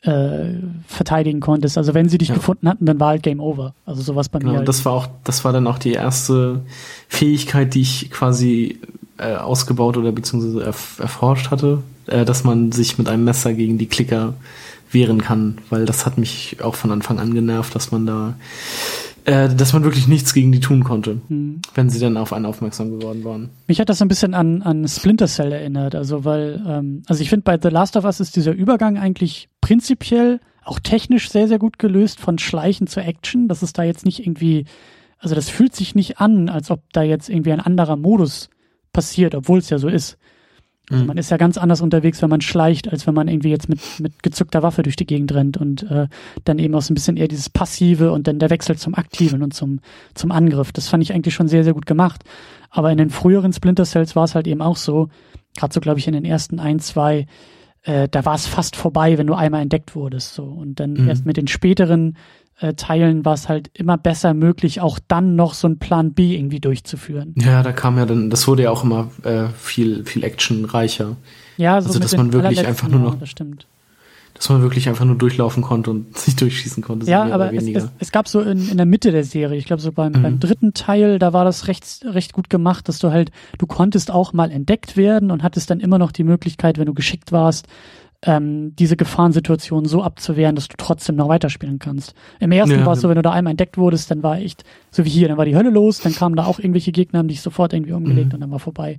äh, verteidigen konntest. Also wenn sie dich ja. gefunden hatten, dann war halt Game Over. Also sowas bei genau, mir. Halt. Das war auch, das war dann auch die erste Fähigkeit, die ich quasi äh, ausgebaut oder beziehungsweise erf erforscht hatte, äh, dass man sich mit einem Messer gegen die Klicker wehren kann, weil das hat mich auch von Anfang an genervt, dass man da äh, dass man wirklich nichts gegen die tun konnte, hm. wenn sie dann auf einen aufmerksam geworden waren. Mich hat das ein bisschen an, an Splinter Cell erinnert, also weil, ähm, also ich finde bei The Last of Us ist dieser Übergang eigentlich prinzipiell auch technisch sehr, sehr gut gelöst von Schleichen zu Action. Das ist da jetzt nicht irgendwie, also das fühlt sich nicht an, als ob da jetzt irgendwie ein anderer Modus passiert, obwohl es ja so ist. Also mhm. man ist ja ganz anders unterwegs, wenn man schleicht, als wenn man irgendwie jetzt mit, mit gezückter Waffe durch die Gegend rennt und äh, dann eben auch so ein bisschen eher dieses Passive und dann der Wechsel zum Aktiven und zum, zum Angriff. Das fand ich eigentlich schon sehr, sehr gut gemacht. Aber in den früheren Splinter Cells war es halt eben auch so, gerade so, glaube ich, in den ersten ein, zwei, äh, da war es fast vorbei, wenn du einmal entdeckt wurdest. So. Und dann mhm. erst mit den späteren äh, Teilen war es halt immer besser möglich, auch dann noch so ein Plan B irgendwie durchzuführen. Ja, da kam ja dann, das wurde ja auch immer äh, viel, viel actionreicher. Ja, so also dass man wirklich einfach nur noch, das stimmt. dass man wirklich einfach nur durchlaufen konnte und [laughs] sich durchschießen konnte. Ja, aber es, es, es, gab so in, in der Mitte der Serie, ich glaube so beim, mhm. beim dritten Teil, da war das recht, recht gut gemacht, dass du halt, du konntest auch mal entdeckt werden und hattest dann immer noch die Möglichkeit, wenn du geschickt warst, ähm, diese Gefahrensituation so abzuwehren, dass du trotzdem noch weiterspielen kannst. Im ersten ja, war es so, wenn du da einmal entdeckt wurdest, dann war echt, so wie hier, dann war die Hölle los, dann kamen da auch irgendwelche Gegner, haben dich sofort irgendwie umgelegt mhm. und dann war vorbei.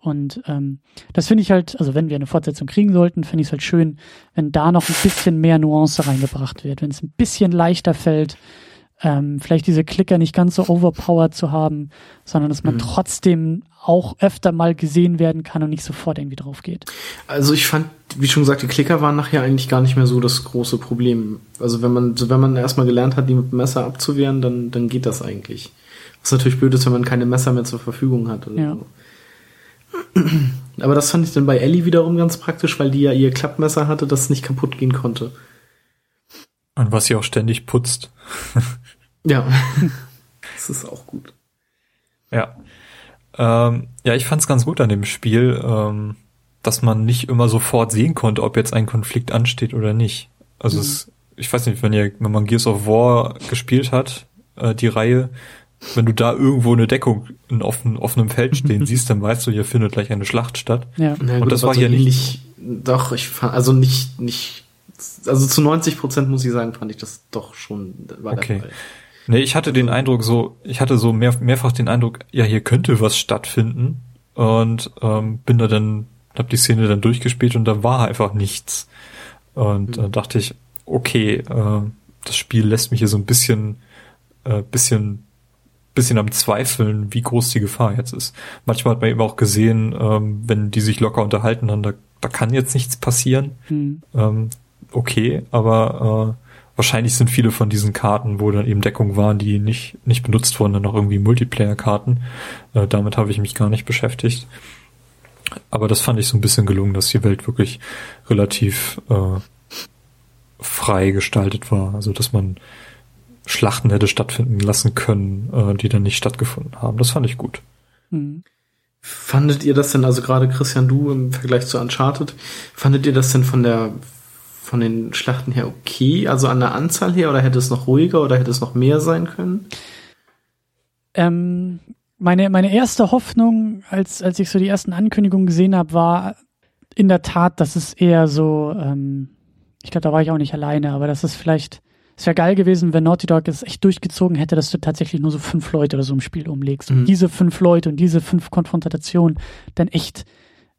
Und ähm, das finde ich halt, also wenn wir eine Fortsetzung kriegen sollten, finde ich es halt schön, wenn da noch ein bisschen mehr Nuance reingebracht wird, wenn es ein bisschen leichter fällt, ähm, vielleicht diese Klicker nicht ganz so overpowered zu haben, sondern dass man mhm. trotzdem auch öfter mal gesehen werden kann und nicht sofort irgendwie drauf geht. Also ich fand, wie schon gesagt, die Klicker waren nachher eigentlich gar nicht mehr so das große Problem. Also wenn man, wenn man erstmal gelernt hat, die mit dem Messer abzuwehren, dann, dann geht das eigentlich. Was natürlich blöd ist, wenn man keine Messer mehr zur Verfügung hat. ja. So. Aber das fand ich dann bei Ellie wiederum ganz praktisch, weil die ja ihr Klappmesser hatte, das nicht kaputt gehen konnte. Und was sie auch ständig putzt. [laughs] ja, [laughs] das ist auch gut. Ja. Ähm, ja, ich fand es ganz gut an dem Spiel, ähm, dass man nicht immer sofort sehen konnte, ob jetzt ein Konflikt ansteht oder nicht. Also mhm. es, ich weiß nicht, wenn ihr, wenn man Gears of War gespielt hat, äh, die Reihe, wenn du da irgendwo eine Deckung in offen, offenem Feld [laughs] stehen siehst, dann weißt du, hier findet gleich eine Schlacht statt. Ja. ja und das war hier nicht. Doch, ich fand, also nicht, nicht, also zu 90 Prozent muss ich sagen, fand ich das doch schon, war okay. der Fall. Nee, ich hatte den Eindruck so, ich hatte so mehr, mehrfach den Eindruck, ja, hier könnte was stattfinden und ähm, bin da dann, hab die Szene dann durchgespielt und da war einfach nichts. Und mhm. äh, dachte ich, okay, äh, das Spiel lässt mich hier so ein bisschen, äh, bisschen, bisschen am Zweifeln, wie groß die Gefahr jetzt ist. Manchmal hat man eben auch gesehen, ähm, wenn die sich locker unterhalten, dann da, da kann jetzt nichts passieren. Mhm. Ähm, okay, aber äh, wahrscheinlich sind viele von diesen Karten, wo dann eben Deckung waren, die nicht, nicht benutzt wurden, dann noch irgendwie Multiplayer-Karten. Äh, damit habe ich mich gar nicht beschäftigt. Aber das fand ich so ein bisschen gelungen, dass die Welt wirklich relativ äh, frei gestaltet war. Also dass man Schlachten hätte stattfinden lassen können, äh, die dann nicht stattgefunden haben. Das fand ich gut. Mhm. Fandet ihr das denn, also gerade Christian, du im Vergleich zu Uncharted, fandet ihr das denn von der von den Schlachten her okay, also an der Anzahl her, oder hätte es noch ruhiger oder hätte es noch mehr sein können? Ähm, meine, meine erste Hoffnung, als, als ich so die ersten Ankündigungen gesehen habe, war in der Tat, dass es eher so, ähm, ich glaube, da war ich auch nicht alleine, aber das ist vielleicht, es wäre geil gewesen, wenn Naughty Dog es echt durchgezogen hätte, dass du tatsächlich nur so fünf Leute oder so im Spiel umlegst. Mhm. Und diese fünf Leute und diese fünf Konfrontationen dann echt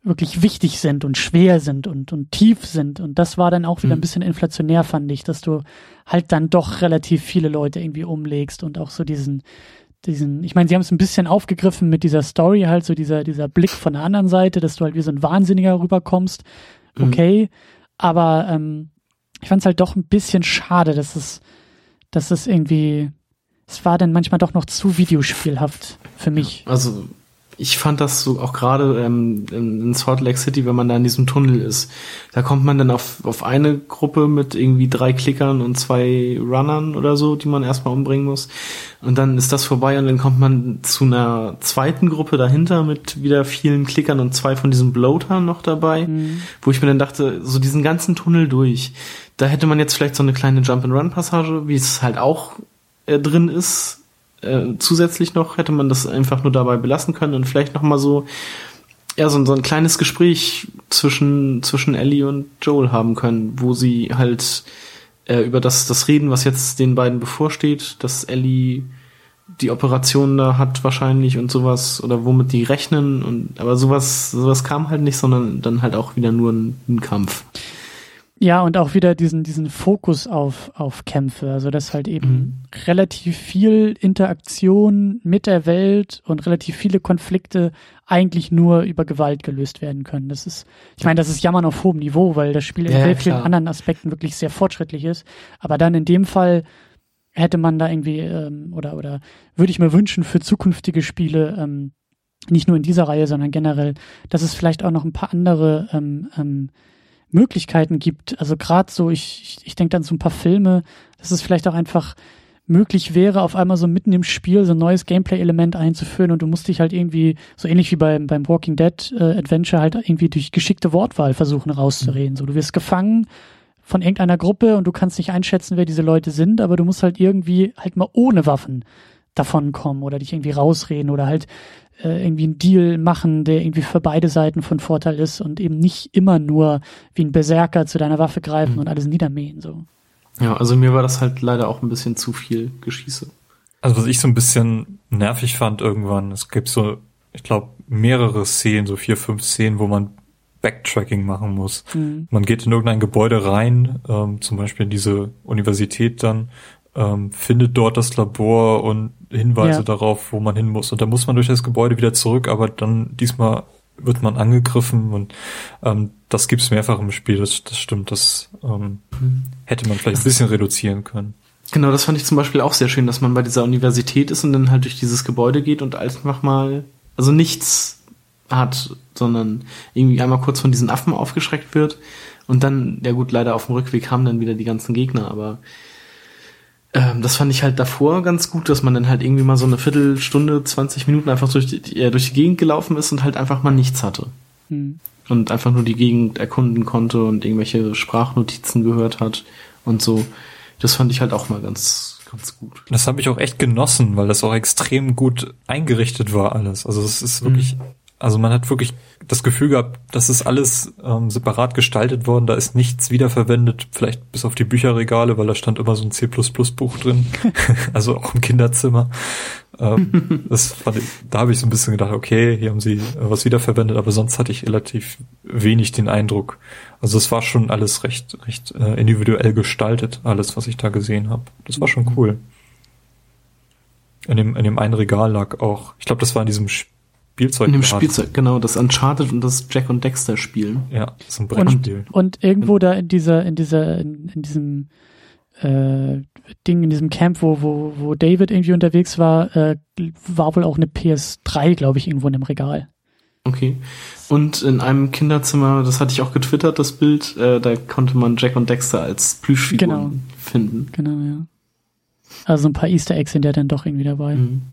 wirklich wichtig sind und schwer sind und, und tief sind. Und das war dann auch wieder mhm. ein bisschen inflationär, fand ich, dass du halt dann doch relativ viele Leute irgendwie umlegst und auch so diesen, diesen, ich meine, sie haben es ein bisschen aufgegriffen mit dieser Story, halt so dieser, dieser Blick von der anderen Seite, dass du halt wie so ein Wahnsinniger rüberkommst. Mhm. Okay. Mhm. Aber ähm, ich fand es halt doch ein bisschen schade, dass es, dass es irgendwie, es war dann manchmal doch noch zu videospielhaft für mich. Also ich fand das so auch gerade ähm, in Salt Lake City, wenn man da in diesem Tunnel ist, da kommt man dann auf, auf eine Gruppe mit irgendwie drei Klickern und zwei Runnern oder so, die man erstmal umbringen muss. Und dann ist das vorbei und dann kommt man zu einer zweiten Gruppe dahinter mit wieder vielen Klickern und zwei von diesen Bloatern noch dabei, mhm. wo ich mir dann dachte, so diesen ganzen Tunnel durch, da hätte man jetzt vielleicht so eine kleine Jump-and-Run-Passage, wie es halt auch äh, drin ist, äh, zusätzlich noch hätte man das einfach nur dabei belassen können und vielleicht noch mal so ja so, so ein kleines Gespräch zwischen zwischen Ellie und Joel haben können, wo sie halt äh, über das das reden, was jetzt den beiden bevorsteht, dass Ellie die Operation da hat wahrscheinlich und sowas oder womit die rechnen und aber sowas sowas kam halt nicht, sondern dann halt auch wieder nur ein, ein Kampf. Ja, und auch wieder diesen, diesen Fokus auf, auf Kämpfe. Also, dass halt eben mhm. relativ viel Interaktion mit der Welt und relativ viele Konflikte eigentlich nur über Gewalt gelöst werden können. Das ist, ich meine, das ist Jammern auf hohem Niveau, weil das Spiel in ja, sehr vielen anderen Aspekten wirklich sehr fortschrittlich ist. Aber dann in dem Fall hätte man da irgendwie, ähm, oder, oder würde ich mir wünschen für zukünftige Spiele, ähm, nicht nur in dieser Reihe, sondern generell, dass es vielleicht auch noch ein paar andere ähm, ähm, Möglichkeiten gibt. Also gerade so, ich, ich, ich denke dann so ein paar Filme, dass es vielleicht auch einfach möglich wäre, auf einmal so mitten im Spiel so ein neues Gameplay-Element einzuführen und du musst dich halt irgendwie, so ähnlich wie beim, beim Walking Dead äh, Adventure, halt irgendwie durch geschickte Wortwahl versuchen rauszureden. Mhm. So, du wirst gefangen von irgendeiner Gruppe und du kannst nicht einschätzen, wer diese Leute sind, aber du musst halt irgendwie halt mal ohne Waffen davonkommen oder dich irgendwie rausreden oder halt äh, irgendwie einen Deal machen, der irgendwie für beide Seiten von Vorteil ist und eben nicht immer nur wie ein Berserker zu deiner Waffe greifen mhm. und alles niedermähen, so. Ja, also mir war das halt leider auch ein bisschen zu viel Geschieße. Also was ich so ein bisschen nervig fand irgendwann, es gibt so, ich glaube, mehrere Szenen, so vier, fünf Szenen, wo man Backtracking machen muss. Mhm. Man geht in irgendein Gebäude rein, ähm, zum Beispiel in diese Universität dann, ähm, findet dort das Labor und Hinweise ja. darauf, wo man hin muss. Und da muss man durch das Gebäude wieder zurück, aber dann diesmal wird man angegriffen und ähm, das gibt's mehrfach im Spiel, das, das stimmt, das ähm, hätte man vielleicht ein bisschen reduzieren können. Genau, das fand ich zum Beispiel auch sehr schön, dass man bei dieser Universität ist und dann halt durch dieses Gebäude geht und einfach mal, also nichts hat, sondern irgendwie einmal kurz von diesen Affen aufgeschreckt wird und dann, ja gut, leider auf dem Rückweg haben dann wieder die ganzen Gegner, aber ähm, das fand ich halt davor ganz gut, dass man dann halt irgendwie mal so eine Viertelstunde, 20 Minuten einfach durch die, äh, durch die Gegend gelaufen ist und halt einfach mal nichts hatte. Hm. Und einfach nur die Gegend erkunden konnte und irgendwelche Sprachnotizen gehört hat und so. Das fand ich halt auch mal ganz, ganz gut. Das habe ich auch echt genossen, weil das auch extrem gut eingerichtet war alles. Also es ist wirklich hm. Also man hat wirklich das Gefühl gehabt, das ist alles ähm, separat gestaltet worden, da ist nichts wiederverwendet, vielleicht bis auf die Bücherregale, weil da stand immer so ein C++-Buch drin, [laughs] [laughs] also auch im Kinderzimmer. Ähm, [laughs] das fand ich, da habe ich so ein bisschen gedacht, okay, hier haben sie äh, was wiederverwendet, aber sonst hatte ich relativ wenig den Eindruck. Also es war schon alles recht, recht äh, individuell gestaltet, alles, was ich da gesehen habe. Das war schon mhm. cool. In dem, in dem einen Regal lag auch, ich glaube, das war in diesem Spiel Spielzeug. In dem Spielzeug, genau, das Uncharted und das Jack und Dexter spielen. Ja, das ist ein Brettspiel. Und, und irgendwo da in dieser, in dieser, in, in diesem äh, Ding, in diesem Camp, wo, wo, wo David irgendwie unterwegs war, äh, war wohl auch eine PS3, glaube ich, irgendwo in dem Regal. Okay. Und in einem Kinderzimmer, das hatte ich auch getwittert, das Bild, äh, da konnte man Jack und Dexter als Plüschfiguren genau. finden. Genau, ja. Also ein paar Easter Eggs sind ja dann doch irgendwie dabei. Mhm.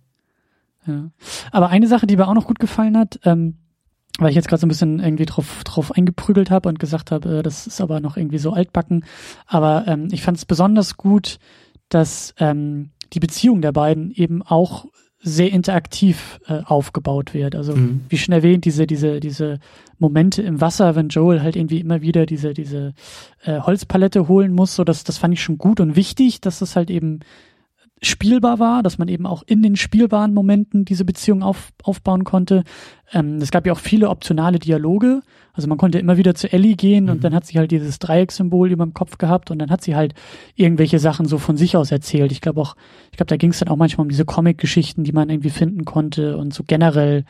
Ja. Aber eine Sache, die mir auch noch gut gefallen hat, ähm, weil ich jetzt gerade so ein bisschen irgendwie drauf, drauf eingeprügelt habe und gesagt habe, äh, das ist aber noch irgendwie so altbacken. Aber ähm, ich fand es besonders gut, dass ähm, die Beziehung der beiden eben auch sehr interaktiv äh, aufgebaut wird. Also mhm. wie schon erwähnt, diese, diese, diese Momente im Wasser, wenn Joel halt irgendwie immer wieder diese, diese äh, Holzpalette holen muss, so das, das fand ich schon gut und wichtig, dass das halt eben spielbar war, dass man eben auch in den spielbaren Momenten diese Beziehung auf, aufbauen konnte. Ähm, es gab ja auch viele optionale Dialoge. Also man konnte immer wieder zu Ellie gehen mhm. und dann hat sie halt dieses Dreieckssymbol über dem Kopf gehabt und dann hat sie halt irgendwelche Sachen so von sich aus erzählt. Ich glaube auch, ich glaube, da ging es dann auch manchmal um diese Comic-Geschichten, die man irgendwie finden konnte und so generell,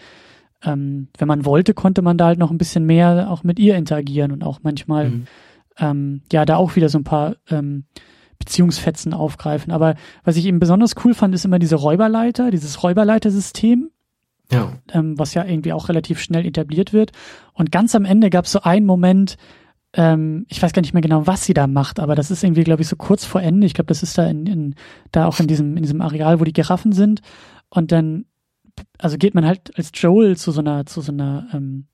ähm, wenn man wollte, konnte man da halt noch ein bisschen mehr auch mit ihr interagieren und auch manchmal, mhm. ähm, ja, da auch wieder so ein paar ähm, Beziehungsfetzen aufgreifen. Aber was ich eben besonders cool fand, ist immer diese Räuberleiter, dieses Räuberleitersystem. Ja. Ähm, was ja irgendwie auch relativ schnell etabliert wird. Und ganz am Ende gab es so einen Moment, ähm, ich weiß gar nicht mehr genau, was sie da macht, aber das ist irgendwie, glaube ich, so kurz vor Ende. Ich glaube, das ist da in, in, da auch in diesem, in diesem Areal, wo die Giraffen sind. Und dann, also geht man halt als Joel zu so einer, zu so einer, ähm,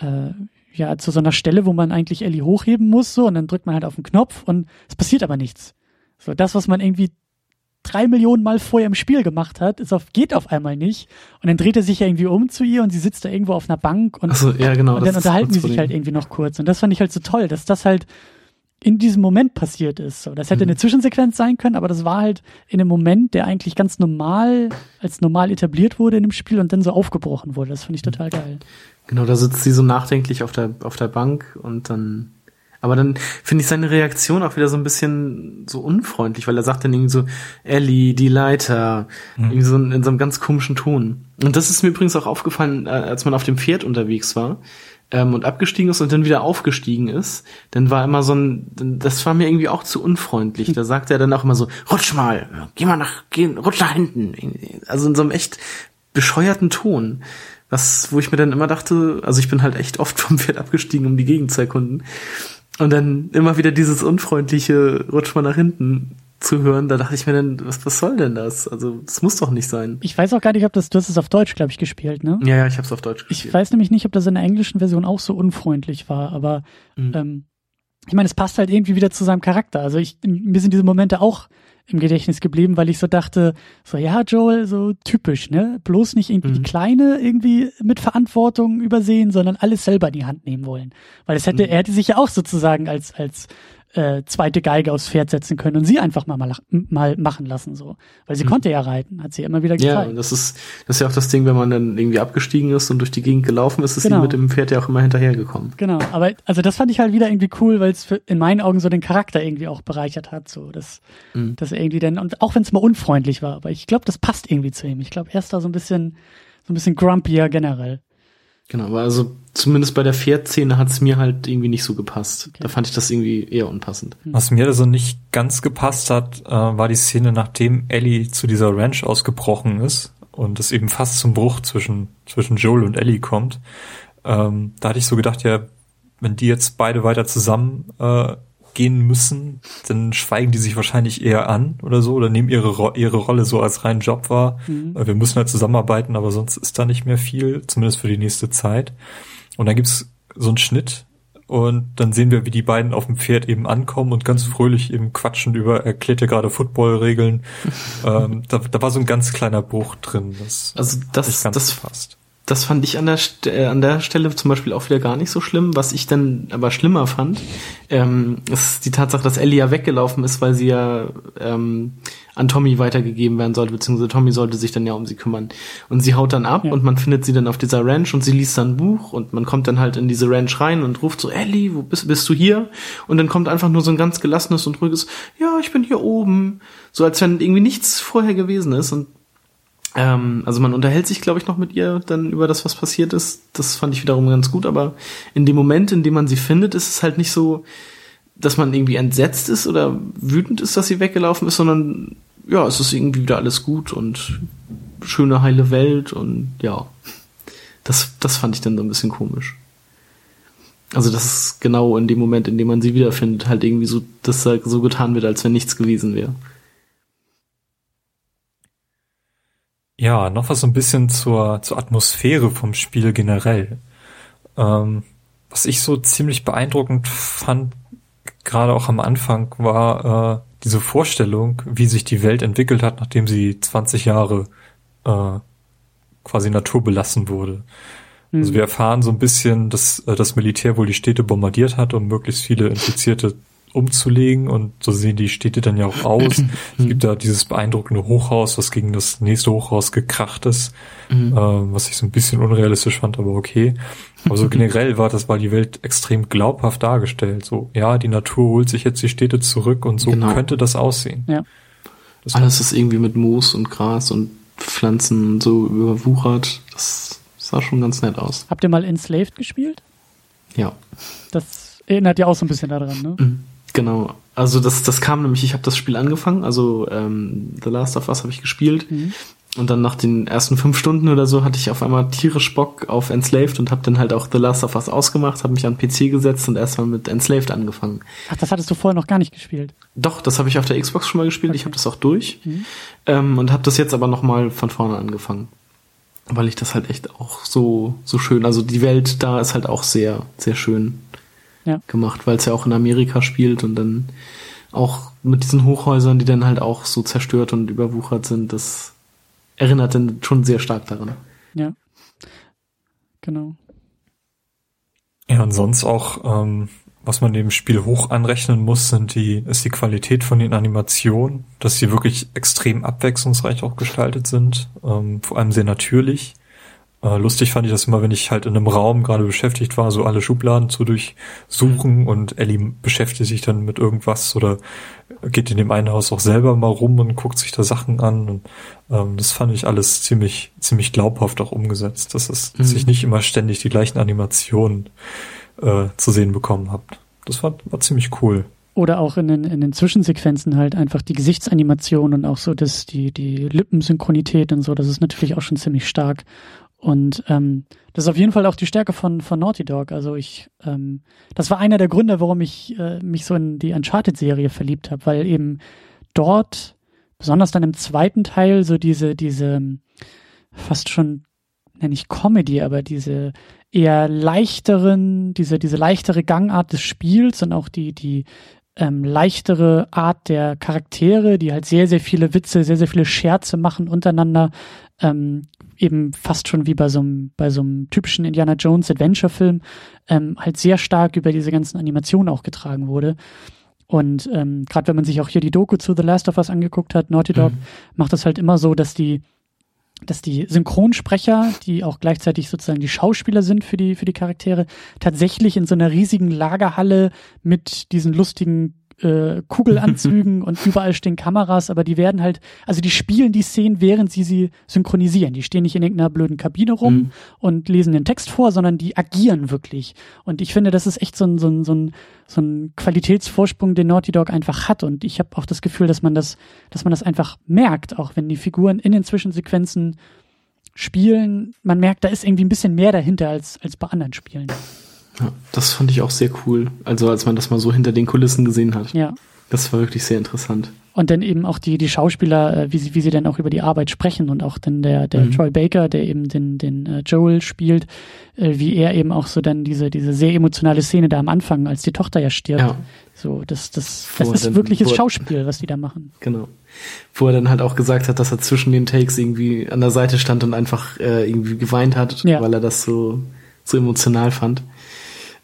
äh, ja, zu so einer Stelle, wo man eigentlich Ellie hochheben muss, so, und dann drückt man halt auf den Knopf und es passiert aber nichts. So, das, was man irgendwie drei Millionen Mal vorher im Spiel gemacht hat, ist auf, geht auf einmal nicht. Und dann dreht er sich ja irgendwie um zu ihr und sie sitzt da irgendwo auf einer Bank und, so, ja, genau, und dann unterhalten die sich halt irgendwie noch kurz. Und das fand ich halt so toll, dass das halt in diesem Moment passiert ist. So, das hätte mhm. eine Zwischensequenz sein können, aber das war halt in einem Moment, der eigentlich ganz normal, als normal etabliert wurde in dem Spiel und dann so aufgebrochen wurde. Das fand ich total geil. Genau, da sitzt sie so nachdenklich auf der, auf der Bank und dann, aber dann finde ich seine Reaktion auch wieder so ein bisschen so unfreundlich, weil er sagt dann irgendwie so, Ellie, die Leiter, mhm. irgendwie so in, in so einem ganz komischen Ton. Und das ist mir übrigens auch aufgefallen, äh, als man auf dem Pferd unterwegs war ähm, und abgestiegen ist und dann wieder aufgestiegen ist, dann war immer so ein, das war mir irgendwie auch zu unfreundlich. Da sagt er dann auch immer so, rutsch mal, geh mal nach, geh, rutsch nach hinten. Also in so einem echt bescheuerten Ton. Was, wo ich mir dann immer dachte, also ich bin halt echt oft [laughs] vom Pferd abgestiegen, um die Gegend zu erkunden. Und dann immer wieder dieses unfreundliche Rutsch mal nach hinten zu hören, da dachte ich mir dann, was, was soll denn das? Also, das muss doch nicht sein. Ich weiß auch gar nicht, ob das, du hast es auf Deutsch, glaube ich, gespielt, ne? Ja, ja, ich habe es auf Deutsch gespielt. Ich weiß nämlich nicht, ob das in der englischen Version auch so unfreundlich war, aber mhm. ähm, ich meine, es passt halt irgendwie wieder zu seinem Charakter. Also ich, mir sind diese Momente auch im Gedächtnis geblieben, weil ich so dachte, so ja, Joel, so typisch, ne? Bloß nicht irgendwie mhm. die Kleine irgendwie mit Verantwortung übersehen, sondern alles selber in die Hand nehmen wollen. Weil es hätte, mhm. er hätte sich ja auch sozusagen als, als äh, zweite Geige aufs Pferd setzen können und sie einfach mal, mal, mal machen lassen, so. Weil sie mhm. konnte ja reiten, hat sie immer wieder gezeigt. Ja, das ist, das ist ja auch das Ding, wenn man dann irgendwie abgestiegen ist und durch die Gegend gelaufen ist, ist genau. sie mit dem Pferd ja auch immer hinterhergekommen. Genau, aber also das fand ich halt wieder irgendwie cool, weil es in meinen Augen so den Charakter irgendwie auch bereichert hat, so, dass, mhm. dass er irgendwie dann, und auch wenn es mal unfreundlich war, aber ich glaube, das passt irgendwie zu ihm. Ich glaube, er ist da so ein bisschen, so ein bisschen grumpier generell. Genau, aber also zumindest bei der Pferdszene hat es mir halt irgendwie nicht so gepasst. Okay. Da fand ich das irgendwie eher unpassend. Hm. Was mir also nicht ganz gepasst hat, äh, war die Szene, nachdem Ellie zu dieser Ranch ausgebrochen ist und es eben fast zum Bruch zwischen, zwischen Joel und Ellie kommt. Ähm, da hatte ich so gedacht, ja, wenn die jetzt beide weiter zusammen äh, gehen müssen, dann schweigen die sich wahrscheinlich eher an oder so oder nehmen ihre, ihre Rolle so als rein Job wahr. Mhm. Wir müssen halt zusammenarbeiten, aber sonst ist da nicht mehr viel, zumindest für die nächste Zeit. Und dann gibt's so einen Schnitt und dann sehen wir, wie die beiden auf dem Pferd eben ankommen und ganz fröhlich eben quatschen über, erklärt ja gerade Footballregeln. [laughs] ähm, da, da war so ein ganz kleiner Bruch drin. Das also das, das, fast das fand ich an der, St äh, an der Stelle zum Beispiel auch wieder gar nicht so schlimm. Was ich dann aber schlimmer fand, ähm, ist die Tatsache, dass Ellie ja weggelaufen ist, weil sie ja ähm, an Tommy weitergegeben werden sollte, beziehungsweise Tommy sollte sich dann ja um sie kümmern. Und sie haut dann ab ja. und man findet sie dann auf dieser Ranch und sie liest dann ein Buch und man kommt dann halt in diese Ranch rein und ruft so, Ellie, wo bist, bist du hier? Und dann kommt einfach nur so ein ganz gelassenes und ruhiges, ja, ich bin hier oben. So als wenn irgendwie nichts vorher gewesen ist und ähm, also man unterhält sich, glaube ich, noch mit ihr dann über das, was passiert ist. Das fand ich wiederum ganz gut, aber in dem Moment, in dem man sie findet, ist es halt nicht so, dass man irgendwie entsetzt ist oder wütend ist, dass sie weggelaufen ist, sondern ja, es ist irgendwie wieder alles gut und schöne heile Welt und ja, das, das fand ich dann so ein bisschen komisch. Also das ist genau in dem Moment, in dem man sie wiederfindet, halt irgendwie so, dass so getan wird, als wenn nichts gewesen wäre. Ja, noch was so ein bisschen zur, zur Atmosphäre vom Spiel generell. Ähm, was ich so ziemlich beeindruckend fand, gerade auch am Anfang, war äh, diese Vorstellung, wie sich die Welt entwickelt hat, nachdem sie 20 Jahre äh, quasi naturbelassen wurde. Mhm. Also wir erfahren so ein bisschen, dass äh, das Militär wohl die Städte bombardiert hat, um möglichst viele Infizierte umzulegen und so sehen die Städte dann ja auch aus. es gibt da dieses beeindruckende Hochhaus, was gegen das nächste Hochhaus gekracht ist, mhm. äh, was ich so ein bisschen unrealistisch fand, aber okay. Aber so [laughs] generell war das, war die Welt extrem glaubhaft dargestellt. So, ja, die Natur holt sich jetzt die Städte zurück und so genau. könnte das aussehen. Ja. Das Alles ist irgendwie mit Moos und Gras und Pflanzen so überwuchert. Das sah schon ganz nett aus. Habt ihr mal Enslaved gespielt? Ja. Das erinnert ja auch so ein bisschen daran, ne? Mhm. Genau. Also das, das kam nämlich, ich habe das Spiel angefangen, also ähm, The Last of Us habe ich gespielt. Mhm. Und dann nach den ersten fünf Stunden oder so hatte ich auf einmal tierisch Bock auf Enslaved und habe dann halt auch The Last of Us ausgemacht, habe mich an PC gesetzt und erstmal mit Enslaved angefangen. Ach, das hattest du vorher noch gar nicht gespielt? Doch, das habe ich auf der Xbox schon mal gespielt. Okay. Ich habe das auch durch mhm. ähm, und habe das jetzt aber noch mal von vorne angefangen, weil ich das halt echt auch so so schön. Also die Welt da ist halt auch sehr sehr schön ja. gemacht, weil es ja auch in Amerika spielt und dann auch mit diesen Hochhäusern, die dann halt auch so zerstört und überwuchert sind, das erinnert dann schon sehr stark daran. Ja. Genau. Ja, und sonst auch, ähm, was man dem Spiel hoch anrechnen muss, sind die, ist die Qualität von den Animationen, dass sie wirklich extrem abwechslungsreich auch gestaltet sind, ähm, vor allem sehr natürlich. Äh, lustig fand ich das immer, wenn ich halt in einem Raum gerade beschäftigt war, so alle Schubladen zu durchsuchen mhm. und Ellie beschäftigt sich dann mit irgendwas oder geht in dem einen Haus auch selber mal rum und guckt sich da Sachen an. Und ähm, das fand ich alles ziemlich, ziemlich glaubhaft auch umgesetzt, dass es mhm. sich nicht immer ständig die gleichen Animationen äh, zu sehen bekommen habt. Das war, war ziemlich cool. Oder auch in den, in den Zwischensequenzen halt einfach die Gesichtsanimation und auch so das, die, die Lippensynchronität und so, das ist natürlich auch schon ziemlich stark. Und ähm, das ist auf jeden Fall auch die Stärke von, von Naughty Dog. Also ich, ähm, das war einer der Gründe, warum ich äh, mich so in die Uncharted-Serie verliebt habe, weil eben dort, besonders dann im zweiten Teil, so diese, diese fast schon, nenne ich Comedy, aber diese eher leichteren, diese, diese leichtere Gangart des Spiels und auch die, die ähm, leichtere Art der Charaktere, die halt sehr, sehr viele Witze, sehr, sehr viele Scherze machen untereinander, ähm, eben fast schon wie bei so einem, bei so einem typischen Indiana Jones Adventure-Film, ähm, halt sehr stark über diese ganzen Animationen auch getragen wurde. Und ähm, gerade wenn man sich auch hier die Doku zu The Last of Us angeguckt hat, Naughty Dog mhm. macht das halt immer so, dass die dass die Synchronsprecher, die auch gleichzeitig sozusagen die Schauspieler sind für die, für die Charaktere, tatsächlich in so einer riesigen Lagerhalle mit diesen lustigen äh, Kugelanzügen [laughs] und überall stehen Kameras, aber die werden halt, also die spielen die Szenen, während sie sie synchronisieren. Die stehen nicht in irgendeiner blöden Kabine rum mhm. und lesen den Text vor, sondern die agieren wirklich. Und ich finde, das ist echt so ein, so ein, so ein, so ein Qualitätsvorsprung, den Naughty Dog einfach hat. Und ich habe auch das Gefühl, dass man das, dass man das einfach merkt, auch wenn die Figuren in den Zwischensequenzen spielen. Man merkt, da ist irgendwie ein bisschen mehr dahinter als, als bei anderen Spielen. Ja, das fand ich auch sehr cool. Also als man das mal so hinter den Kulissen gesehen hat. Ja. Das war wirklich sehr interessant. Und dann eben auch die, die Schauspieler, äh, wie sie, wie sie dann auch über die Arbeit sprechen und auch dann der, der mhm. Troy Baker, der eben den, den äh, Joel spielt, äh, wie er eben auch so dann diese, diese sehr emotionale Szene da am Anfang, als die Tochter ja stirbt. Ja. So, das, das, das ist dann, wirkliches Schauspiel, was die da machen. Genau. Wo er dann halt auch gesagt hat, dass er zwischen den Takes irgendwie an der Seite stand und einfach äh, irgendwie geweint hat, ja. weil er das so, so emotional fand.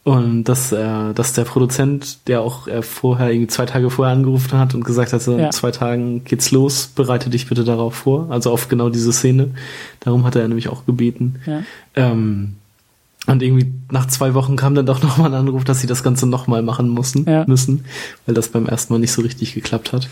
Und dass, äh, dass der Produzent, der auch äh, vorher, irgendwie zwei Tage vorher angerufen hat und gesagt hat, so ja. in zwei Tagen geht's los, bereite dich bitte darauf vor, also auf genau diese Szene. Darum hat er nämlich auch gebeten. Ja. Ähm, und irgendwie nach zwei Wochen kam dann doch [laughs] nochmal ein Anruf, dass sie das Ganze nochmal machen mussten, ja. müssen, weil das beim ersten Mal nicht so richtig geklappt hat.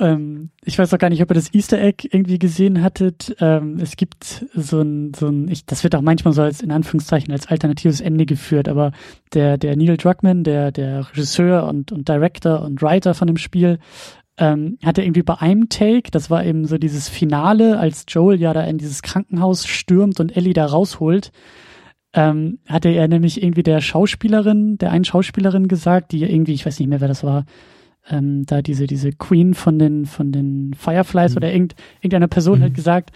Ähm, ich weiß auch gar nicht, ob ihr das Easter Egg irgendwie gesehen hattet. Ähm, es gibt so ein, so ein, ich, das wird auch manchmal so als in Anführungszeichen als alternatives Ende geführt, aber der, der Neil Druckmann, der, der Regisseur und, und Director und Writer von dem Spiel, ähm, hatte irgendwie bei einem Take, das war eben so dieses Finale, als Joel ja da in dieses Krankenhaus stürmt und Ellie da rausholt, ähm, hatte er nämlich irgendwie der Schauspielerin, der einen Schauspielerin gesagt, die irgendwie, ich weiß nicht mehr, wer das war, ähm, da diese, diese Queen von den, von den Fireflies mhm. oder irgend, irgendeiner Person mhm. hat gesagt,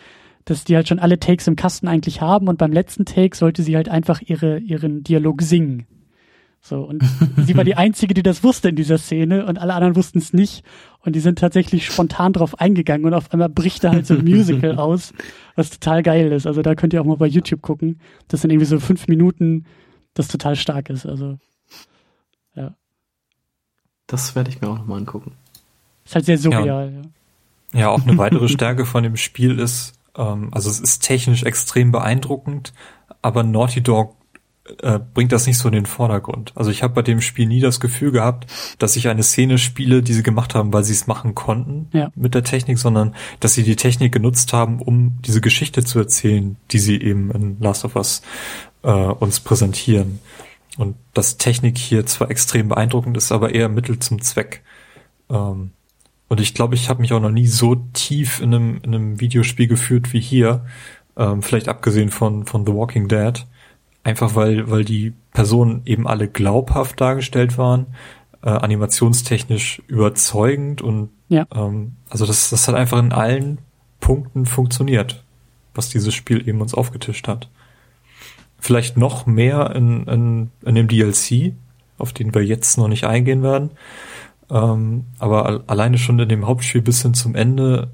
dass die halt schon alle Takes im Kasten eigentlich haben und beim letzten Take sollte sie halt einfach ihre, ihren Dialog singen. So, und [laughs] sie war die Einzige, die das wusste in dieser Szene und alle anderen wussten es nicht. Und die sind tatsächlich spontan drauf eingegangen und auf einmal bricht da halt so ein Musical [laughs] aus, was total geil ist. Also da könnt ihr auch mal bei YouTube gucken. Das sind irgendwie so fünf Minuten, das total stark ist. Also. Das werde ich mir auch nochmal angucken. Ist halt sehr surreal, ja. Ja, auch eine weitere [laughs] Stärke von dem Spiel ist, ähm, also es ist technisch extrem beeindruckend, aber Naughty Dog äh, bringt das nicht so in den Vordergrund. Also ich habe bei dem Spiel nie das Gefühl gehabt, dass ich eine Szene spiele, die sie gemacht haben, weil sie es machen konnten ja. mit der Technik, sondern dass sie die Technik genutzt haben, um diese Geschichte zu erzählen, die sie eben in Last of Us äh, uns präsentieren. Und dass Technik hier zwar extrem beeindruckend ist, aber eher Mittel zum Zweck. Ähm, und ich glaube, ich habe mich auch noch nie so tief in einem, in einem Videospiel geführt wie hier. Ähm, vielleicht abgesehen von, von The Walking Dead Einfach weil, weil die Personen eben alle glaubhaft dargestellt waren, äh, animationstechnisch überzeugend und ja. ähm, also das, das hat einfach in allen Punkten funktioniert, was dieses Spiel eben uns aufgetischt hat. Vielleicht noch mehr in, in, in dem DLC, auf den wir jetzt noch nicht eingehen werden. Ähm, aber alleine schon in dem Hauptspiel bis hin zum Ende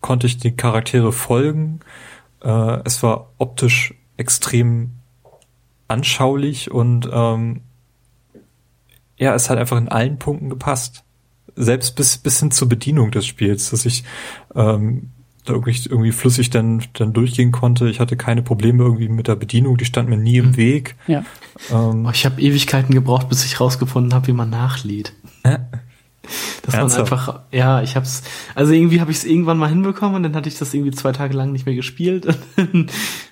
konnte ich die Charaktere folgen. Äh, es war optisch extrem anschaulich und ähm, ja, es hat einfach in allen Punkten gepasst. Selbst bis, bis hin zur Bedienung des Spiels, dass ich ähm, da irgendwie, irgendwie flüssig dann, dann durchgehen konnte. Ich hatte keine Probleme irgendwie mit der Bedienung, die stand mir nie im mhm. Weg. Ja. Ähm, oh, ich habe Ewigkeiten gebraucht, bis ich rausgefunden habe, wie man nachlädt. Äh? Dass Ernsthaft? man einfach, ja, ich hab's, also irgendwie habe ich es irgendwann mal hinbekommen und dann hatte ich das irgendwie zwei Tage lang nicht mehr gespielt [laughs] und dann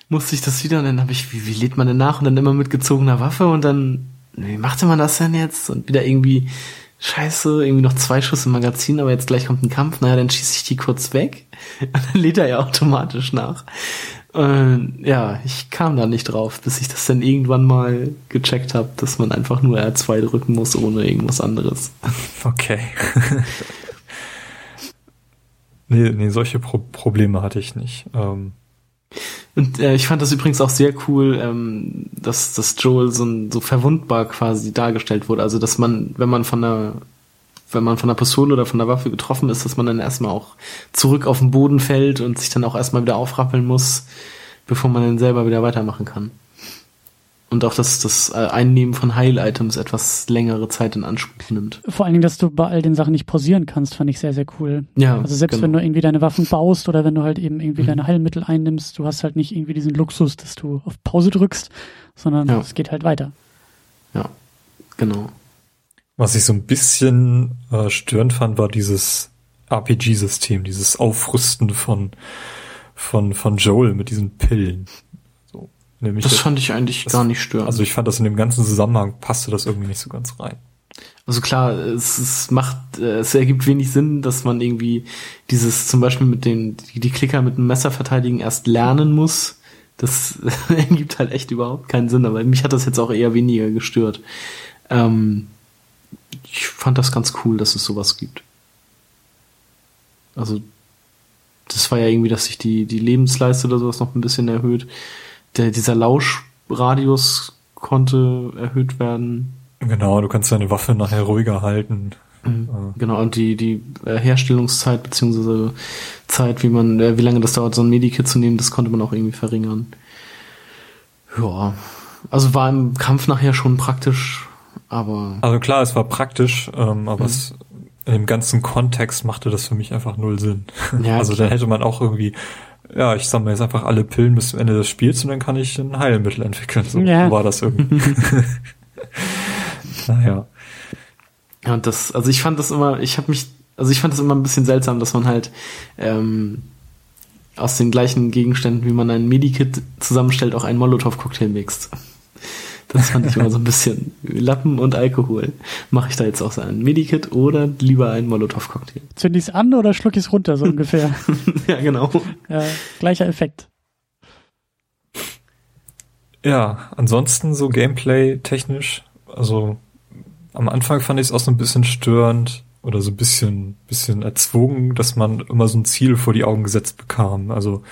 musste ich das wieder und dann habe ich, wie, wie lädt man denn nach und dann immer mit gezogener Waffe und dann, wie machte man das denn jetzt und wieder irgendwie, scheiße, irgendwie noch zwei Schuss im Magazin, aber jetzt gleich kommt ein Kampf, naja, dann schieße ich die kurz weg und [laughs] dann lädt er ja automatisch nach. Und ja, ich kam da nicht drauf, bis ich das dann irgendwann mal gecheckt habe, dass man einfach nur R2 drücken muss, ohne irgendwas anderes. [laughs] Okay. [laughs] nee, nee, solche Pro Probleme hatte ich nicht. Ähm. Und äh, ich fand das übrigens auch sehr cool, ähm, dass, dass Joel so, so verwundbar quasi dargestellt wurde. Also, dass man, wenn man von der wenn man von der Pistole oder von der Waffe getroffen ist, dass man dann erstmal auch zurück auf den Boden fällt und sich dann auch erstmal wieder aufrappeln muss, bevor man dann selber wieder weitermachen kann. Und auch, dass das äh, Einnehmen von Heil-Items etwas längere Zeit in Anspruch nimmt. Vor allen Dingen, dass du bei all den Sachen nicht pausieren kannst, fand ich sehr, sehr cool. Ja. Also selbst genau. wenn du irgendwie deine Waffen baust oder wenn du halt eben irgendwie mhm. deine Heilmittel einnimmst, du hast halt nicht irgendwie diesen Luxus, dass du auf Pause drückst, sondern ja. es geht halt weiter. Ja, genau. Was ich so ein bisschen äh, störend fand, war dieses RPG-System, dieses Aufrüsten von, von, von Joel mit diesen Pillen. Nämlich das, das fand ich eigentlich das, gar nicht störend. Also ich fand das in dem ganzen Zusammenhang passte das irgendwie nicht so ganz rein. Also klar, es, es macht, äh, es ergibt wenig Sinn, dass man irgendwie dieses zum Beispiel mit den, die, die Klicker mit dem Messer verteidigen erst lernen muss. Das [laughs] ergibt halt echt überhaupt keinen Sinn, aber mich hat das jetzt auch eher weniger gestört. Ähm, ich fand das ganz cool, dass es sowas gibt. Also, das war ja irgendwie, dass sich die, die Lebensleiste oder sowas noch ein bisschen erhöht. Der, dieser Lauschradius konnte erhöht werden. Genau, du kannst deine Waffe nachher ruhiger halten. Mhm. Genau, und die, die äh, Herstellungszeit beziehungsweise Zeit, wie man, äh, wie lange das dauert, so ein Medikit zu nehmen, das konnte man auch irgendwie verringern. Ja, also war im Kampf nachher schon praktisch, aber. Also klar, es war praktisch, ähm, aber mhm. es in dem ganzen Kontext machte das für mich einfach null Sinn. Ja, [laughs] also dann hätte man auch irgendwie, ja, ich sammle jetzt einfach alle Pillen bis zum Ende des Spiels und dann kann ich ein Heilmittel entwickeln. So ja. war das irgendwie. [laughs] naja. Ja, und das, also ich fand das immer, ich habe mich, also ich fand das immer ein bisschen seltsam, dass man halt ähm, aus den gleichen Gegenständen, wie man ein Medikit zusammenstellt, auch einen Molotow-Cocktail mixt. Das fand ich immer so ein bisschen Lappen und Alkohol. Mache ich da jetzt auch so ein Medikit oder lieber einen Molotow-Cocktail? Zünd ich es an oder schluck ich es runter, so ungefähr? [laughs] ja, genau. Ja, gleicher Effekt. Ja, ansonsten so Gameplay-technisch, also am Anfang fand ich es auch so ein bisschen störend oder so ein bisschen, bisschen erzwungen, dass man immer so ein Ziel vor die Augen gesetzt bekam. Also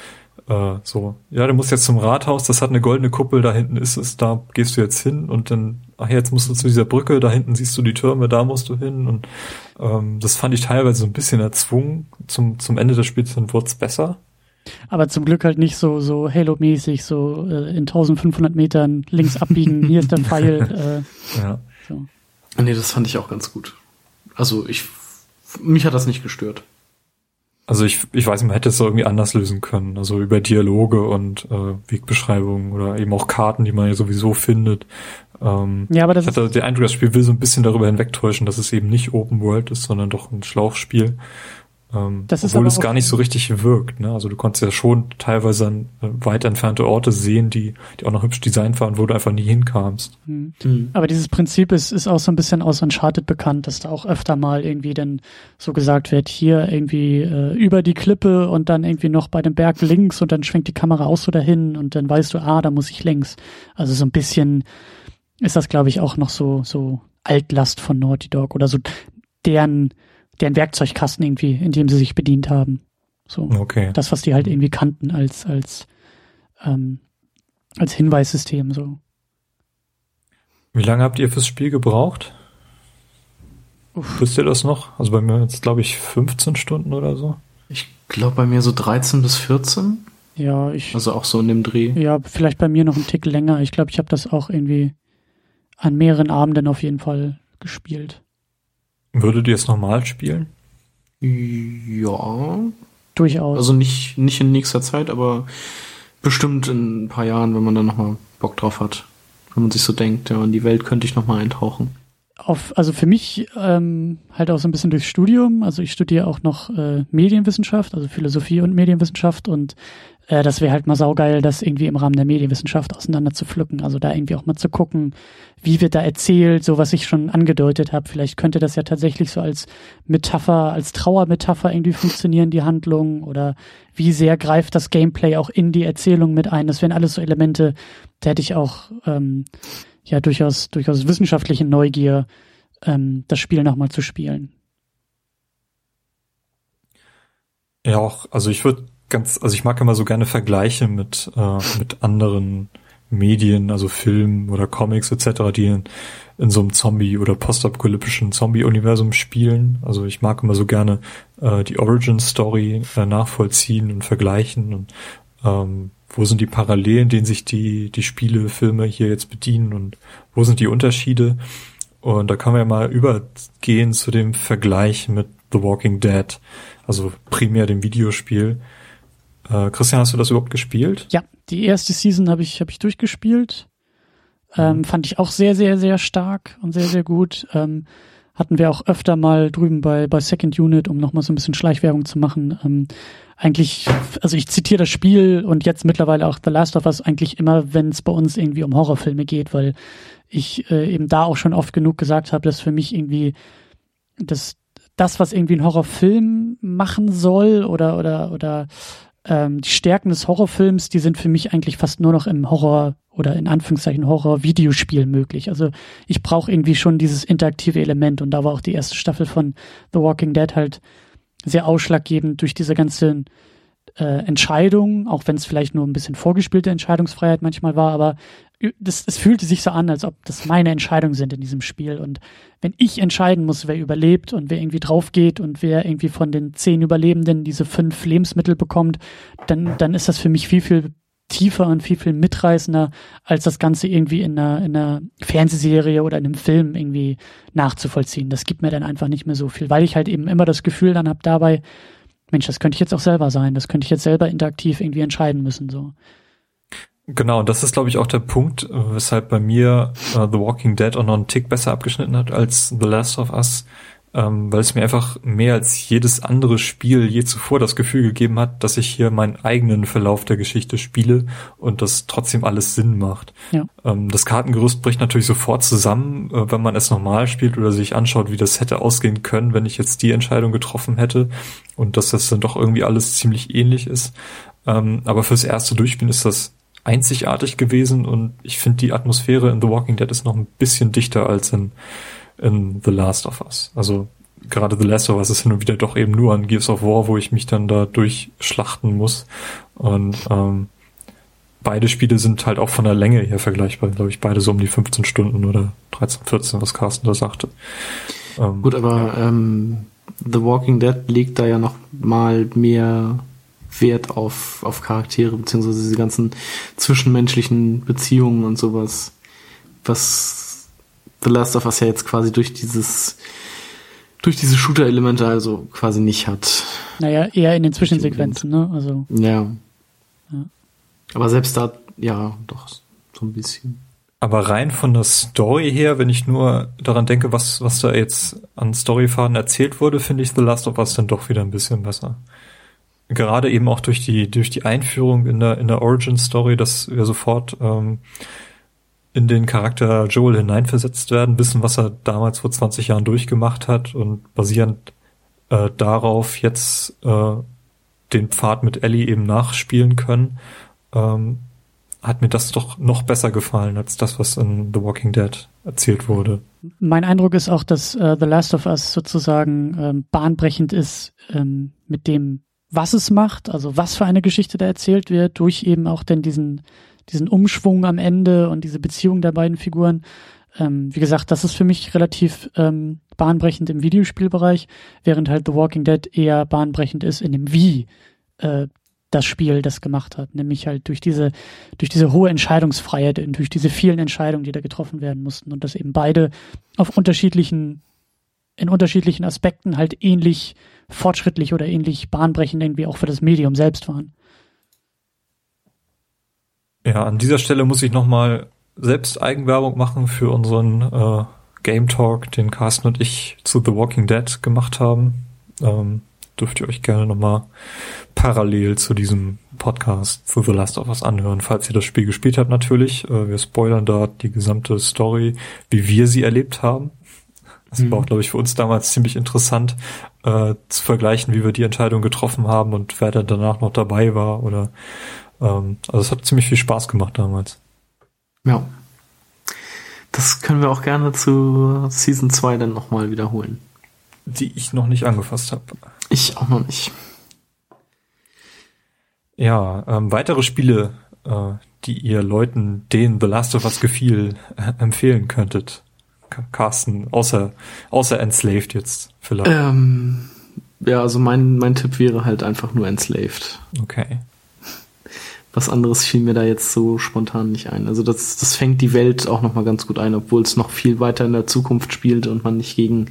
äh, so, ja, du musst jetzt zum Rathaus, das hat eine goldene Kuppel, da hinten ist es, da gehst du jetzt hin und dann, ach jetzt musst du zu dieser Brücke, da hinten siehst du die Türme, da musst du hin und ähm, das fand ich teilweise so ein bisschen erzwungen. Zum, zum Ende des Spiels dann wurde es besser. Aber zum Glück halt nicht so, so Halo-mäßig, so äh, in 1500 Metern links abbiegen, hier ist der Pfeil. [laughs] Äh, Ja. so. Nee, das fand ich auch ganz gut. Also ich, mich hat das nicht gestört. Also ich, ich weiß nicht, man hätte es irgendwie anders lösen können. Also über Dialoge und äh, Wegbeschreibungen oder eben auch Karten, die man ja sowieso findet. Ähm, Ja, aber das ich hatte den Eindruck, das Spiel will so ein bisschen darüber hinwegtäuschen, dass es eben nicht Open World ist, sondern doch ein Schlauchspiel. Ähm, Das ist obwohl es gar nicht so richtig wirkt. Ne? Also du konntest ja schon teilweise an, äh, weit entfernte Orte sehen, die, die auch noch hübsch designt waren, wo du einfach nie hinkamst. Hm. Mhm. Aber dieses Prinzip ist, ist auch so ein bisschen aus Uncharted bekannt, dass da auch öfter mal irgendwie dann so gesagt wird, hier irgendwie äh, über die Klippe und dann irgendwie noch bei dem Berg links und dann schwenkt die Kamera auch so dahin und dann weißt du, ah, da muss ich längs. Also so ein bisschen ist das, glaube ich, auch noch so, so Altlast von Naughty Dog oder so deren, deren Werkzeugkasten irgendwie, in dem sie sich bedient haben. So. Okay. Das, was die halt irgendwie kannten als, als, ähm, als Hinweissystem, so. Wie lange habt ihr fürs Spiel gebraucht? Uff. Wisst ihr das noch? Also bei mir jetzt glaube ich 15 Stunden oder so. Ich glaube bei mir so 13 bis 14. Ja, ich, Also auch so in dem Dreh. ja, vielleicht bei mir noch einen Tick länger. Ich glaube, ich habe das auch irgendwie an mehreren Abenden auf jeden Fall gespielt. Würdet ihr es normal spielen? Ja. Durchaus. Also nicht, nicht in nächster Zeit, aber bestimmt in ein paar Jahren, wenn man dann nochmal Bock drauf hat. Wenn man sich so denkt, ja, in die Welt könnte ich nochmal eintauchen. Auf, also für mich ähm, halt auch so ein bisschen durchs Studium. Also ich studiere auch noch äh, Medienwissenschaft, also Philosophie und Medienwissenschaft und äh, das wäre halt mal saugeil, das irgendwie im Rahmen der Medienwissenschaft auseinander zu pflücken. Also da irgendwie auch mal zu gucken, wie wird da erzählt, so was ich schon angedeutet habe. Vielleicht könnte das ja tatsächlich so als Metapher, als Trauermetapher irgendwie funktionieren, die Handlung oder wie sehr greift das Gameplay auch in die Erzählung mit ein. Das wären alles so Elemente, da hätte ich auch ähm, ja durchaus, durchaus wissenschaftliche Neugier, ähm, das Spiel nochmal zu spielen. Ja, auch, also ich würde ganz, also ich mag immer so gerne Vergleiche mit, äh, mit anderen Medien, also Filmen oder Comics etc., die in, in so einem Zombie- oder postapokalyptischen Zombie-Universum spielen. Also ich mag immer so gerne äh, die Origin-Story äh, nachvollziehen und vergleichen und ähm, wo sind die Parallelen, denen sich die, die Spiele, Filme hier jetzt bedienen und wo sind die Unterschiede? Und da kann man ja mal übergehen zu dem Vergleich mit The Walking Dead, also primär dem Videospiel. Äh, Christian, hast du das überhaupt gespielt? Ja, die erste Season habe ich, hab ich durchgespielt. Ähm, fand ich auch sehr, sehr, sehr stark und sehr, sehr gut. Ähm, hatten wir auch öfter mal drüben bei, bei Second Unit, um nochmal so ein bisschen Schleichwerbung zu machen. Ähm, eigentlich, also ich zitiere das Spiel und jetzt mittlerweile auch The Last of Us eigentlich immer, wenn es bei uns irgendwie um Horrorfilme geht, weil ich äh, eben da auch schon oft genug gesagt habe, dass für mich irgendwie das, das, was irgendwie ein Horrorfilm machen soll oder, oder, oder ähm, die Stärken des Horrorfilms, die sind für mich eigentlich fast nur noch im Horror oder in Anführungszeichen Horror-Videospiel möglich. Also ich brauche irgendwie schon dieses interaktive Element und da war auch die erste Staffel von The Walking Dead halt sehr ausschlaggebend durch diese ganzen äh, Entscheidungen, auch wenn es vielleicht nur ein bisschen vorgespielte Entscheidungsfreiheit manchmal war, aber das, es fühlte sich so an, als ob das meine Entscheidungen sind in diesem Spiel. Und wenn ich entscheiden muss, wer überlebt und wer irgendwie drauf geht und wer irgendwie von den zehn Überlebenden diese fünf Lebensmittel bekommt, dann, dann ist das für mich viel, viel tiefer und viel, viel mitreißender, als das Ganze irgendwie in einer, in einer Fernsehserie oder in einem Film irgendwie nachzuvollziehen. Das gibt mir dann einfach nicht mehr so viel, weil ich halt eben immer das Gefühl dann habe dabei, Mensch, das könnte ich jetzt auch selber sein, das könnte ich jetzt selber interaktiv irgendwie entscheiden müssen, so. Genau, und das ist, glaube ich, auch der Punkt, weshalb bei mir äh, The Walking Dead auch noch einen Tick besser abgeschnitten hat als The Last of Us, ähm, weil es mir einfach mehr als jedes andere Spiel je zuvor das Gefühl gegeben hat, dass ich hier meinen eigenen Verlauf der Geschichte spiele und das trotzdem alles Sinn macht. Ja. Ähm, das Kartengerüst bricht natürlich sofort zusammen, äh, wenn man es normal spielt oder sich anschaut, wie das hätte ausgehen können, wenn ich jetzt die Entscheidung getroffen hätte und dass das dann doch irgendwie alles ziemlich ähnlich ist. Ähm, aber fürs erste Durchspielen ist das einzigartig gewesen und ich finde die Atmosphäre in The Walking Dead ist noch ein bisschen dichter als in, in The Last of Us. Also gerade The Last of Us ist hin und wieder doch eben nur an Gears of War, wo ich mich dann da durchschlachten muss Und ähm, beide Spiele sind halt auch von der Länge her vergleichbar, glaube ich, beide so um die 15 Stunden oder 13, 14, was Carsten da sagte. Ähm, Gut, aber ja. ähm, The Walking Dead legt da ja noch mal mehr Wert auf, auf Charaktere, beziehungsweise diese ganzen zwischenmenschlichen Beziehungen und sowas, was The Last of Us ja jetzt quasi durch dieses durch diese Shooter-Elemente also quasi nicht hat. Naja, eher in den Zwischensequenzen, ne? Also. Ja. ja. Aber selbst da, ja, doch, so ein bisschen. Aber rein von der Story her, wenn ich nur daran denke, was, was da jetzt an Storyfaden erzählt wurde, finde ich The Last of Us dann doch wieder ein bisschen besser. Gerade eben auch durch die, durch die Einführung in der, in der Origin Story, dass wir sofort ähm, in den Charakter Joel hineinversetzt werden, wissen, was er damals vor 20 Jahren durchgemacht hat und basierend äh, darauf jetzt äh, den Pfad mit Ellie eben nachspielen können, ähm, hat mir das doch noch besser gefallen als das, was in The Walking Dead erzählt wurde. Mein Eindruck ist auch, dass äh, The Last of Us sozusagen ähm, bahnbrechend ist ähm, mit dem, was es macht, also was für eine Geschichte da erzählt wird, durch eben auch denn diesen diesen Umschwung am Ende und diese Beziehung der beiden Figuren. Ähm, wie gesagt, das ist für mich relativ ähm, bahnbrechend im Videospielbereich, während halt The Walking Dead eher bahnbrechend ist in dem Wie äh, das Spiel das gemacht hat, nämlich halt durch diese durch diese hohe Entscheidungsfreiheit und durch diese vielen Entscheidungen, die da getroffen werden mussten und dass eben beide auf unterschiedlichen in unterschiedlichen Aspekten halt ähnlich fortschrittlich oder ähnlich bahnbrechend irgendwie auch für das Medium selbst waren. Ja, an dieser Stelle muss ich nochmal selbst Eigenwerbung machen für unseren äh, Game Talk, den Carsten und ich zu The Walking Dead gemacht haben. Ähm, dürft ihr euch gerne nochmal parallel zu diesem Podcast zu The Last of Us anhören, falls ihr das Spiel gespielt habt natürlich. Äh, wir spoilern da die gesamte Story, wie wir sie erlebt haben. Das mhm. war auch, glaube ich, für uns damals ziemlich interessant äh, zu vergleichen, wie wir die Entscheidung getroffen haben und wer da danach noch dabei war oder ähm, also es hat ziemlich viel Spaß gemacht damals. Ja. Das können wir auch gerne zu Season 2 dann nochmal wiederholen. Die ich noch nicht angefasst habe. Ich auch noch nicht. Ja, ähm, weitere Spiele, äh, die ihr Leuten, denen The Last of Us gefiel, äh, empfehlen könntet. Carsten, außer, außer Enslaved jetzt vielleicht. Ähm, ja, also mein, mein Tipp wäre halt einfach nur Enslaved. Okay was anderes fiel mir da jetzt so spontan nicht ein. Also das, das fängt die Welt auch nochmal ganz gut ein, obwohl es noch viel weiter in der Zukunft spielt und man nicht gegen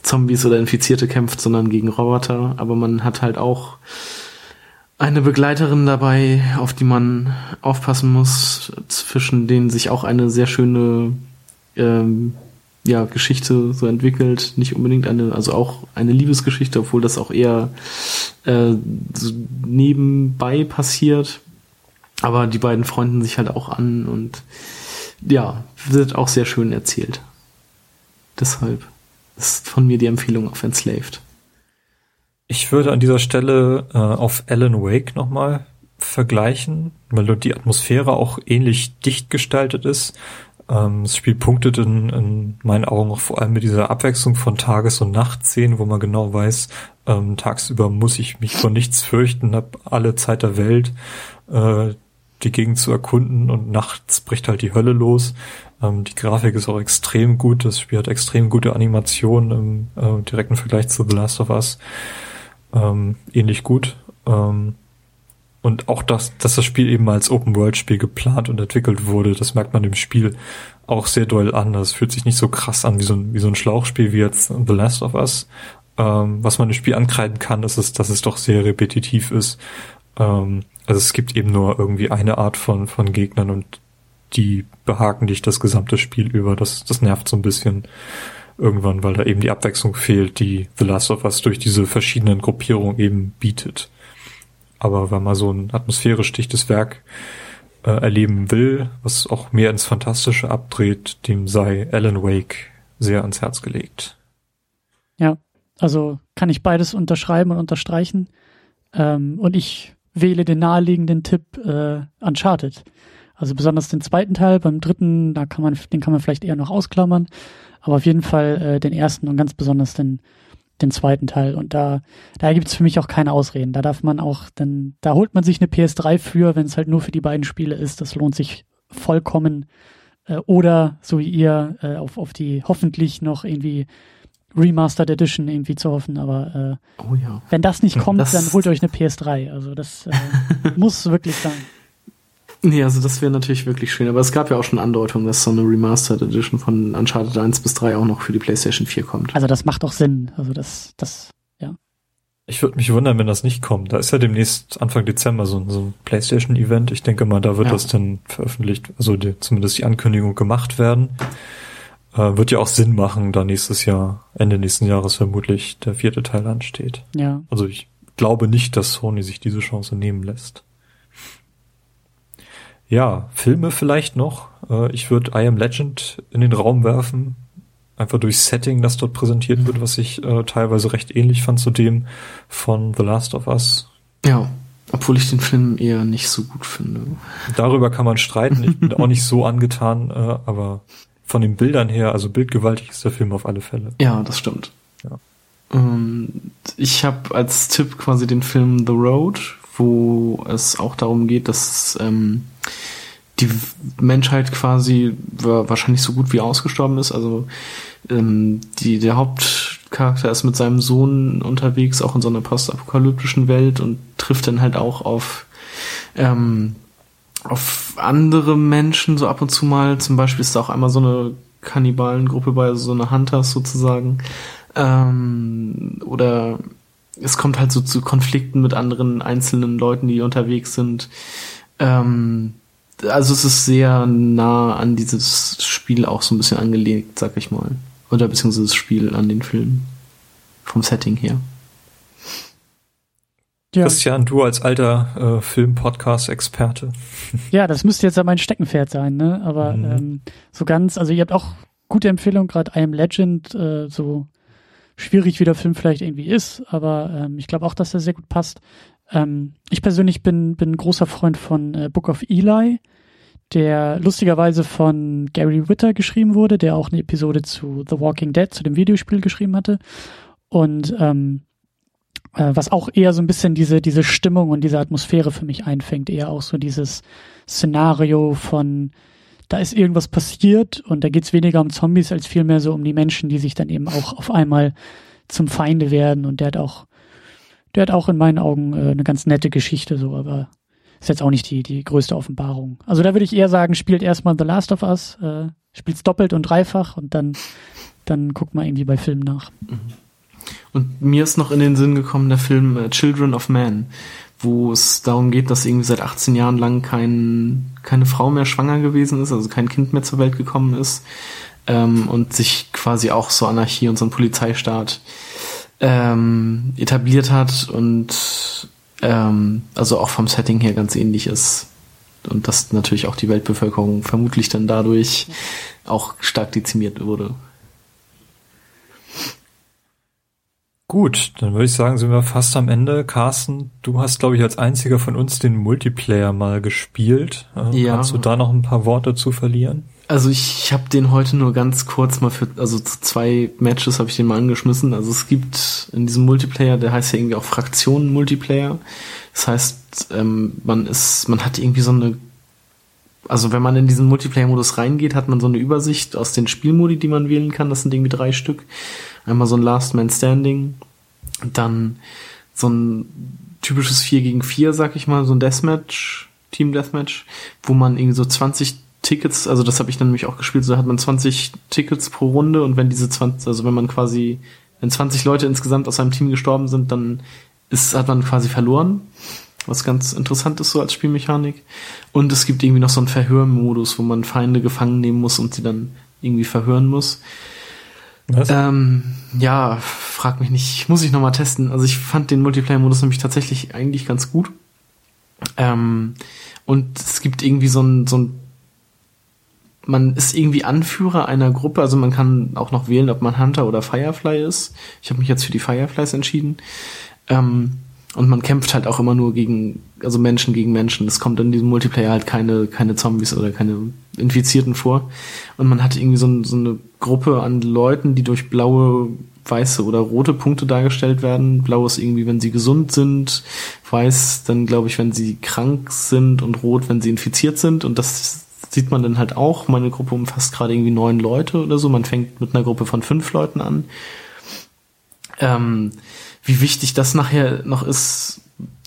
Zombies oder Infizierte kämpft, sondern gegen Roboter. Aber man hat halt auch eine Begleiterin dabei, auf die man aufpassen muss, zwischen denen sich auch eine sehr schöne ähm, ja, Geschichte so entwickelt. Nicht unbedingt eine, also auch eine Liebesgeschichte, obwohl das auch eher äh, so nebenbei passiert. Aber die beiden freunden sich halt auch an und ja, wird auch sehr schön erzählt. Deshalb ist von mir die Empfehlung auf Enslaved. Ich würde an dieser Stelle äh, auf Alan Wake nochmal vergleichen, weil die Atmosphäre auch ähnlich dicht gestaltet ist. Ähm, das Spiel punktet in, in meinen Augen auch vor allem mit dieser Abwechslung von Tages- und Nachtszenen, wo man genau weiß, ähm, tagsüber muss ich mich vor nichts fürchten, habe alle Zeit der Welt. Äh, die Gegend zu erkunden und nachts bricht halt die Hölle los. Ähm, die Grafik ist auch extrem gut. Das Spiel hat extrem gute Animationen im äh, direkten Vergleich zu The Last of Us. Ähm, ähnlich gut. Ähm, und auch das, dass das Spiel eben als Open-World-Spiel geplant und entwickelt wurde, das merkt man dem Spiel auch sehr doll an. Das fühlt sich nicht so krass an wie so ein, wie so ein Schlauchspiel wie jetzt The Last of Us. Ähm, was man dem Spiel ankreiden kann, ist es, dass es doch sehr repetitiv ist. Ähm, also es gibt eben nur irgendwie eine Art von, von Gegnern und die behaken dich das gesamte Spiel über. Das, das nervt so ein bisschen irgendwann, weil da eben die Abwechslung fehlt, die The Last of Us durch diese verschiedenen Gruppierungen eben bietet. Aber wenn man so ein atmosphärisch dichtes Werk äh, erleben will, was auch mehr ins Fantastische abdreht, dem sei Alan Wake sehr ans Herz gelegt. Ja, also kann ich beides unterschreiben und unterstreichen. Ähm, und ich wähle den naheliegenden Tipp äh, Uncharted. Also besonders den zweiten Teil, beim dritten, da kann man, den kann man vielleicht eher noch ausklammern, aber auf jeden Fall äh, den ersten und ganz besonders den, den zweiten Teil. Und da, da gibt's für mich auch keine Ausreden. Da darf man auch, dann, da holt man sich eine PS3 für, wenn es halt nur für die beiden Spiele ist. Das lohnt sich vollkommen. Äh, oder so wie ihr äh, auf, auf die hoffentlich noch irgendwie Remastered Edition irgendwie zu hoffen, aber äh, oh ja. wenn das nicht kommt, das dann holt euch eine PS3. Also das äh, [laughs] muss wirklich sein. Nee, also das wäre natürlich wirklich schön, aber es gab ja auch schon Andeutungen, dass so eine Remastered Edition von Uncharted 1 bis 3 auch noch für die PlayStation 4 kommt. Also das macht auch Sinn. Also das, das, ja. Ich würde mich wundern, wenn das nicht kommt. Da ist ja demnächst Anfang Dezember so, so ein PlayStation-Event. Ich denke mal, da wird ja. das dann veröffentlicht, also die, zumindest die Ankündigung gemacht werden. Äh, wird ja auch Sinn machen, da nächstes Jahr, Ende nächsten Jahres vermutlich der vierte Teil ansteht. Ja. Also ich glaube nicht, dass Sony sich diese Chance nehmen lässt. Ja, Filme vielleicht noch. Äh, ich würde I Am Legend in den Raum werfen. Einfach durch Setting, das dort präsentiert wird, was ich äh, teilweise recht ähnlich fand zu dem von The Last of Us. Ja, obwohl ich den Film eher nicht so gut finde. Darüber kann man streiten. Ich bin auch nicht so angetan, äh, aber von den Bildern her, also bildgewaltig ist der Film auf alle Fälle. Ja, das stimmt. Ja. Und ich habe als Tipp quasi den Film The Road, wo es auch darum geht, dass ähm, die Menschheit quasi wahrscheinlich so gut wie ausgestorben ist. Also ähm, die, der Hauptcharakter ist mit seinem Sohn unterwegs, auch in so einer postapokalyptischen Welt und trifft dann halt auch auf ähm, auf andere Menschen so ab und zu mal. Zum Beispiel ist da auch einmal so eine Kannibalengruppe bei, so eine Hunters sozusagen. Ähm, oder es kommt halt so zu Konflikten mit anderen einzelnen Leuten, die unterwegs sind. Ähm, also es ist sehr nah an dieses Spiel auch so ein bisschen angelegt, sag ich mal. Oder beziehungsweise das Spiel an den Film. Vom Setting her. Ja. Christian, du als alter äh, Film-Podcast-Experte. [laughs] Ja, das müsste jetzt ja mein Steckenpferd sein, ne? Aber mhm. ähm, so ganz, also ihr habt auch gute Empfehlungen, gerade I Am Legend, äh, so schwierig wie der Film vielleicht irgendwie ist, aber ähm, ich glaube auch, dass er sehr gut passt. Ähm, ich persönlich bin, bin großer Freund von äh, Book of Eli, der lustigerweise von Gary Witter geschrieben wurde, der auch eine Episode zu The Walking Dead, zu dem Videospiel geschrieben hatte. Und ähm, äh, was auch eher so ein bisschen diese, diese Stimmung und diese Atmosphäre für mich einfängt, eher auch so dieses Szenario von, da ist irgendwas passiert und da geht's weniger um Zombies als vielmehr so um die Menschen, die sich dann eben auch auf einmal zum Feinde werden und der hat auch, der hat auch in meinen Augen äh, eine ganz nette Geschichte so, aber ist jetzt auch nicht die, die größte Offenbarung. Also da würde ich eher sagen, spielt erstmal The Last of Us, äh, spielt's doppelt und dreifach und dann, dann guckt mal irgendwie bei Filmen nach. Mhm. Und mir ist noch in den Sinn gekommen der Film äh, Children of Man, wo es darum geht, dass irgendwie seit 18 Jahren lang kein, keine Frau mehr schwanger gewesen ist, also kein Kind mehr zur Welt gekommen ist ähm, und sich quasi auch so Anarchie und so ein Polizeistaat ähm, etabliert hat und ähm, also auch vom Setting her ganz ähnlich ist. Und dass natürlich auch die Weltbevölkerung vermutlich dann dadurch auch stark dezimiert wurde. Gut, dann würde ich sagen, sind wir fast am Ende. Carsten, du hast, glaube ich, als einziger von uns den Multiplayer mal gespielt. Äh, ja. Kannst du da noch ein paar Worte zu verlieren? Also ich habe den heute nur ganz kurz mal für, also zwei Matches habe ich den mal angeschmissen. Also es gibt in diesem Multiplayer, der heißt ja irgendwie auch Fraktionen Multiplayer. Das heißt, ähm, man ist, man hat irgendwie so eine, also wenn man in diesen Multiplayer-Modus reingeht, hat man so eine Übersicht aus den Spielmodi, die man wählen kann. Das sind irgendwie drei Stück. Einmal so ein Last Man Standing, dann so ein typisches 4 gegen 4, sag ich mal, so ein Deathmatch, Team Deathmatch, wo man irgendwie so 20 Tickets, also das habe ich dann nämlich auch gespielt, so hat man 20 Tickets pro Runde und wenn diese 20, also wenn man quasi, wenn 20 Leute insgesamt aus einem Team gestorben sind, dann ist, hat man quasi verloren. Was ganz interessant ist so als Spielmechanik. Und es gibt irgendwie noch so einen Verhörmodus, wo man Feinde gefangen nehmen muss und sie dann irgendwie verhören muss. Was? Ähm, ja, frag mich nicht. Muss ich nochmal testen. Also ich fand den Multiplayer-Modus nämlich tatsächlich eigentlich ganz gut. Ähm, und es gibt irgendwie so ein, so ein man ist irgendwie Anführer einer Gruppe, also man kann auch noch wählen, ob man Hunter oder Firefly ist. Ich habe mich jetzt für die Fireflies entschieden. Ähm, und man kämpft halt auch immer nur gegen, also Menschen gegen Menschen. Es kommt in diesem Multiplayer halt keine, keine Zombies oder keine Infizierten vor. Und man hat irgendwie so, so eine Gruppe an Leuten, die durch blaue weiße oder rote Punkte dargestellt werden. Blau ist irgendwie, wenn sie gesund sind. Weiß dann, glaube ich, wenn sie krank sind und rot, wenn sie infiziert sind. Und das sieht man dann halt auch. Meine Gruppe umfasst gerade irgendwie neun Leute oder so. Man fängt mit einer Gruppe von fünf Leuten an. Ähm, wie wichtig das nachher noch ist,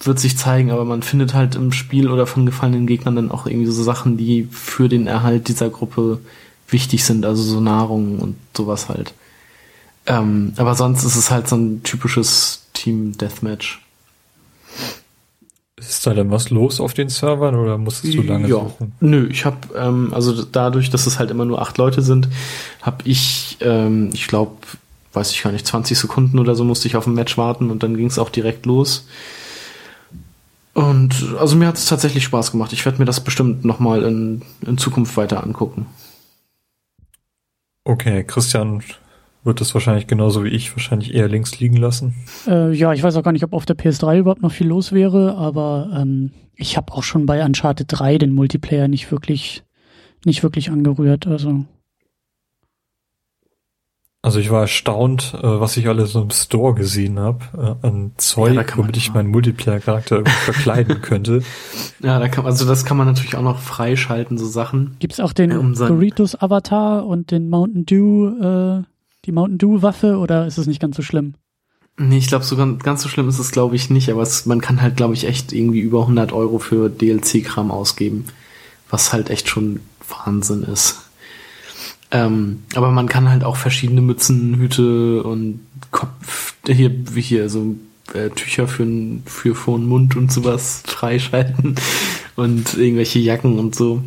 wird sich zeigen, aber man findet halt im Spiel oder von gefallenen Gegnern dann auch irgendwie so Sachen, die für den Erhalt dieser Gruppe wichtig sind, also so Nahrung und sowas halt. Ähm, aber sonst ist es halt so ein typisches Team Deathmatch. Ist da denn was los auf den Servern oder musstest du lange ja. suchen? Nö, ich habe ähm, also dadurch, dass es halt immer nur acht Leute sind, habe ich, ähm, ich glaube, weiß ich gar nicht, 20 Sekunden oder so musste ich auf ein Match warten und dann ging es auch direkt los. Und also mir hat es tatsächlich Spaß gemacht. Ich werde mir das bestimmt nochmal in, in Zukunft weiter angucken. Okay, Christian wird das wahrscheinlich genauso wie ich wahrscheinlich eher links liegen lassen. Äh, ja, ich weiß auch gar nicht, ob auf der PS3 überhaupt noch viel los wäre, aber ähm, ich habe auch schon bei Uncharted 3 den Multiplayer nicht wirklich, nicht wirklich angerührt. Also Also ich war erstaunt, äh, was ich alles so im Store gesehen habe, äh, an Zeug, Ja, da kann man womit ich meinen Multiplayer-Charakter [laughs] verkleiden könnte. Ja, da kann, also das kann man natürlich auch noch freischalten, so Sachen. gibt's auch den um sein- Doritos Avatar und den Mountain Dew, äh, die Mountain Dew Waffe oder ist es nicht ganz so schlimm? Nee, ich glaube, so ganz, ganz so schlimm ist es, glaube ich, nicht, aber es, man kann halt, glaube ich, echt irgendwie über 100 Euro für DLC-Kram ausgeben, was halt echt schon Wahnsinn ist. Ähm, aber man kann halt auch verschiedene Mützen, Hüte und Kopf, hier, hier, so äh, Tücher für, für vor den Mund und sowas [laughs] freischalten und irgendwelche Jacken und so.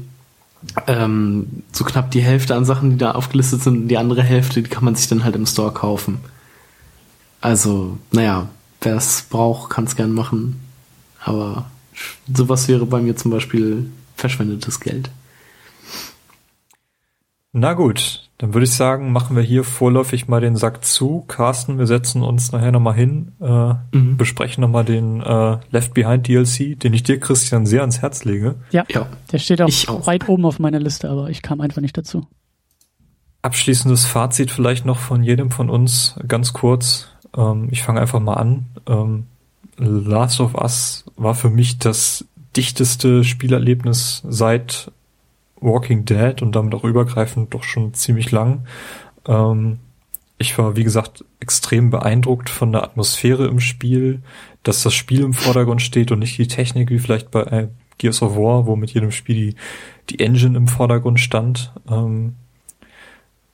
Ähm, so knapp die Hälfte an Sachen, die da aufgelistet sind, die andere Hälfte, die kann man sich dann halt im Store kaufen. Also, naja, wer es braucht, kann es gern machen. Aber sowas wäre bei mir zum Beispiel verschwendetes Geld. Na gut, dann würde ich sagen, machen wir hier vorläufig mal den Sack zu. Carsten, wir setzen uns nachher nochmal hin, äh, Mhm. besprechen nochmal den äh, Left Behind DLC, den ich dir, Christian, sehr ans Herz lege. Ja, Ja. der steht auch, Ich auch. weit oben auf meiner Liste, aber ich kam einfach nicht dazu. Abschließendes Fazit vielleicht noch von jedem von uns, ganz kurz. Ähm, ich fange einfach mal an. Ähm, Last of Us war für mich das dichteste Spielerlebnis seit Walking Dead und damit auch übergreifend doch schon ziemlich lang. Ähm, ich war, wie gesagt, extrem beeindruckt von der Atmosphäre im Spiel, dass das Spiel im Vordergrund steht und nicht die Technik, wie vielleicht bei äh, Gears of War, wo mit jedem Spiel die, die Engine im Vordergrund stand. Ähm,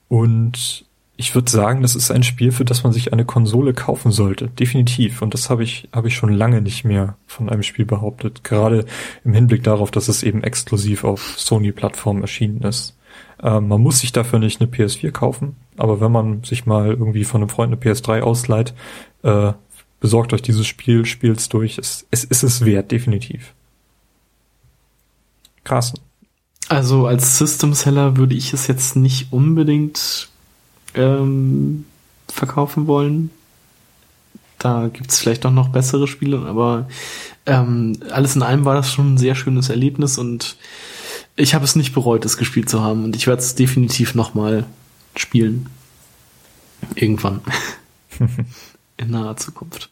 und ich würde sagen, das ist ein Spiel, für das man sich eine Konsole kaufen sollte. Definitiv. Und das habe ich, habe ich schon lange nicht mehr von einem Spiel behauptet. Gerade im Hinblick darauf, dass es eben exklusiv auf Sony-Plattformen erschienen ist. Ähm, man muss sich dafür nicht eine PS4 kaufen, aber wenn man sich mal irgendwie von einem Freund eine PS3 ausleiht, äh, besorgt euch dieses Spiel, spielt's durch. Es, es ist es wert, definitiv. Carsten. Also als System Seller würde ich es jetzt nicht unbedingt ähm, verkaufen wollen. Da gibt's vielleicht auch noch bessere Spiele, aber ähm, alles in allem war das schon ein sehr schönes Erlebnis und ich habe es nicht bereut, es gespielt zu haben und ich werde es definitiv nochmal spielen. Irgendwann. [laughs] in naher Zukunft.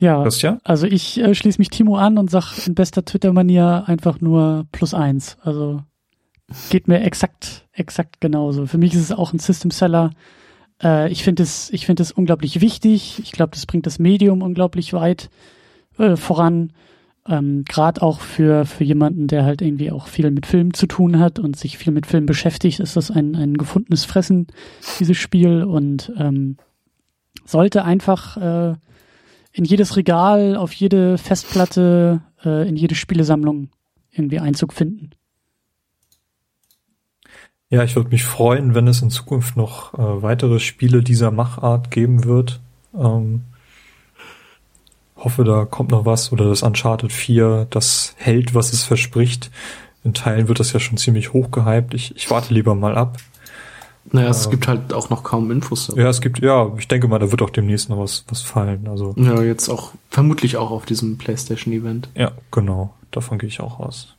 Ja, Christian? also ich äh, schließe mich Timo an und sag in bester Twitter-Manier einfach nur plus eins. Also geht mir exakt, exakt genauso. Für mich ist es auch ein System-Seller. Äh, ich finde es, ich finde es unglaublich wichtig. Ich glaube, das bringt das Medium unglaublich weit äh, voran. Ähm, Gerade auch für, für jemanden, der halt irgendwie auch viel mit Film zu tun hat und sich viel mit Film beschäftigt, ist das ein, ein gefundenes Fressen, dieses Spiel. Und ähm, sollte einfach äh, in jedes Regal, auf jede Festplatte, äh, in jede Spielesammlung irgendwie Einzug finden. Ja, ich würde mich freuen, wenn es in Zukunft noch äh, weitere Spiele dieser Machart geben wird. Ähm, hoffe, da kommt noch was oder das Uncharted 4, das hält, was es verspricht. In Teilen wird das ja schon ziemlich hoch gehypt. Ich, ich warte lieber mal ab. Naja, es Ähm. gibt halt auch noch kaum Infos. Ja, es gibt, ja, ich denke mal, da wird auch demnächst noch was, was fallen. Also, Ja, jetzt auch, vermutlich auch auf diesem PlayStation-Event. ja, genau. Davon gehe ich auch aus.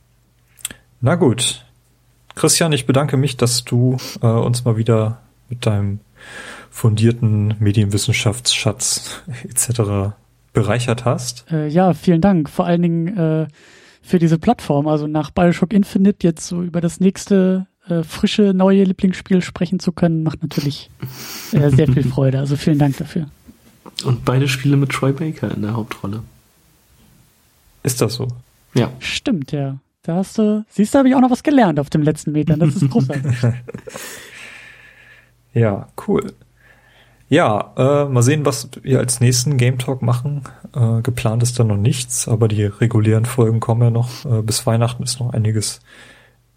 Na gut. Christian, ich bedanke mich, dass du äh, uns mal wieder mit deinem fundierten Medienwissenschaftsschatz [laughs] etc. bereichert hast. Äh, ja, vielen Dank. Vor allen Dingen äh, für diese Plattform. Also nach Bioshock Infinite jetzt so über das nächste äh, frische neue Lieblingsspiel sprechen zu können, macht natürlich äh, sehr viel [laughs] Freude. Also vielen Dank dafür. Und beide Spiele mit Troy Baker in der Hauptrolle. Ist das so? Ja. Stimmt, ja. Da hast du, siehst du, habe ich auch noch was gelernt auf dem letzten Metern. Das ist großartig. [laughs] ja, cool. Ja, äh, mal sehen, was wir als nächsten Game Talk machen. Äh, geplant ist da noch nichts, aber die regulären Folgen kommen ja noch. Äh, bis Weihnachten ist noch einiges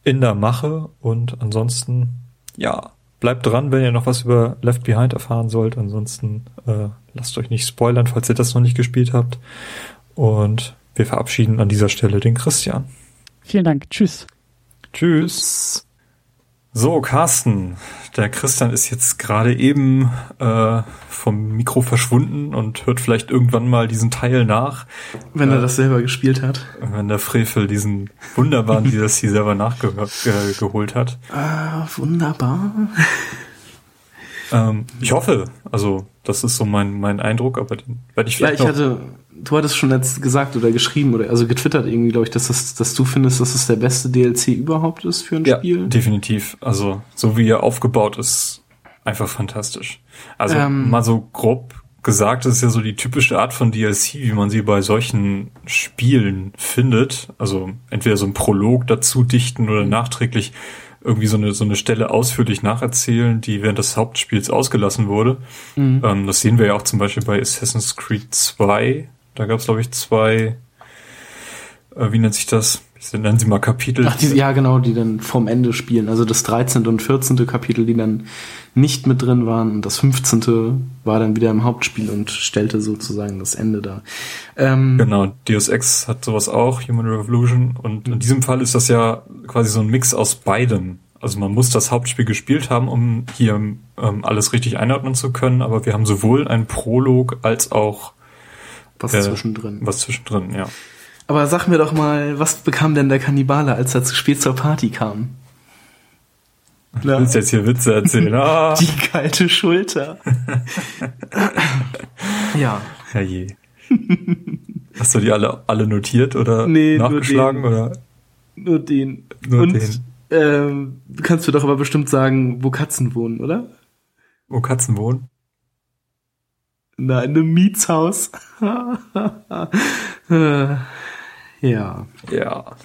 in der Mache und ansonsten, ja, bleibt dran, wenn ihr noch was über Left Behind erfahren sollt. Ansonsten äh, lasst euch nicht spoilern, falls ihr das noch nicht gespielt habt. Und wir verabschieden an dieser Stelle den Christian. Vielen Dank. Tschüss. Tschüss. So, Carsten, der Christian ist jetzt gerade eben äh, vom Mikro verschwunden und hört vielleicht irgendwann mal diesen Teil nach. Wenn er äh, das selber gespielt hat. Wenn der Frevel diesen wunderbaren [laughs] DLC selber nachgeholt äh, hat. Ah, wunderbar. Ähm, ich hoffe, also das ist so mein, mein Eindruck, aber den werde ich vielleicht Ja, ich hatte, du hattest schon jetzt gesagt oder geschrieben oder also getwittert irgendwie, glaube ich, dass, das, dass du findest, dass es der beste DLC überhaupt ist für ein ja, Spiel. definitiv. Also so wie er aufgebaut ist, einfach fantastisch. Also ähm, mal so grob gesagt, das ist ja so die typische Art von DLC, wie man sie bei solchen Spielen findet. Also entweder so ein Prolog dazu dichten oder nachträglich irgendwie so eine, so eine Stelle ausführlich nacherzählen, die während des Hauptspiels ausgelassen wurde. Mhm. Ähm, das sehen wir ja auch zum Beispiel bei Assassin's Creed 2. Da gab es, glaube ich, zwei, äh, wie nennt sich das? nennen sie mal Kapitel. Ach, die, ja, genau, die dann vom Ende spielen. Also das 13. und 14. Kapitel, die dann nicht mit drin waren. Und das 15. war dann wieder im Hauptspiel und stellte sozusagen das Ende dar. Ähm, genau, Deus Ex hat sowas auch, Human Revolution. Und in diesem Fall ist das ja quasi so ein Mix aus beidem. Also man muss das Hauptspiel gespielt haben, um hier ähm, alles richtig einordnen zu können. Aber wir haben sowohl einen Prolog als auch was äh, zwischendrin. Was zwischendrin, ja. Aber sag mir doch mal, was bekam denn der Kannibale, als er zu spät zur Party kam? Du willst jetzt hier Witze erzählen. Oh. [laughs] Die kalte Schulter. [laughs] ja. Herrje. Hast du die alle, alle notiert oder nee, nachgeschlagen? Nur den. Oder? Nur den. Nur Und, den. Ähm, kannst du doch aber bestimmt sagen, wo Katzen wohnen, oder? Wo Katzen wohnen? In einem Mietshaus. [laughs] Ja. Ja.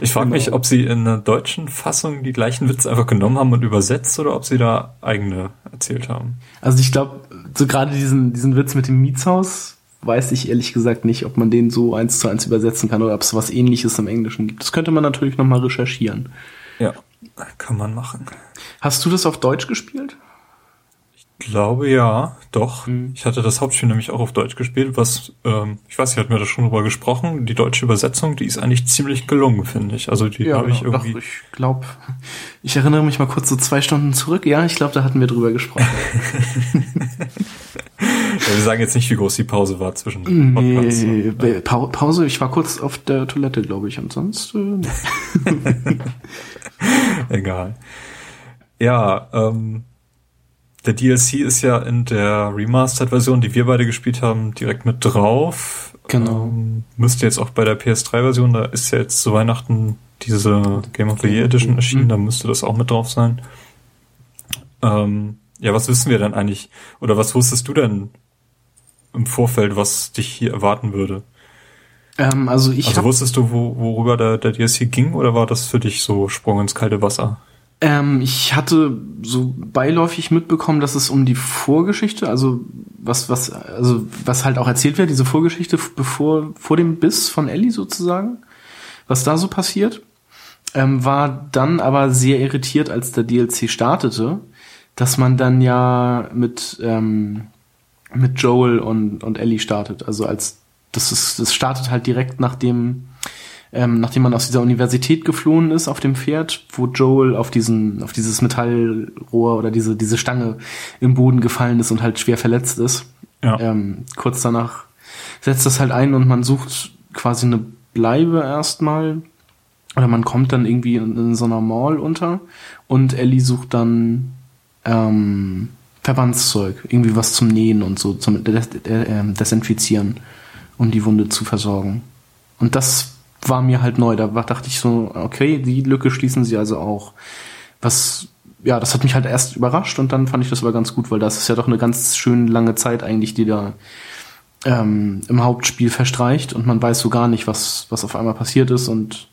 Ich frage genau. mich, ob sie in der deutschen Fassung die gleichen Witze einfach genommen haben und übersetzt oder ob sie da eigene erzählt haben. Also ich glaube, so gerade diesen, diesen Witz mit dem Mietshaus weiß ich ehrlich gesagt nicht, ob man den so eins zu eins übersetzen kann oder ob es was ähnliches im Englischen gibt. Das könnte man natürlich nochmal recherchieren. Ja, kann man machen. Hast du das auf Deutsch gespielt? Glaube ja, doch. Mhm. Ich hatte das Hauptspiel nämlich auch auf Deutsch gespielt, was, ähm, ich weiß, ich hatte mir da schon drüber gesprochen. Die deutsche Übersetzung, die ist eigentlich ziemlich gelungen, finde ich. Also die ja, habe ich irgendwie. Doch, ich glaube, [laughs] ich erinnere mich mal kurz so zwei Stunden zurück. Ja, ich glaube, da hatten wir drüber gesprochen. [laughs] [laughs] ja, wir sagen jetzt nicht, wie groß die Pause war zwischen Podcasts. Nee, pa Pause, ich war kurz auf der Toilette, glaube ich, und sonst. Äh, Egal. Ja, ähm, der DLC ist ja in der Remastered-Version, die wir beide gespielt haben, direkt mit drauf. Genau. Ähm, müsste jetzt auch bei der PS3-Version, da ist ja jetzt zu Weihnachten diese Game of the Year Edition erschienen, mhm. da müsste das auch mit drauf sein. Ähm, ja, was wissen wir denn eigentlich? Oder was wusstest du denn im Vorfeld, was dich hier erwarten würde? Ähm, also ich also wusstest du, wo, worüber der, der DLC ging, oder war das für dich so Sprung ins kalte Wasser? Ähm, ich hatte so beiläufig mitbekommen, dass es um die Vorgeschichte, also was, was, also was halt auch erzählt wird, diese Vorgeschichte bevor, vor dem Biss von Ellie sozusagen, was da so passiert, ähm, war dann aber sehr irritiert, als der DLC startete, dass man dann ja mit, ähm, mit Joel und, und Ellie startet. Also als, das ist, das startet halt direkt nachdem ähm, nachdem man aus dieser Universität geflohen ist auf dem Pferd, wo Joel auf diesen, auf dieses Metallrohr oder diese, diese Stange im Boden gefallen ist und halt schwer verletzt ist. Ja. Ähm, kurz danach setzt das halt ein und man sucht quasi eine Bleibe erstmal. Oder man kommt dann irgendwie in, in so einer Mall unter und Ellie sucht dann ähm, Verbandszeug, irgendwie was zum Nähen und so, zum Des äh, Desinfizieren, um die Wunde zu versorgen. Und das war mir halt neu. Da dachte ich so, okay, die Lücke schließen sie also auch. Was, ja, das hat mich halt erst überrascht und dann fand ich das aber ganz gut, weil das ist ja doch eine ganz schön lange Zeit eigentlich, die da ähm, im Hauptspiel verstreicht und man weiß so gar nicht, was, was auf einmal passiert ist und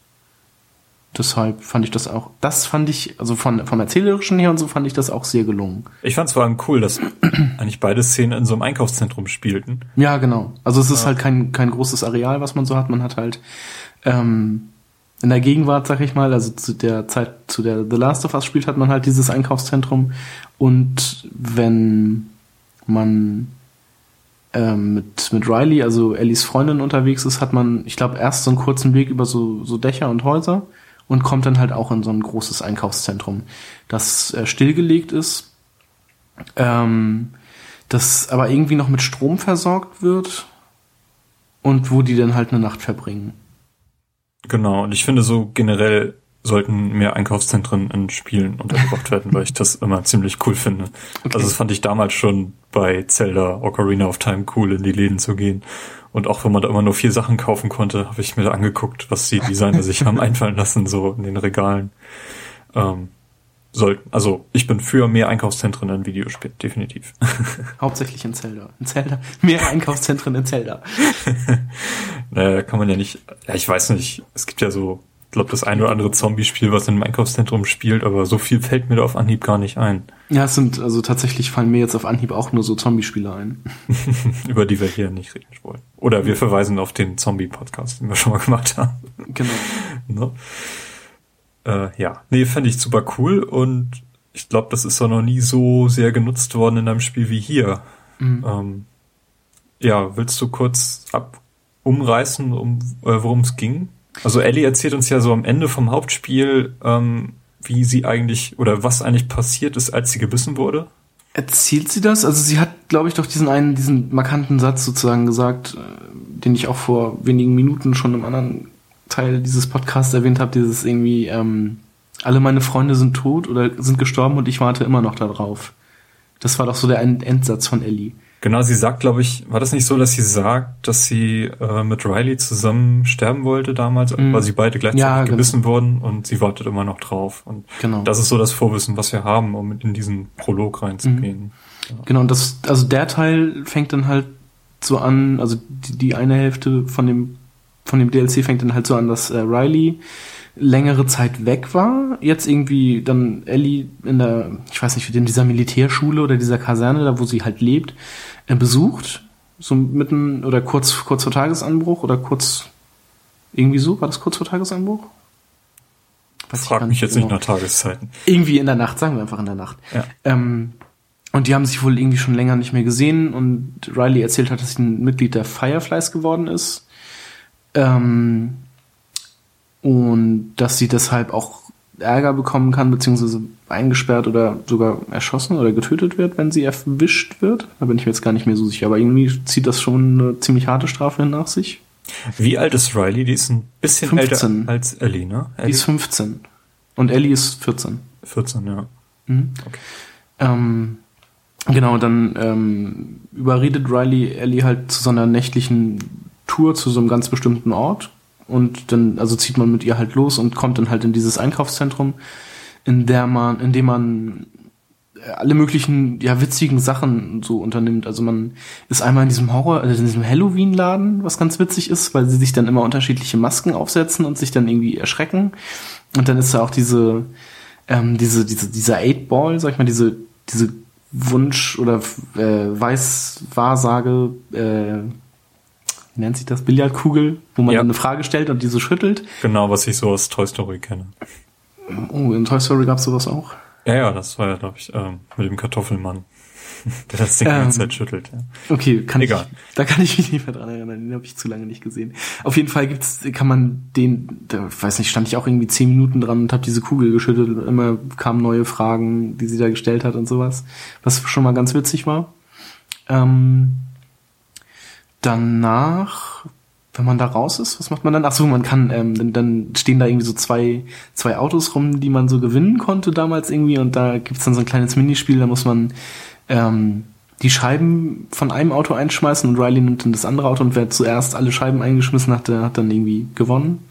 deshalb fand ich das auch, das fand ich, also von, vom Erzählerischen her und so fand ich das auch sehr gelungen. Ich fand es vor allem cool, dass eigentlich beide Szenen in so einem Einkaufszentrum spielten. Ja, genau. Also es ist ja. halt kein, kein großes Areal, was man so hat. Man hat halt ähm, in der Gegenwart, sag ich mal, also zu der Zeit, zu der The Last of Us spielt, hat man halt dieses Einkaufszentrum. Und wenn man ähm, mit, mit Riley, also Ellies Freundin unterwegs ist, hat man, ich glaube, erst so einen kurzen Weg über so, so Dächer und Häuser und kommt dann halt auch in so ein großes Einkaufszentrum, das äh, stillgelegt ist, ähm, das aber irgendwie noch mit Strom versorgt wird und wo die dann halt eine Nacht verbringen. Genau, und ich finde so generell sollten mehr Einkaufszentren in Spielen untergebracht werden, weil ich das immer ziemlich cool finde. Okay. Also das fand ich damals schon bei Zelda Ocarina of Time cool, in die Läden zu gehen. Und auch wenn man da immer nur vier Sachen kaufen konnte, habe ich mir da angeguckt, was die Designer sich haben [laughs] einfallen lassen, so in den Regalen. Ähm, sollten, also ich bin für mehr Einkaufszentren in Videospielen, definitiv. [laughs] Hauptsächlich in Zelda. In Zelda. Mehr Einkaufszentren in Zelda. [laughs] naja, kann man ja nicht, ja, ich weiß nicht, es gibt ja so ich glaube, das ein oder andere Zombie-Spiel, was in einem Einkaufszentrum spielt, aber so viel fällt mir da auf Anhieb gar nicht ein. Ja, es sind, also tatsächlich fallen mir jetzt auf Anhieb auch nur so Zombie-Spiele ein. [laughs] Über die wir hier nicht reden wollen. Oder wir verweisen auf den Zombie-Podcast, den wir schon mal gemacht haben. Genau. ne? Äh, ja, nee, fände ich super cool und ich glaube, das ist auch noch nie so sehr genutzt worden in einem Spiel wie hier. Mhm. Ähm, ja, willst du kurz ab umreißen, um, äh, worum es ging? Also Ellie erzählt uns ja so am Ende vom Hauptspiel, ähm, wie sie eigentlich oder was eigentlich passiert ist, als sie gebissen wurde. Erzählt sie das? Also sie hat, glaube ich, doch diesen einen, diesen markanten Satz sozusagen gesagt, äh, den ich auch vor wenigen Minuten schon im anderen Teil dieses Podcasts erwähnt habe, dieses irgendwie, ähm, alle meine Freunde sind tot oder sind gestorben und ich warte immer noch darauf. Das war doch so der Endsatz von Ellie. Genau, sie sagt, glaube ich, war das nicht so, dass sie sagt, dass sie äh, mit Riley zusammen sterben wollte damals, mm. weil sie beide gleichzeitig ja, genau. gebissen wurden und sie wartet immer noch drauf. Und genau. das ist so das Vorwissen, was wir haben, um in diesen Prolog reinzugehen. Mm. Ja. Genau, und das, also der Teil fängt dann halt so an, also die, die eine Hälfte von dem von dem DLC fängt dann halt so an, dass äh, Riley längere Zeit weg war, jetzt irgendwie dann Ellie in der, ich weiß nicht, in dieser Militärschule oder dieser Kaserne, da wo sie halt lebt, äh, besucht, so mitten oder kurz, kurz vor Tagesanbruch oder kurz irgendwie so, war das kurz vor Tagesanbruch? Weiß Frag mich jetzt genau. nicht nach Tageszeiten. Irgendwie in der Nacht, sagen wir einfach in der Nacht. Ja. Ähm, und die haben sich wohl irgendwie schon länger nicht mehr gesehen und Riley erzählt hat, dass sie ein Mitglied der Fireflies geworden ist. Ähm, und dass sie deshalb auch Ärger bekommen kann, beziehungsweise eingesperrt oder sogar erschossen oder getötet wird, wenn sie erwischt wird. Da bin ich mir jetzt gar nicht mehr so sicher, aber irgendwie zieht das schon eine ziemlich harte Strafe nach sich. Wie alt ist Riley? Die ist ein bisschen 15. älter als Ellie, ne? Ellie? Die ist 15. Und Ellie ist 14. 14, ja. Mhm. Okay. Ähm, genau, dann ähm, überredet Riley Ellie halt zu so einer nächtlichen Tour zu so einem ganz bestimmten Ort und dann, also zieht man mit ihr halt los und kommt dann halt in dieses Einkaufszentrum, in der man, in dem man alle möglichen, ja, witzigen Sachen so unternimmt. Also man ist einmal in diesem Horror, also in diesem Halloween-Laden, was ganz witzig ist, weil sie sich dann immer unterschiedliche Masken aufsetzen und sich dann irgendwie erschrecken. Und dann ist da auch diese, ähm, diese, diese, dieser Eight Ball, sag ich mal, diese, diese Wunsch oder äh, Weiß-Wahrsage, äh, wie nennt sich das, Billardkugel, wo man ja. dann eine Frage stellt und diese schüttelt. Genau, was ich so aus Toy Story kenne. Oh, in Toy Story gab es sowas auch? Ja, ja, das war ja, glaube ich, ähm, mit dem Kartoffelmann. [laughs] Der das Ding ähm, die ganze Zeit schüttelt. Ja. Okay, kann Egal. ich, da kann ich mich nicht mehr dran erinnern. Den habe ich zu lange nicht gesehen. Auf jeden Fall gibt's, kann man den, da, weiß nicht, stand ich auch irgendwie zehn Minuten dran und habe diese Kugel geschüttelt und immer kamen neue Fragen, die sie da gestellt hat und sowas, was schon mal ganz witzig war. Ähm, danach, wenn man da raus ist, was macht man dann? Ach so, man kann, ähm, dann, dann stehen da irgendwie so zwei, zwei Autos rum, die man so gewinnen konnte damals irgendwie und da gibt's dann so ein kleines Minispiel, da muss man ähm, die Scheiben von einem Auto einschmeißen und Riley nimmt dann das andere Auto und wer zuerst alle Scheiben eingeschmissen hat, der hat dann irgendwie gewonnen.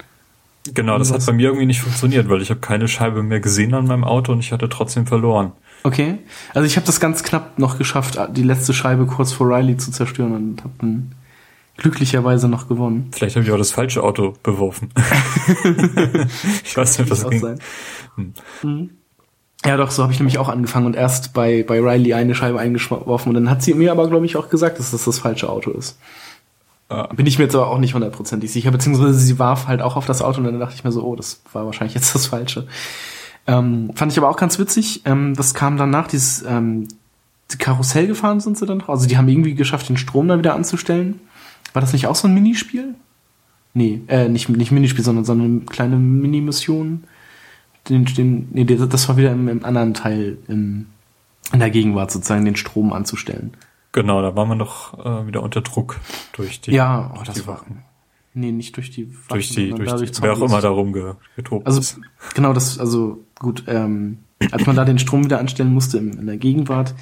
Genau, das hat bei mir irgendwie nicht funktioniert, weil ich habe keine Scheibe mehr gesehen an meinem Auto und ich hatte trotzdem verloren. Okay, also ich habe das ganz knapp noch geschafft, die letzte Scheibe kurz vor Riley zu zerstören und habe dann glücklicherweise noch gewonnen. Vielleicht habe ich auch das falsche Auto beworfen. [laughs] ich weiß nicht, was ging. Hm. Mhm. Ja, doch, so habe ich nämlich auch angefangen und erst bei, bei Riley eine Scheibe eingeworfen und dann hat sie mir aber, glaube ich, auch gesagt, dass das das falsche Auto ist. Ah. Bin ich mir jetzt aber auch nicht hundertprozentig sicher, beziehungsweise sie warf halt auch auf das Auto und dann dachte ich mir so, oh, das war wahrscheinlich jetzt das Falsche. Ähm, fand ich aber auch ganz witzig. Ähm, das kam danach, dieses ähm, die Karussell gefahren sind sie dann. Also die haben irgendwie geschafft, den Strom da wieder anzustellen. War das nicht auch so ein Minispiel? Nee, äh, nicht, nicht Minispiel, sondern so eine kleine Mini-Mission den, den, nee, das war wieder im, im anderen Teil im, in der Gegenwart sozusagen, den Strom anzustellen. Genau, da waren wir noch äh, wieder unter Druck durch die, ja, oh, durch die Wachen. Nee, nicht durch die Wachen. Durch die, durch, durch die, wer auch immer darum getobt Also, ist. genau, das, also, gut, ähm, als man da den Strom wieder anstellen musste in, in der Gegenwart,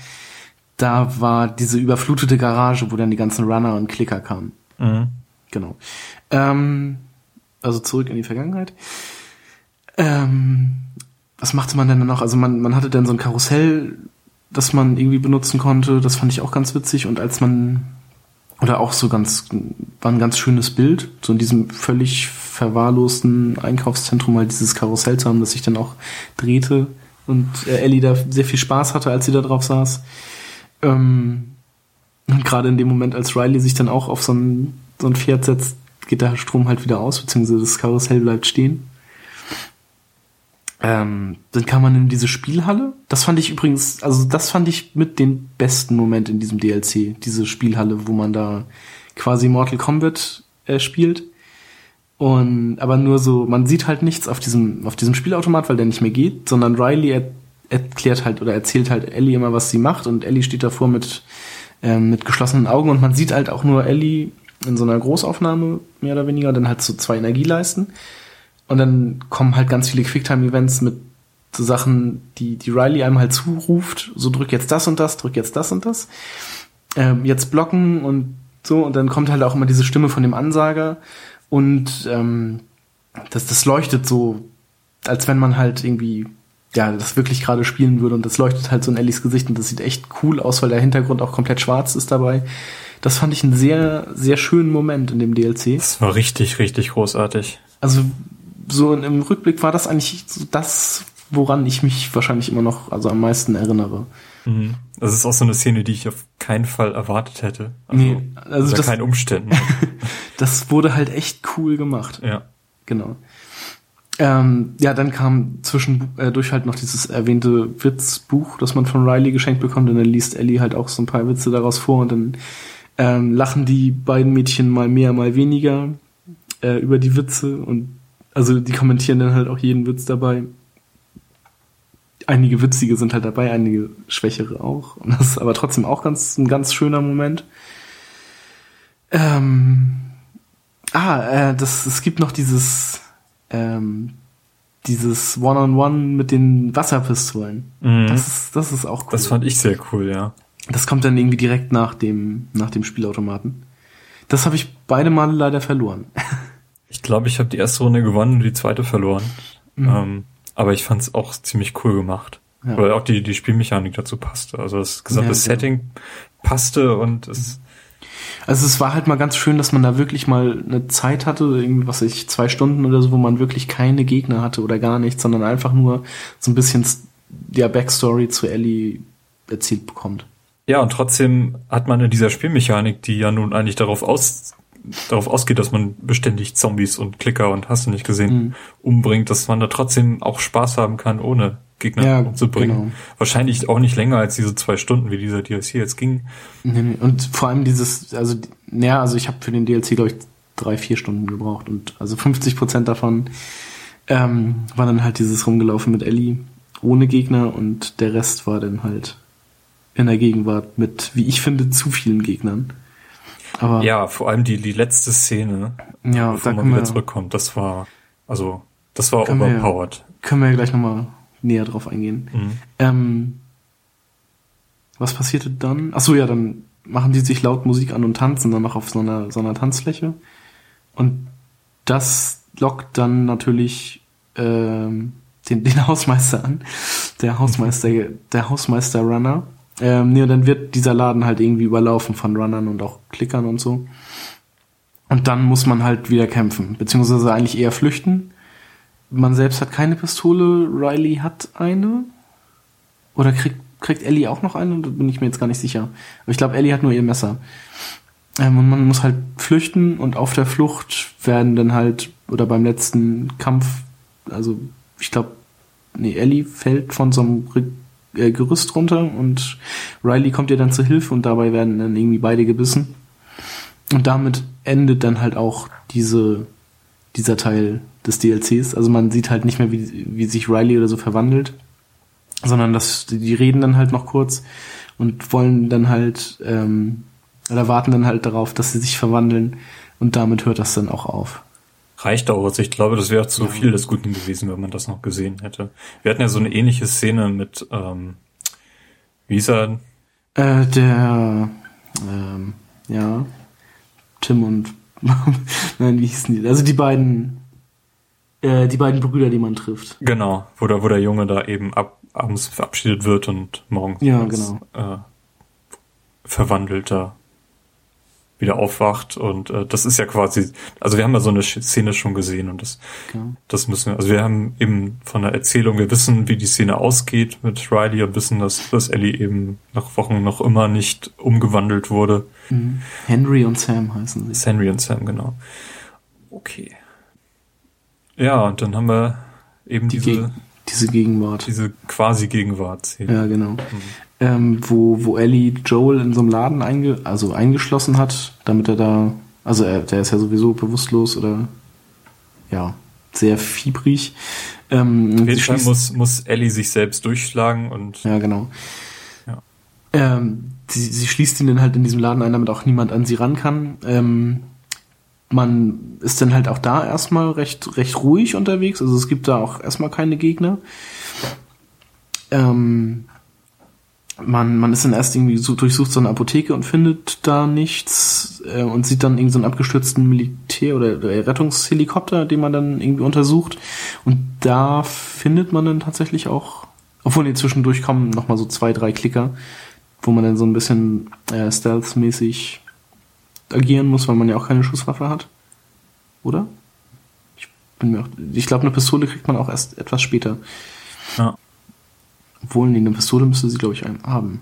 da war diese überflutete Garage, wo dann die ganzen Runner und Klicker kamen. Mhm. Genau. Ähm, also zurück in die Vergangenheit. Ähm, was machte man denn dann noch? Also man, man hatte dann so ein Karussell, das man irgendwie benutzen konnte. Das fand ich auch ganz witzig. Und als man, oder auch so ganz, war ein ganz schönes Bild, so in diesem völlig verwahrlosten Einkaufszentrum mal dieses Karussell zu haben, das sich dann auch drehte und äh, Ellie da sehr viel Spaß hatte, als sie da drauf saß. Ähm, und gerade in dem Moment, als Riley sich dann auch auf so ein, so ein Pferd setzt, geht der Strom halt wieder aus, beziehungsweise das Karussell bleibt stehen. Ähm, dann kam man in diese Spielhalle. Das fand ich übrigens, also das fand ich mit den besten Moment in diesem DLC, diese Spielhalle, wo man da quasi Mortal Kombat äh, spielt. Und aber nur so, man sieht halt nichts auf diesem auf diesem Spielautomat, weil der nicht mehr geht, sondern Riley er, erklärt halt oder erzählt halt Ellie immer, was sie macht und Ellie steht davor mit ähm, mit geschlossenen Augen und man sieht halt auch nur Ellie in so einer Großaufnahme mehr oder weniger, dann halt so zwei Energieleisten. Und dann kommen halt ganz viele Quicktime-Events mit so Sachen, die, die Riley einem halt zuruft. So drück jetzt das und das, drück jetzt das und das. Ähm, jetzt blocken und so. Und dann kommt halt auch immer diese Stimme von dem Ansager. Und ähm, das, das leuchtet so, als wenn man halt irgendwie ja, das wirklich gerade spielen würde und das leuchtet halt so in Ellies Gesicht und das sieht echt cool aus, weil der Hintergrund auch komplett schwarz ist dabei. Das fand ich einen sehr, sehr schönen Moment in dem DLC. Das war richtig, richtig großartig. Also so im Rückblick war das eigentlich so das, woran ich mich wahrscheinlich immer noch also am meisten erinnere. Mhm. Das ist auch so eine Szene, die ich auf keinen Fall erwartet hätte. Also, nee, also unter das, keinen Umständen. [laughs] das wurde halt echt cool gemacht. Ja. Genau. Ähm, ja, dann kam zwischendurch äh, halt noch dieses erwähnte Witzbuch, das man von Riley geschenkt bekommt, und dann liest Ellie halt auch so ein paar Witze daraus vor und dann ähm, lachen die beiden Mädchen mal mehr, mal weniger äh, über die Witze und also die kommentieren dann halt auch jeden Witz dabei. Einige witzige sind halt dabei, einige schwächere auch. Und das ist aber trotzdem auch ganz, ein ganz schöner Moment. Ähm, ah, äh, das, es gibt noch dieses, ähm, dieses One-on-One -on -One mit den Wasserpistolen. Mhm. Das, ist, das ist auch cool. Das fand ich sehr cool, ja. Das kommt dann irgendwie direkt nach dem, nach dem Spielautomaten. Das habe ich beide Male leider verloren. [laughs] Ich glaube, ich habe die erste Runde gewonnen und die zweite verloren. Mhm. Ähm, aber ich fand es auch ziemlich cool gemacht. Ja. Weil auch die, die Spielmechanik dazu passte. Also das gesamte ja, Setting passte und es. Also es war halt mal ganz schön, dass man da wirklich mal eine Zeit hatte, irgendwie, was weiß ich, zwei Stunden oder so, wo man wirklich keine Gegner hatte oder gar nichts, sondern einfach nur so ein bisschen der Backstory zu Ellie erzählt bekommt. Ja, und trotzdem hat man in dieser Spielmechanik, die ja nun eigentlich darauf aus darauf ausgeht, dass man beständig Zombies und Klicker und hast du nicht gesehen, mhm. umbringt, dass man da trotzdem auch Spaß haben kann, ohne Gegner ja, umzubringen. Genau. Wahrscheinlich auch nicht länger als diese zwei Stunden, wie dieser DLC jetzt ging. Und vor allem dieses, also, ja, also ich habe für den DLC, glaube ich, drei, vier Stunden gebraucht und also 50 Prozent davon ähm, war dann halt dieses Rumgelaufen mit Ellie ohne Gegner und der Rest war dann halt in der Gegenwart mit, wie ich finde, zu vielen Gegnern. Aber ja, vor allem die, die letzte Szene, ja, bevor man wieder zurückkommt, das war, also, das war overpowered. Wir, können wir ja gleich nochmal näher drauf eingehen. Mhm. Ähm, was passierte dann? Ach so, ja, dann machen die sich laut Musik an und tanzen dann noch auf so einer, so einer Tanzfläche. Und das lockt dann natürlich ähm, den, den Hausmeister an. Der Hausmeister, [laughs] der Hausmeister-Runner. Ähm, nee, und dann wird dieser Laden halt irgendwie überlaufen von Runnern und auch Klickern und so. Und dann muss man halt wieder kämpfen, beziehungsweise eigentlich eher flüchten. Man selbst hat keine Pistole, Riley hat eine. Oder kriegt, kriegt Ellie auch noch eine? Da bin ich mir jetzt gar nicht sicher. Aber ich glaube, Ellie hat nur ihr Messer. Ähm, und man muss halt flüchten und auf der Flucht werden dann halt, oder beim letzten Kampf, also ich glaube, nee, Ellie fällt von so einem äh, Gerüst runter und Riley kommt ihr dann zur Hilfe und dabei werden dann irgendwie beide gebissen. Und damit endet dann halt auch diese, dieser Teil des DLCs. Also man sieht halt nicht mehr, wie, wie sich Riley oder so verwandelt, sondern das, die reden dann halt noch kurz und wollen dann halt, ähm, oder warten dann halt darauf, dass sie sich verwandeln und damit hört das dann auch auf reicht auch. Also ich glaube, das wäre zu ja. viel des Guten gewesen, wenn man das noch gesehen hätte. Wir hatten ja so eine ähnliche Szene mit, ähm, wie ist er? Äh, der, ähm, ja, Tim und, [laughs] nein, wie hießen die? Also die beiden, äh, die beiden Brüder, die man trifft. Genau, wo der, wo der Junge da eben ab, abends verabschiedet wird und morgens ja, genau. äh, verwandelter wieder aufwacht und äh, das ist ja quasi, also wir haben ja so eine Szene schon gesehen und das, okay. das müssen wir, also wir haben eben von der Erzählung, wir wissen, wie die Szene ausgeht mit Riley und wissen, dass, dass Ellie eben nach Wochen noch immer nicht umgewandelt wurde. Mhm. Henry und Sam heißen sie. Henry und Sam, genau. Okay. Ja, und dann haben wir eben die diese, Geg diese Gegenwart. Diese quasi Gegenwart. Ja, genau. Mhm ähm, wo, wo Ellie Joel in so einem Laden einge also eingeschlossen hat, damit er da, also er, der ist ja sowieso bewusstlos oder ja, sehr fiebrig. Ähm, Auf jeden Fall muss, muss Ellie sich selbst durchschlagen und. Ja, genau. Ja. Ähm, sie, sie schließt ihn dann halt in diesem Laden ein, damit auch niemand an sie ran kann. Ähm, man ist dann halt auch da erstmal recht, recht ruhig unterwegs, also es gibt da auch erstmal keine Gegner. Ähm, man, man ist dann erst irgendwie so durchsucht so eine Apotheke und findet da nichts äh, und sieht dann irgendwie so einen abgestürzten Militär- oder, oder Rettungshelikopter, den man dann irgendwie untersucht. Und da findet man dann tatsächlich auch, obwohl die zwischendurch kommen, nochmal so zwei, drei Klicker, wo man dann so ein bisschen äh, stealth-mäßig agieren muss, weil man ja auch keine Schusswaffe hat. Oder? Ich bin mir auch, ich glaube, eine Pistole kriegt man auch erst etwas später. Ja. Obwohl, nee, eine Pistole müsste sie, glaube ich, haben.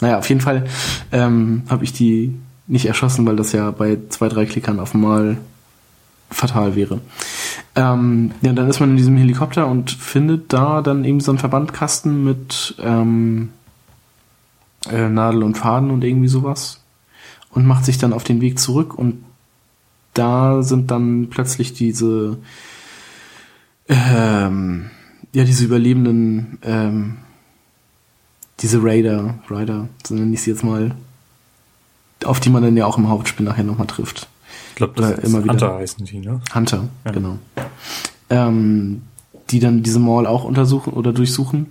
Naja, auf jeden Fall ähm, habe ich die nicht erschossen, weil das ja bei zwei, drei Klickern auf einmal fatal wäre. Ähm, ja, dann ist man in diesem Helikopter und findet da dann eben so einen Verbandkasten mit ähm, äh, Nadel und Faden und irgendwie sowas und macht sich dann auf den Weg zurück und da sind dann plötzlich diese ähm, ja, diese Überlebenden, ähm, diese Raider, Rider, so nenne ich sie jetzt mal, auf die man dann ja auch im Hauptspiel nachher nochmal trifft. Ich glaube, das ist immer wieder. Hunter heißen die, ne? Hunter, ja. genau. Ähm, die dann diese Mall auch untersuchen oder durchsuchen.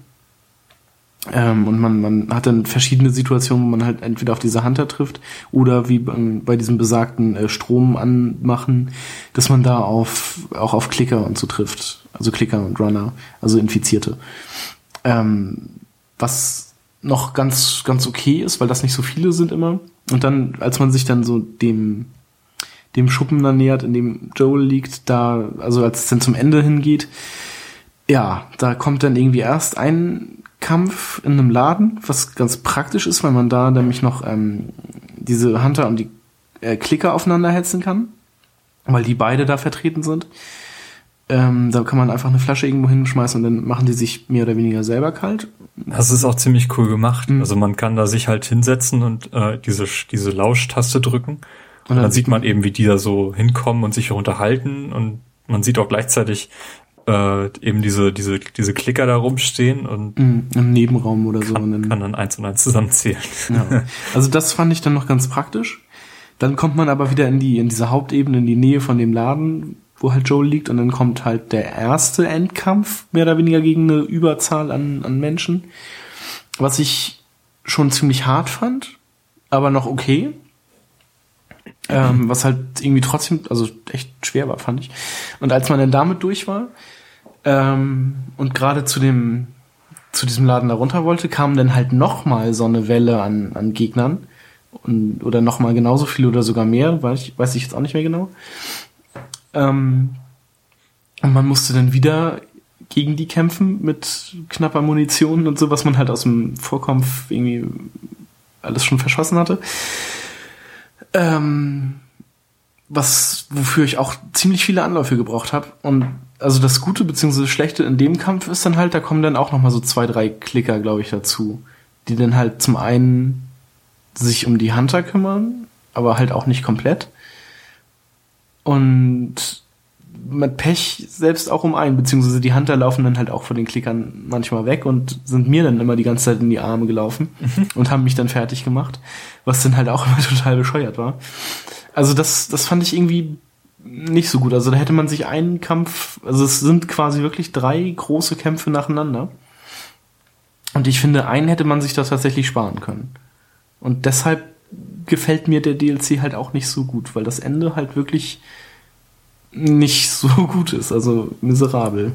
Ähm, und man, man hat dann verschiedene Situationen, wo man halt entweder auf diese Hunter trifft oder wie bei, diesem besagten äh, Strom anmachen, dass man da auf, auch auf Klicker und so trifft also Clicker und Runner, also Infizierte. Ähm, was noch ganz, ganz okay ist, weil das nicht so viele sind immer. Und dann, als man sich dann so dem, dem Schuppen dann nähert, in dem Joel liegt, da, also als es dann zum Ende hingeht, ja, da kommt dann irgendwie erst ein Kampf in einem Laden, was ganz praktisch ist, weil man da nämlich noch ähm, diese Hunter und die äh, Klicker aufeinander hetzen kann, weil die beide da vertreten sind. Ähm, da kann man einfach eine Flasche irgendwo hinschmeißen und dann machen die sich mehr oder weniger selber kalt. Das ist auch ziemlich cool gemacht. Mhm. Also man kann da sich halt hinsetzen und äh, diese, diese Lauschtaste drücken. Und dann, dann sieht man eben, wie die da so hinkommen und sich unterhalten und man sieht auch gleichzeitig äh, eben diese, diese, diese Klicker da rumstehen und mhm, im Nebenraum oder kann, so. Und dann kann dann eins und eins zusammenzählen. Ja. Also das fand ich dann noch ganz praktisch. Dann kommt man aber wieder in die, in diese Hauptebene, in die Nähe von dem Laden, wo halt Joel liegt, und dann kommt halt der erste Endkampf, mehr oder weniger gegen eine Überzahl an, an Menschen. Was ich schon ziemlich hart fand, aber noch okay. Ähm, was halt irgendwie trotzdem, also echt schwer war, fand ich. Und als man dann damit durch war ähm, und gerade zu dem zu diesem Laden da runter wollte, kam dann halt noch mal so eine Welle an, an Gegnern und, oder noch mal genauso viel oder sogar mehr, weiß ich, weiß ich jetzt auch nicht mehr genau. Ähm, und man musste dann wieder gegen die kämpfen mit knapper Munition und so, was man halt aus dem Vorkampf irgendwie alles schon verschossen hatte. Ähm, was, wofür ich auch ziemlich viele Anläufe gebraucht habe. Und also das Gute bzw. Schlechte in dem Kampf ist dann halt, da kommen dann auch noch mal so zwei, drei Klicker, glaube ich, dazu, die dann halt zum einen sich um die Hunter kümmern, aber halt auch nicht komplett. Und mit Pech selbst auch um einen, beziehungsweise die Hunter laufen dann halt auch von den Klickern manchmal weg und sind mir dann immer die ganze Zeit in die Arme gelaufen mhm. [laughs] und haben mich dann fertig gemacht, was dann halt auch [laughs] immer total bescheuert war. Also das, das fand ich irgendwie nicht so gut. Also da hätte man sich einen Kampf, also es sind quasi wirklich drei große Kämpfe nacheinander. Und ich finde, einen hätte man sich da tatsächlich sparen können. Und deshalb gefällt mir der DLC halt auch nicht so gut, weil das Ende halt wirklich nicht so [laughs] gut ist, also miserabel,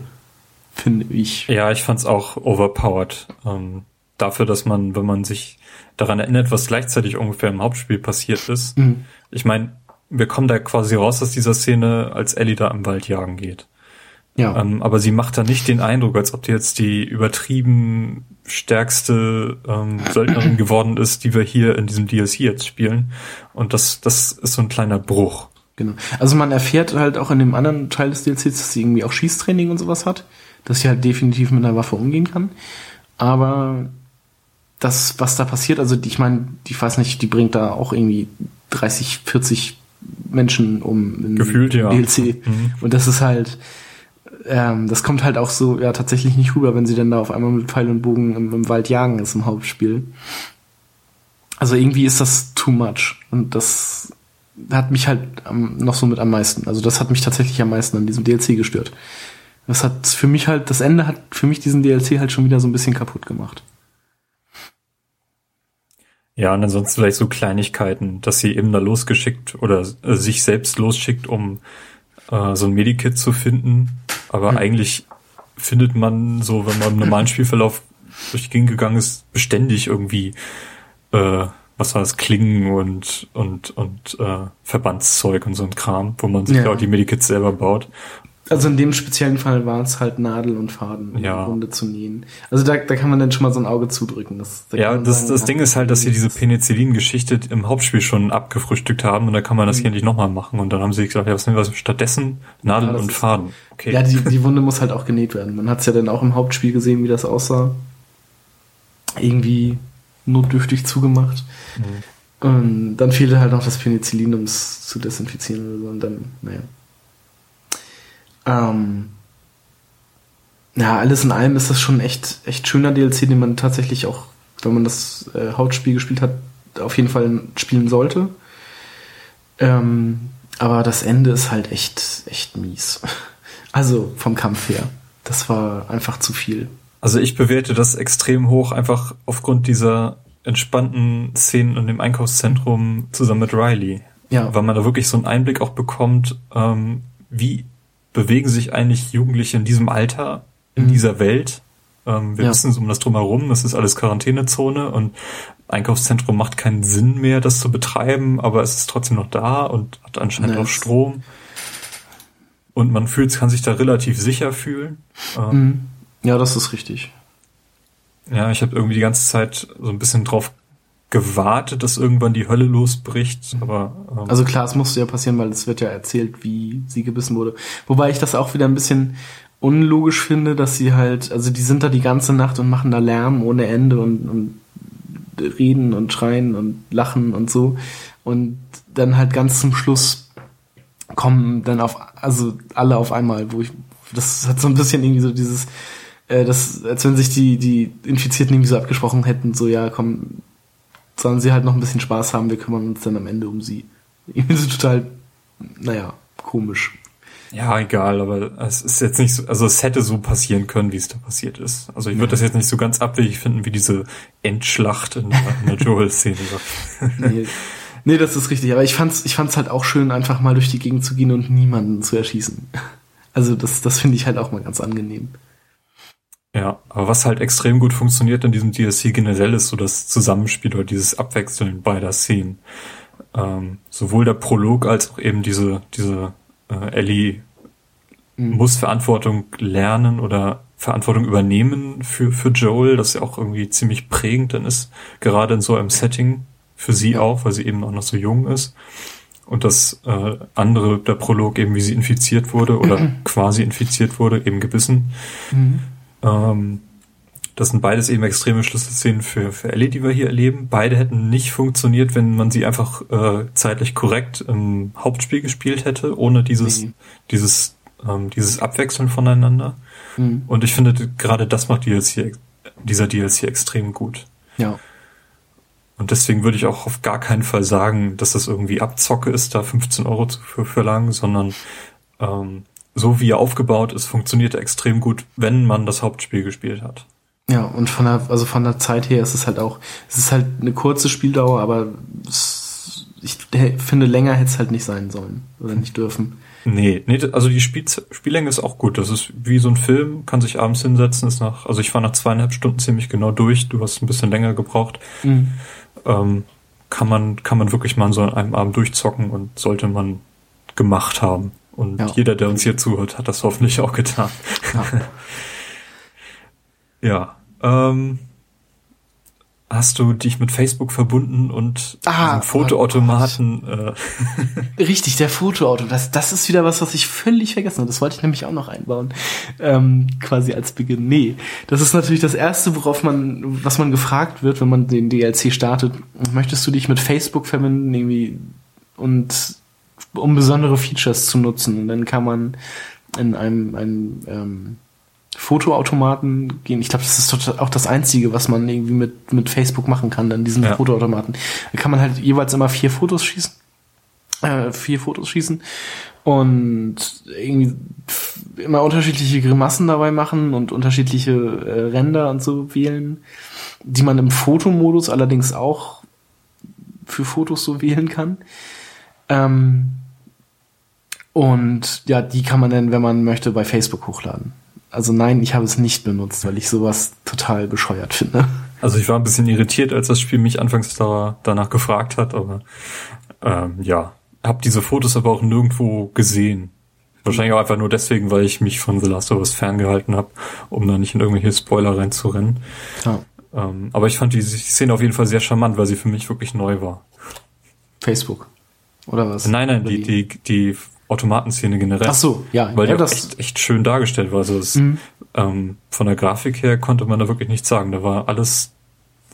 finde ich. Ja, ich fand's auch overpowered. Ähm, dafür, dass man, wenn man sich daran erinnert, was gleichzeitig ungefähr im Hauptspiel passiert ist. Mhm. Ich meine, wir kommen da quasi raus aus dieser Szene, als Ellie da im Wald jagen geht. Ja. Ähm, aber sie macht da nicht den Eindruck, als ob die jetzt die übertrieben stärkste ähm, Söldnerin [clears throat] geworden ist, die wir hier in diesem DLC jetzt spielen. Und das, das ist so ein kleiner Bruch. Genau. Also man erfährt halt auch in dem anderen Teil des DLCs, dass sie irgendwie auch Schießtraining und sowas hat, dass sie halt definitiv mit einer Waffe umgehen kann. Aber das, was da passiert, also ich meine, ich weiß nicht, die bringt da auch irgendwie 30, 40 Menschen um Gefühlt, ja. DLC. Mhm. Und das ist halt, ähm, das kommt halt auch so, ja, tatsächlich nicht rüber, wenn sie dann da auf einmal mit Pfeil und Bogen im, im Wald jagen ist im Hauptspiel. Also irgendwie ist das too much. Und das hat mich halt noch so mit am meisten. Also das hat mich tatsächlich am meisten an diesem DLC gestört. Das hat für mich halt, das Ende hat für mich diesen DLC halt schon wieder so ein bisschen kaputt gemacht. Ja, und ansonsten vielleicht so Kleinigkeiten, dass sie eben da losgeschickt oder äh, sich selbst losschickt, um äh, so ein Medikit zu finden. Aber mhm. eigentlich findet man so, wenn man im normalen Spielverlauf durch die Gegend gegangen ist, beständig irgendwie äh, was war das, Klingen und, und, und äh, Verbandszeug und so ein Kram, wo man sich ja. auch die Medikits selber baut. Also in dem speziellen Fall war es halt Nadel und Faden, um ja. Runde zu nähen. Also da, da kann man dann schon mal so ein Auge zudrücken. Das, da ja, das, sagen, das Ding ist halt, dass sie diese Penicillin-Geschichte im Hauptspiel schon abgefrühstückt haben und da kann man das mhm. hier nicht nochmal machen. Und dann haben sie gesagt, ja, was nehmen wir stattdessen? Nadel ja, und Faden. Okay. Ja, die, die Wunde muss halt auch genäht werden. Man hat es ja dann auch im Hauptspiel gesehen, wie das aussah. Irgendwie notdürftig zugemacht. Mhm. Und dann fehlte halt noch das Penicillin, um es zu desinfizieren oder so. Und dann, naja. Ähm, ja, alles in allem ist das schon echt, echt schöner DLC, den man tatsächlich auch, wenn man das äh, Hauptspiel gespielt hat, auf jeden Fall spielen sollte. Ähm, aber das Ende ist halt echt, echt mies. [laughs] Also vom Kampf her. Das war einfach zu viel. Also ich bewerte das extrem hoch, einfach aufgrund dieser entspannten Szenen in dem Einkaufszentrum zusammen mit Riley. Ja. Weil man da wirklich so einen Einblick auch bekommt, ähm, wie bewegen sich eigentlich Jugendliche in diesem Alter, in mhm. dieser Welt. Ähm, wir ja. wissen um das drumherum, das ist alles Quarantänezone und Einkaufszentrum macht keinen Sinn mehr, das zu betreiben, aber es ist trotzdem noch da und hat anscheinend nice. auch Strom. Und man fühlt, kann sich da relativ sicher fühlen. Ähm, mhm. Ja, das ist richtig. Ja, ich habe irgendwie die ganze Zeit so ein bisschen drauf gewartet, dass irgendwann die Hölle losbricht, aber ähm, also klar, es musste ja passieren, weil es wird ja erzählt, wie sie gebissen wurde. Wobei ich das auch wieder ein bisschen unlogisch finde, dass sie halt, also die sind da die ganze Nacht und machen da Lärm ohne Ende und, und reden und schreien und lachen und so und dann halt ganz zum Schluss kommen dann auf also alle auf einmal, wo ich das hat so ein bisschen irgendwie so dieses äh, das, als wenn sich die, die Infizierten irgendwie so abgesprochen hätten, so ja, komm, sollen sie halt noch ein bisschen Spaß haben, wir kümmern uns dann am Ende um sie. [laughs] Irgendwie so total, naja, komisch. Ja, egal, aber es ist jetzt nicht so, also es hätte so passieren können, wie es da passiert ist. Also ich würde das jetzt nicht so ganz abwegig finden, wie diese Endschlacht in der, in der [laughs] Joel-Szene. nee, nee, das ist richtig. Aber ich fand's, ich fand's halt auch schön, einfach mal durch die Gegend zu gehen und niemanden zu erschießen. Also das, das finde ich halt auch mal ganz angenehm. Ja, aber was halt extrem gut funktioniert in diesem DLC generell ist so das Zusammenspiel oder dieses Abwechseln beider Szenen. Ähm, sowohl der Prolog als auch eben diese, diese äh, Ellie mhm. muss Verantwortung lernen oder Verantwortung übernehmen für, für Joel, das ja auch irgendwie ziemlich prägend dann ist, gerade in so einem Setting, für sie auch, weil sie eben auch noch so jung ist. Und das äh, andere, der Prolog eben, wie sie infiziert wurde oder mhm. [clears throat] quasi infiziert wurde, eben gebissen. Mhm. Ähm, das sind beides eben extreme Schlüsselszenen für, für Ellie, die wir hier erleben. Beide hätten nicht funktioniert, wenn man sie einfach äh, zeitlich korrekt im Hauptspiel gespielt hätte, ohne dieses, mhm. dieses, ähm, dieses Abwechseln voneinander. Mhm. Und ich finde, gerade das macht DLC, dieser DLC extrem gut. Ja. Und deswegen würde ich auch auf gar keinen Fall sagen, dass das irgendwie Abzocke ist, da 15 Euro zu verlangen, sondern ähm, so wie er aufgebaut ist, funktioniert er extrem gut, wenn man das Hauptspiel gespielt hat. Ja, und von der, also von der Zeit her ist es halt auch, es ist halt eine kurze Spieldauer, aber es, ich finde, länger hätte es halt nicht sein sollen oder nicht dürfen. Nee, nee, also die Spiel, Spiellänge ist auch gut. Das ist wie so ein Film, kann sich abends hinsetzen, ist nach, also ich war nach zweieinhalb Stunden ziemlich genau durch, du hast ein bisschen länger gebraucht. Mhm. Ähm, kann man, kann man wirklich mal so an einem Abend durchzocken und sollte man gemacht haben. Und ja. jeder, der uns hier zuhört, hat das hoffentlich auch getan. Ja. [laughs] ja. Ähm, hast du dich mit Facebook verbunden und ah, Fotoautomaten? äh. [laughs] Richtig, der Fotoauto. Das, das ist wieder was, was ich völlig vergessen habe. Das wollte ich nämlich auch noch einbauen. Ähm, quasi als Beginn. Nee, das ist natürlich das Erste, worauf man, was man gefragt wird, wenn man den DLC startet. Möchtest du dich mit Facebook verbinden irgendwie und um besondere Features zu nutzen? Und dann kann man in einem, einem ähm, Fotoautomaten gehen. Ich glaube, das ist auch das Einzige, was man irgendwie mit, mit Facebook machen kann, dann diesen ja. Fotoautomaten. Da kann man halt jeweils immer vier Fotos schießen. Äh, vier Fotos schießen und irgendwie immer unterschiedliche Grimassen dabei machen und unterschiedliche äh, Ränder und so wählen, die man im Fotomodus allerdings auch für Fotos so wählen kann. Ähm, und ja, die kann man dann, wenn man möchte, bei Facebook hochladen. Also nein, ich habe es nicht benutzt, weil ich sowas total bescheuert finde. Also ich war ein bisschen irritiert, als das Spiel mich anfangs da, danach gefragt hat, aber ähm, ja, habe diese Fotos aber auch nirgendwo gesehen. Wahrscheinlich auch einfach nur deswegen, weil ich mich von The Last of Us ferngehalten habe, um da nicht in irgendwelche Spoiler reinzurennen. Ja. Ähm, aber ich fand die Szene auf jeden Fall sehr charmant, weil sie für mich wirklich neu war. Facebook. Oder was? Nein, nein, die, die, die Automatenszene generell. Ach so, ja. Weil ja, die echt, echt schön dargestellt war. Also es, mhm. ähm, von der Grafik her konnte man da wirklich nichts sagen. Da war alles,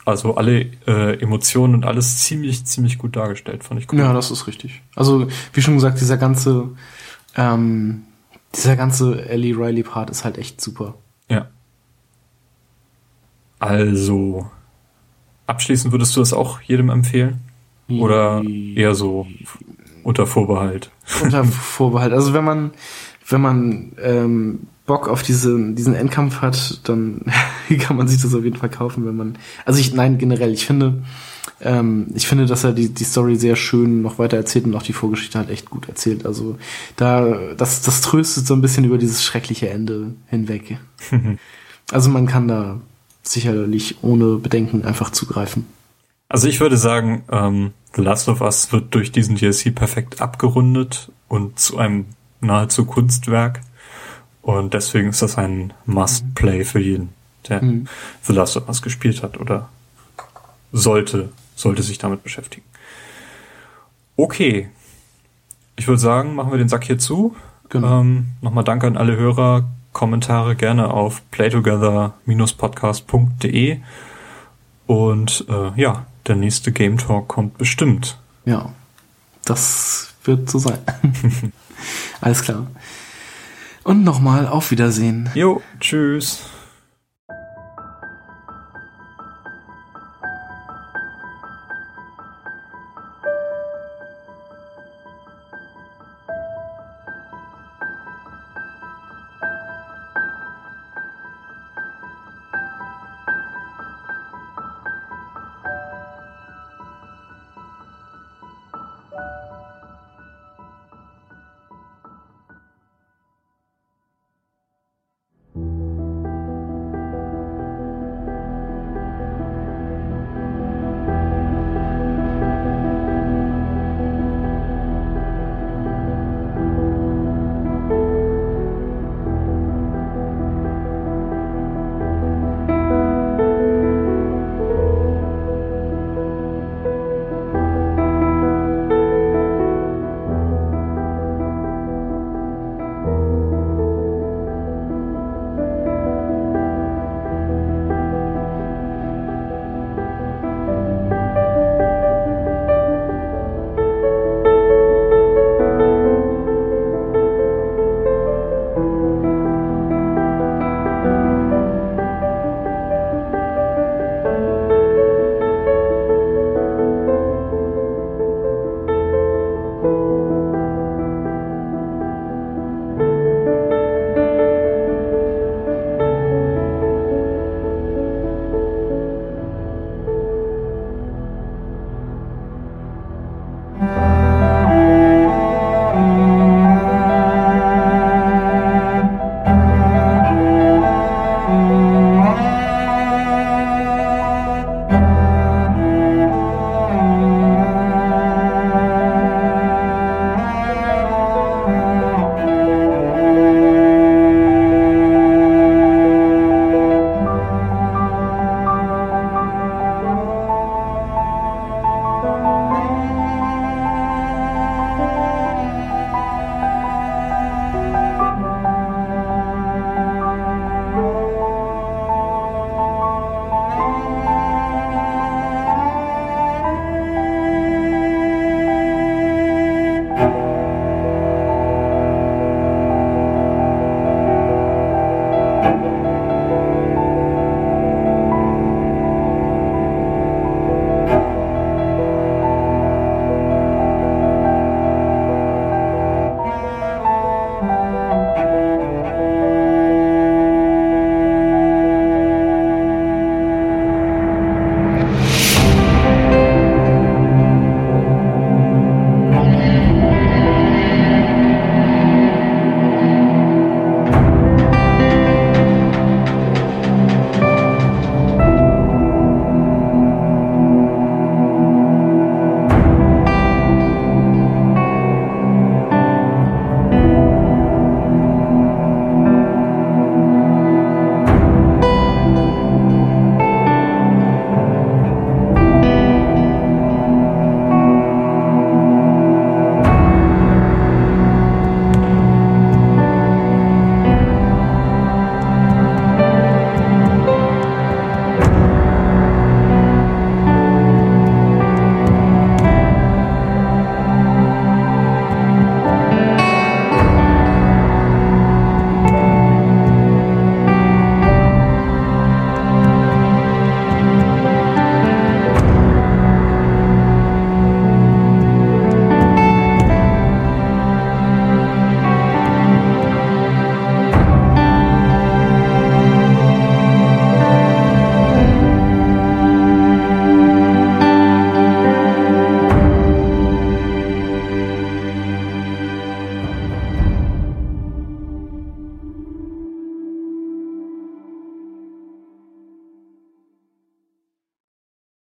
also alle äh, Emotionen und alles ziemlich, ziemlich gut dargestellt, fand ich cool. Ja, das ist richtig. Also, wie schon gesagt, dieser ganze, ähm, dieser ganze Ellie Riley Part ist halt echt super. Ja. Also, abschließend würdest du das auch jedem empfehlen? Oder eher so unter Vorbehalt. Unter [laughs] Vorbehalt. Also wenn man, wenn man ähm, Bock auf diese, diesen Endkampf hat, dann [laughs] kann man sich das auf jeden Fall kaufen, wenn man. Also ich, nein, generell, ich finde, ähm, ich finde, dass er die, die Story sehr schön noch weiter erzählt und auch die Vorgeschichte halt echt gut erzählt. Also da, das, das tröstet so ein bisschen über dieses schreckliche Ende hinweg. [laughs] also man kann da sicherlich ohne Bedenken einfach zugreifen. Also ich würde sagen, ähm, The Last of Us wird durch diesen DLC perfekt abgerundet und zu einem nahezu Kunstwerk. Und deswegen ist das ein Must-Play für jeden, der mhm. The Last of Us gespielt hat oder sollte, sollte sich damit beschäftigen. Okay. Ich würde sagen, machen wir den Sack hier zu. Genau. Ähm, Nochmal danke an alle Hörer. Kommentare gerne auf playtogether-podcast.de. Und äh, ja, der nächste Game Talk kommt bestimmt. Ja, das wird so sein. [laughs] Alles klar. Und nochmal auf Wiedersehen. Jo, tschüss.